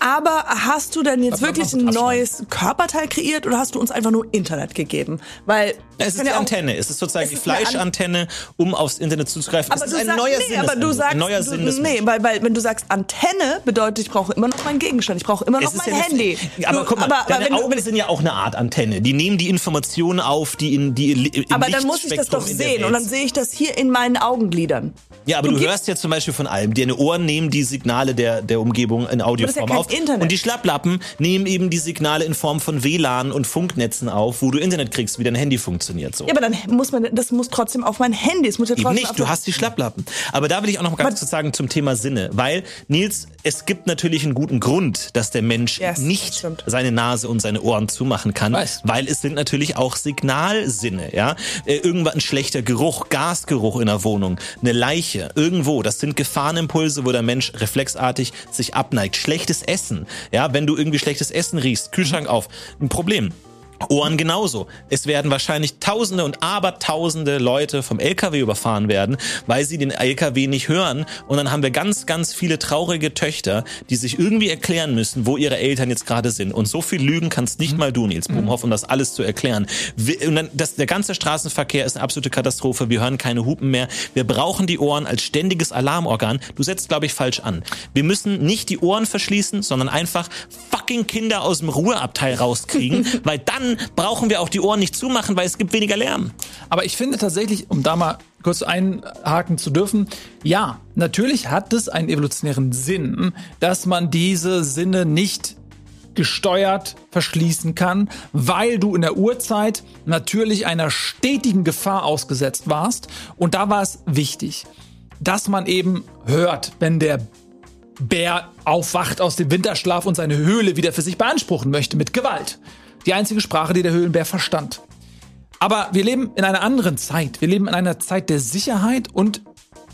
Aber hast du denn jetzt wirklich ein neues Körperteil kreiert oder hast du uns einfach nur Internet gegeben? Weil Es ist die ja auch- Antenne. Es ist sozusagen Es die ist Fleischantenne, um aufs Internet zuzugreifen. Aber es du ist ein sagst, neuer nee, aber du sagst, ein neuer du, Sinn des nee, weil, weil wenn du sagst Antenne, bedeutet, ich brauche immer noch meinen Gegenstand, ich brauche immer noch mein ja Handy. Nicht, aber Du- guck mal, aber, aber, deine du, Augen sind ja auch eine Art Antenne. Die nehmen die Informationen auf, die in die im aber dann muss ich das doch sehen und dann sehe ich das hier in meinen Augenlidern. Ja, aber du, gibst- hörst ja zum Beispiel von allem. Deine Ohren nehmen die Signale der, der Umgebung in Audioform kein auf. Internet. Und die Schlapplappen nehmen eben die Signale in Form von WLAN und Funknetzen auf, wo du Internet kriegst, wie dein Handy funktioniert. So. Ja, aber dann muss man, das muss trotzdem auf mein Handy. Es muss ja Eben trotzdem auf nicht, du hast die Schlapplappen. Aber da will ich auch noch mal ganz kurz sagen zum Thema Sinne. Weil, Nils, es gibt natürlich einen guten Grund, dass der Mensch Yes, nicht stimmt. seine Nase und seine Ohren zumachen kann. Weiß. Weil es sind natürlich auch Signalsinne, ja. Äh, irgendwann ein schlechter Geruch, Gasgeruch in der Wohnung, eine Leiche, irgendwo. Das sind Gefahrenimpulse, wo der Mensch reflexartig sich abneigt. Schlechtes Essen, ja. Wenn du irgendwie schlechtes Essen riechst, Kühlschrank auf, ein Problem. Ohren genauso. Es werden wahrscheinlich Tausende und Abertausende Leute vom LKW überfahren werden, weil sie den LKW nicht hören. Und dann haben wir ganz, ganz viele traurige Töchter, die sich irgendwie erklären müssen, wo ihre Eltern jetzt gerade sind. Und so viel Lügen kannst nicht mal du, Nils Bohmhoff, um das alles zu erklären. Wir- Und dann, das, der ganze Straßenverkehr ist eine absolute Katastrophe. Wir hören keine Hupen mehr. Wir brauchen die Ohren als ständiges Alarmorgan. Du setzt, glaube ich, falsch an. Wir müssen nicht die Ohren verschließen, sondern einfach fucking Kinder aus dem Ruheabteil rauskriegen, weil dann brauchen wir auch die Ohren nicht zumachen, weil es gibt weniger Lärm. Aber ich finde tatsächlich, um da mal kurz einhaken zu dürfen, ja, natürlich hat es einen evolutionären Sinn, dass man diese Sinne nicht gesteuert verschließen kann, weil du in der Urzeit natürlich einer stetigen Gefahr ausgesetzt warst. Und da war es wichtig, dass man eben hört, wenn der Bär aufwacht aus dem Winterschlaf und seine Höhle wieder für sich beanspruchen möchte mit Gewalt. Die einzige Sprache, die der Höhlenbär verstand. Aber wir leben in einer anderen Zeit. Wir leben in einer Zeit der Sicherheit und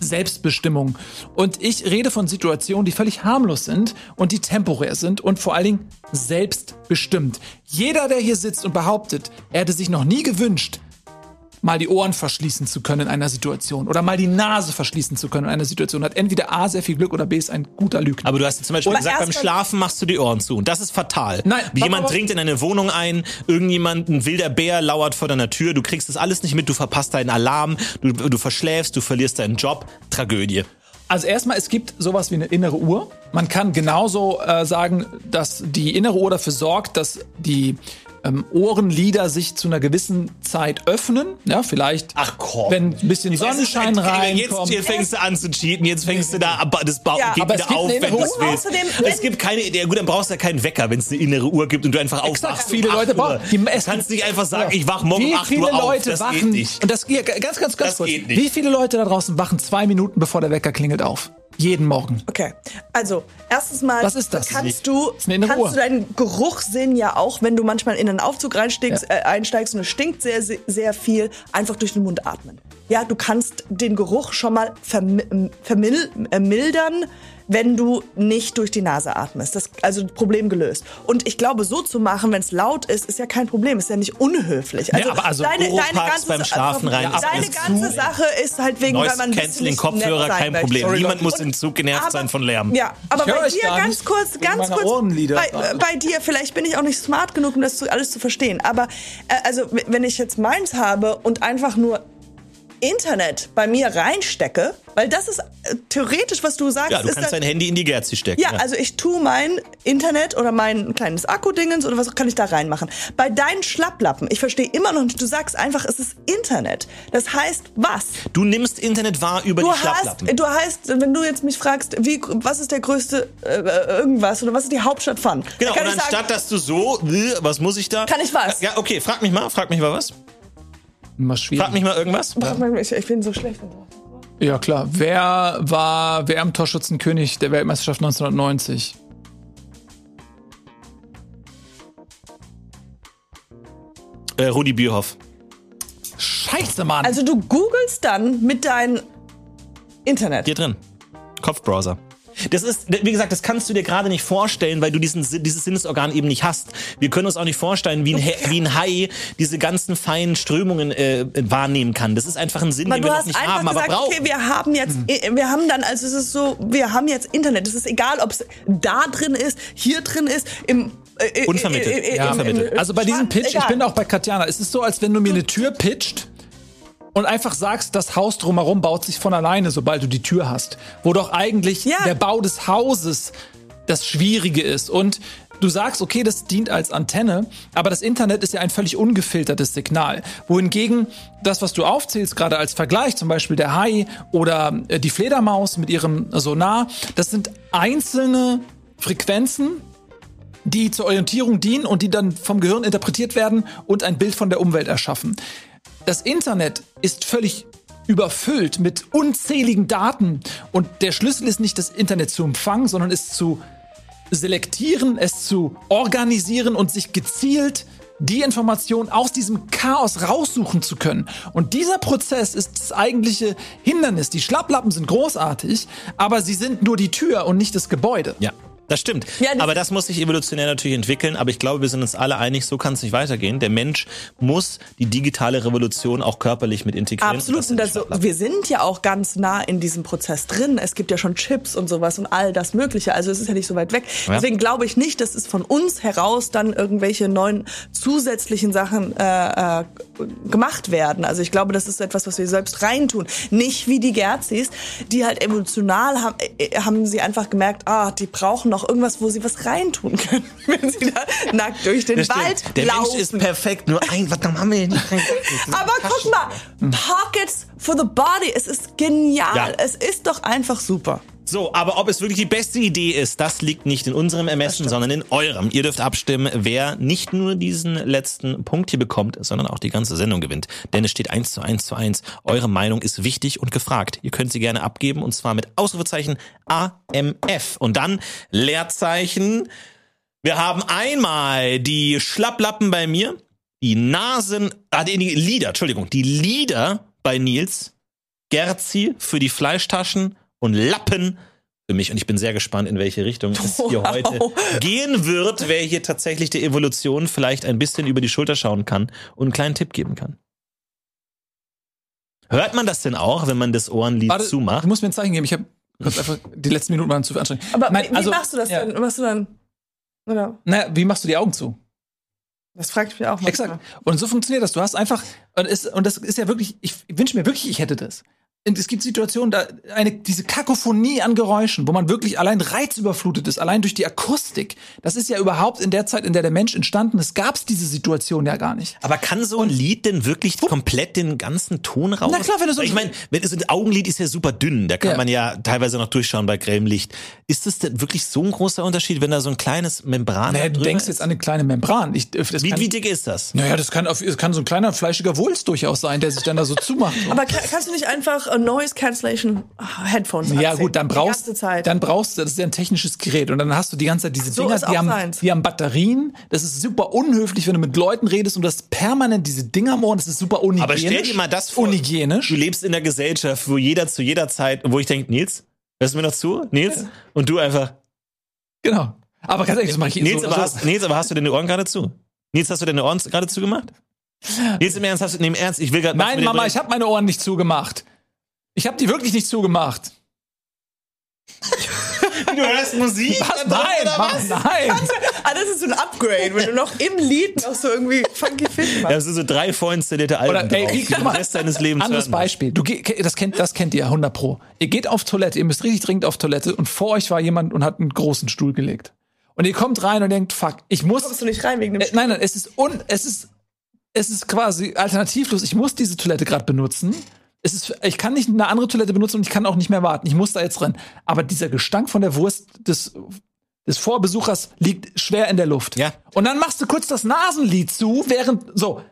Selbstbestimmung. Und ich rede von Situationen, die völlig harmlos sind und die temporär sind und vor allen Dingen selbstbestimmt. Jeder, der hier sitzt und behauptet, er hätte sich noch nie gewünscht, mal die Ohren verschließen zu können in einer Situation oder mal die Nase verschließen zu können in einer Situation, hat entweder A sehr viel Glück oder B ist ein guter Lügner. Aber du hast zum Beispiel Oder gesagt, beim Schlafen machst du die Ohren zu. Und das ist fatal. Nein, Jemand dringt in eine Wohnung ein, irgendjemand, ein wilder Bär lauert vor deiner Tür, du kriegst das alles nicht mit, du verpasst deinen Alarm, du, du verschläfst, du verlierst deinen Job. Tragödie. Also erstmal, es gibt sowas wie eine innere Uhr. Man kann genauso äh, sagen, dass die innere Uhr dafür sorgt, dass die ähm, Ohrenlider sich zu einer gewissen Zeit öffnen. Ja, vielleicht, Ach komm. wenn ein bisschen Sonnenschein ein- Jetzt reinkommt. hier fängst du an zu cheaten, jetzt fängst du da, aber das Bauch Ja, geht aber es wieder gibt auf, eine wenn du es Uhr. willst. Außerdem, es gibt keine, ja gut, dann brauchst du ja keinen Wecker, wenn es eine innere Uhr gibt und du einfach aufwachst. viele um Leute 8 Uhr. brauchen- Du es kannst nicht einfach sagen, ich wach morgen um Wie 8 viele Uhr auf. Leute das wachen, geht nicht. und das, ja, ganz, ganz, ganz Das kurz. geht nicht. Wie viele Leute da draußen wachen zwei Minuten bevor der Wecker klingelt auf? Jeden Morgen. Okay, also erstens mal Was ist das? kannst du kannst du deinen Geruchssinn ja auch, wenn du manchmal in einen Aufzug reinsteigst, äh, einsteigst und es stinkt sehr sehr, sehr viel, einfach durch den Mund atmen. Ja, du kannst den Geruch schon mal vermi vermil äh, mildern, wenn du nicht durch die Nase atmest. Das also Problem gelöst. Und ich glaube, so zu machen, wenn es laut ist, ist ja kein Problem, ist ja nicht unhöflich. Also, aber also deine, deine ganze beim Schlafen rein, Deine ganze zu. Sache ist halt wegen, weil Noise man ein bisschen Canceling Kopfhörer, nett sein kein. Problem. Sorry, Niemand muss im Zug genervt Aber- sein von Lärm. Ja, aber bei dir ganz kurz, ganz kurz. Bei, bei dir, vielleicht bin ich auch nicht smart genug, um das zu, alles zu verstehen. Aber äh, also, wenn ich jetzt meins habe und einfach nur Internet bei mir reinstecke, weil das ist äh, theoretisch, was du sagst. Ja, du ist kannst dann- dein Handy in die Gerzi stecken. ja, also ich tue mein Internet oder mein kleines Akkudingens oder was kann ich da reinmachen. Bei deinen Schlapplappen, ich verstehe immer noch nicht, du sagst einfach, es ist Internet. Das heißt was? Du nimmst Internet wahr über Du die hast, Schlapplappen. du heißt, wenn du jetzt mich fragst, wie, was ist der größte äh, irgendwas oder was ist die Hauptstadt von? Genau, und anstatt sagen, dass du so, äh, was muss ich da? Kann ich was? Ja, okay, frag mich mal, frag mich mal was. Immer schwierig. Frag mich mal irgendwas. ich, ich bin so schlecht. Ja, klar. Wer war WM-Torschützenkönig der Weltmeisterschaft 1990? Äh, Rudi Bierhoff. Scheiße, Mann. Also du googelst dann mit deinem Internet. Hier drin. Kopfbrowser. Das ist, wie gesagt, das kannst du dir gerade nicht vorstellen, weil du diesen, dieses Sinnesorgan eben nicht hast. Wir können uns auch nicht vorstellen, wie ein, He- wie ein Hai diese ganzen feinen Strömungen äh, wahrnehmen kann. Das ist einfach ein Sinn, Weil den du wir noch hast nicht einfach haben, aber gesagt, brauchen. okay, wir haben jetzt, Hm. wir haben dann, also es ist so, wir haben jetzt Internet. Es ist egal, ob es da drin ist, hier drin ist, im äh, äh, Unvermittelt. äh, äh, Ja, unvermittelt. Also bei diesem Pitch, ich bin auch bei Katjana. Es ist so, als wenn du mir eine Tür pitcht und einfach sagst, das Haus drumherum baut sich von alleine, sobald du die Tür hast. Wo doch eigentlich Ja. der Bau des Hauses das Schwierige ist. Und du sagst, okay, das dient als Antenne, aber das Internet ist ja ein völlig ungefiltertes Signal. Wohingegen das, was du aufzählst, gerade als Vergleich, zum Beispiel der Hai oder äh, die Fledermaus mit ihrem Sonar, das sind einzelne Frequenzen, die zur Orientierung dienen und die dann vom Gehirn interpretiert werden und ein Bild von der Umwelt erschaffen. Das Internet ist völlig überfüllt mit unzähligen Daten und der Schlüssel ist nicht das Internet zu empfangen, sondern es zu selektieren, es zu organisieren und sich gezielt die Information aus diesem Chaos raussuchen zu können. Und dieser Prozess ist das eigentliche Hindernis. Die Schlapplappen sind großartig, aber sie sind nur die Tür und nicht das Gebäude. Ja. Das stimmt. Ja, das- aber das muss sich evolutionär natürlich entwickeln. Aber ich glaube, wir sind uns alle einig, so kann es nicht weitergehen. Der Mensch muss die digitale Revolution auch körperlich mit integrieren. Absolut. Das Und das, so- wir sind ja auch ganz nah in diesem Prozess drin. Es gibt ja schon Chips und sowas und all das Mögliche. Also es ist ja nicht so weit weg. Ja. Deswegen glaube ich nicht, dass es von uns heraus dann irgendwelche neuen zusätzlichen Sachen äh, äh, gemacht werden. Also ich glaube, das ist etwas, was wir selbst reintun. Nicht wie die Gerzis, die halt emotional haben, äh, haben sie einfach gemerkt, ah, die brauchen noch irgendwas, wo sie was reintun können, wenn sie da nackt durch den. Wald Der laufen. Mensch ist perfekt. Nur ein, was haben wir hier nicht rein- Aber guck mal, Pockets for the body, es ist genial. Ja. Es ist doch einfach super. So, aber ob es wirklich die beste Idee ist, das liegt nicht in unserem Ermessen, sondern in eurem. Ihr dürft abstimmen, wer nicht nur diesen letzten Punkt hier bekommt, sondern auch die ganze Sendung gewinnt. Denn es steht eins zu eins zu eins. Eure Meinung ist wichtig und gefragt. Ihr könnt sie gerne abgeben und zwar mit Ausrufezeichen AMF und dann Leerzeichen. Wir haben einmal die Schlapplappen bei mir, die Nasen, ah, die die Lieder, Entschuldigung, die Lieder bei Nils, Gerzi für die Fleischtaschen und Lappen für mich. Und ich bin sehr gespannt, in welche Richtung es hier Wow. heute gehen wird, wer hier tatsächlich der Evolution vielleicht ein bisschen über die Schulter schauen kann und einen kleinen Tipp geben kann. Hört man das denn auch, wenn man das Ohrenlied Warte, zumacht? du musst mir ein Zeichen geben. Ich habe einfach die letzten Minuten waren zu anstrengend. Aber Mein- wie, also, machst du das ja. denn? Machst du dann? Oder? Naja, wie machst du die Augen zu? Das fragt mich auch manchmal. Exakt. Und so funktioniert das. Du hast einfach, und, es, und das ist ja wirklich, ich wünsche mir wirklich, ich hätte das. Und es gibt Situationen, da eine, diese Kakophonie an Geräuschen, wo man wirklich allein reizüberflutet ist, allein durch die Akustik. Das ist ja überhaupt in der Zeit, in der der Mensch entstanden ist, gab es diese Situation ja gar nicht. Aber kann so ein Lied denn wirklich komplett den ganzen Ton raus? Na klar, wenn du so- Ich meine, wenn so ein Augenlid ist ja super dünn, da kann Ja. man ja teilweise noch durchschauen bei grellem Licht. Ist das denn wirklich so ein großer Unterschied, wenn da so ein kleines Membran Naja, du denkst ist? jetzt an eine kleine Membran. Ich, das Wie, kann, wie dick ist das? naja, das kann, auf, das kann so ein kleiner fleischiger Wulst durchaus sein, der sich dann da so zumacht. Aber ka- kannst du nicht einfach äh, Noise Cancellation Headphones Ja gut, dann brauchst, dann brauchst du, das ist ja ein technisches Gerät und dann hast du die ganze Zeit diese So Dinger, ist die haben, seins. die haben Batterien. Das ist super unhöflich, wenn du mit Leuten redest und du hast permanent diese Dinger am Ohr. Das ist super unhygienisch. Aber stell dir mal das vor. Unhygienisch. Du lebst in einer Gesellschaft, wo jeder zu jeder Zeit, wo ich denke, Nils, hörst du mir noch zu? Nils? Und du einfach, Genau. Aber ganz ehrlich, das mache ich Nils, so, aber so. hast, Nils, aber hast du deine Ohren gerade zu? Nils, hast du deine Ohren gerade zugemacht? Nils, im Ernst, hast du, nee, im Ernst, ich will gerade Nein, Mama, ich habe meine Ohren nicht zugemacht. Ich habe die wirklich nicht zugemacht. Du hörst Musik? Was? Nein, was? nein. Ah, das ist so ein Upgrade, wenn du noch im Lied noch so irgendwie funky Ja, machst. das sind so drei vorinstallierte Alben Oder, ey, drauf, wie- die du guck den mal, Rest deines Lebens Anderes. Beispiel. Du, das, kennt, das kennt ihr 100 pro. Ihr geht auf Toilette, ihr müsst richtig dringend auf Toilette und vor euch war jemand und hat einen großen Stuhl gelegt. Und ihr kommt rein und denkt, fuck, ich muss. Kommst du nicht rein wegen dem Äh, nein, nein, es ist un, es ist, es ist quasi alternativlos. Ich muss diese Toilette gerade benutzen. Es ist, ich kann nicht eine andere Toilette benutzen und ich kann auch nicht mehr warten. Ich muss da jetzt rein. Aber dieser Gestank von der Wurst des, des Vorbesuchers liegt schwer in der Luft. Ja. Und dann machst du kurz das Nasenlied zu, während, so.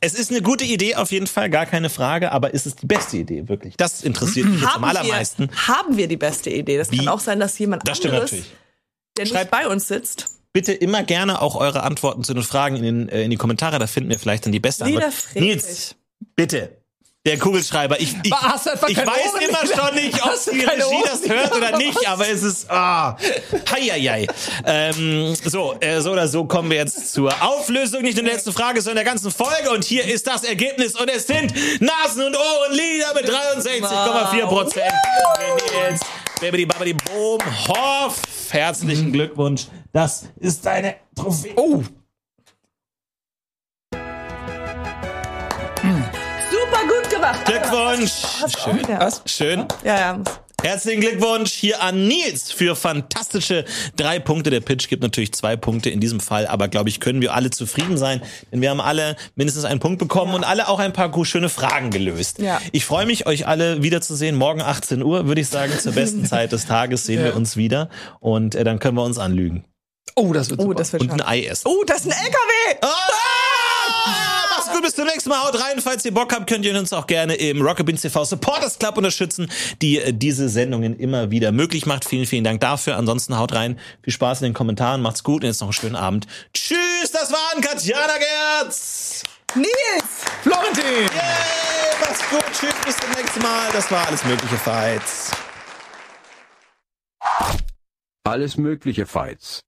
Es ist eine gute Idee auf jeden Fall, gar keine Frage, aber ist es die beste Idee wirklich? Das interessiert mich jetzt am allermeisten. Wir, haben wir die beste Idee? Das Wie? kann auch sein, dass jemand Das anderes, der nicht Schreibt- bei uns sitzt, Bitte immer gerne auch eure Antworten zu den Fragen in, den, äh, in die Kommentare, da finden wir vielleicht dann die beste Lieder Antwort. Friedrich. Nils, bitte. Der Kugelschreiber. Ich, ich, einfach ich weiß Ohrenlied? immer schon nicht, ob die Regie das hört oder nicht, aber es ist, ah, heieiei. Ähm, so, äh, so oder so kommen wir jetzt zur Auflösung, nicht nur der letzten Frage, sondern der ganzen Folge. Und hier ist das Ergebnis und es sind Nasen- und Ohrenlieder mit 63,4 Prozent. Nils, Babidi Babidi Boom, Hoff, herzlichen Glückwunsch. Das ist deine Trophäe. Oh, Gemacht. Glückwunsch. Schön. Ja. was? Schön. Ja, ja. Herzlichen Glückwunsch hier an Nils für fantastische drei Punkte. Der Pitch gibt natürlich zwei Punkte in diesem Fall, aber glaube ich, können wir alle zufrieden sein, denn wir haben alle mindestens einen Punkt bekommen und alle auch ein paar schöne Fragen gelöst. Ja. Ich freue mich, euch alle wiederzusehen. Morgen 18 Uhr, würde ich sagen, zur besten Zeit des Tages sehen wir uns wieder und äh, dann können wir uns anlügen Oh, das wird Oh, super. das wird und ein. Ei essen. Oh, das ist ein LKW! Ah! Gut, bis zum nächsten Mal. Haut rein. Falls ihr Bock habt, könnt ihr uns auch gerne im Rocket Beans TV Supporters Club unterstützen, die äh, diese Sendungen immer wieder möglich macht. Vielen, vielen Dank dafür. Ansonsten haut rein. Viel Spaß in den Kommentaren. Macht's gut und jetzt noch einen schönen Abend. Tschüss, das waren Katjana Gerz. Nils! Florentin! Yay, macht's gut. Tschüss, bis zum nächsten Mal. Das war alles mögliche Fights. Alles mögliche Fights.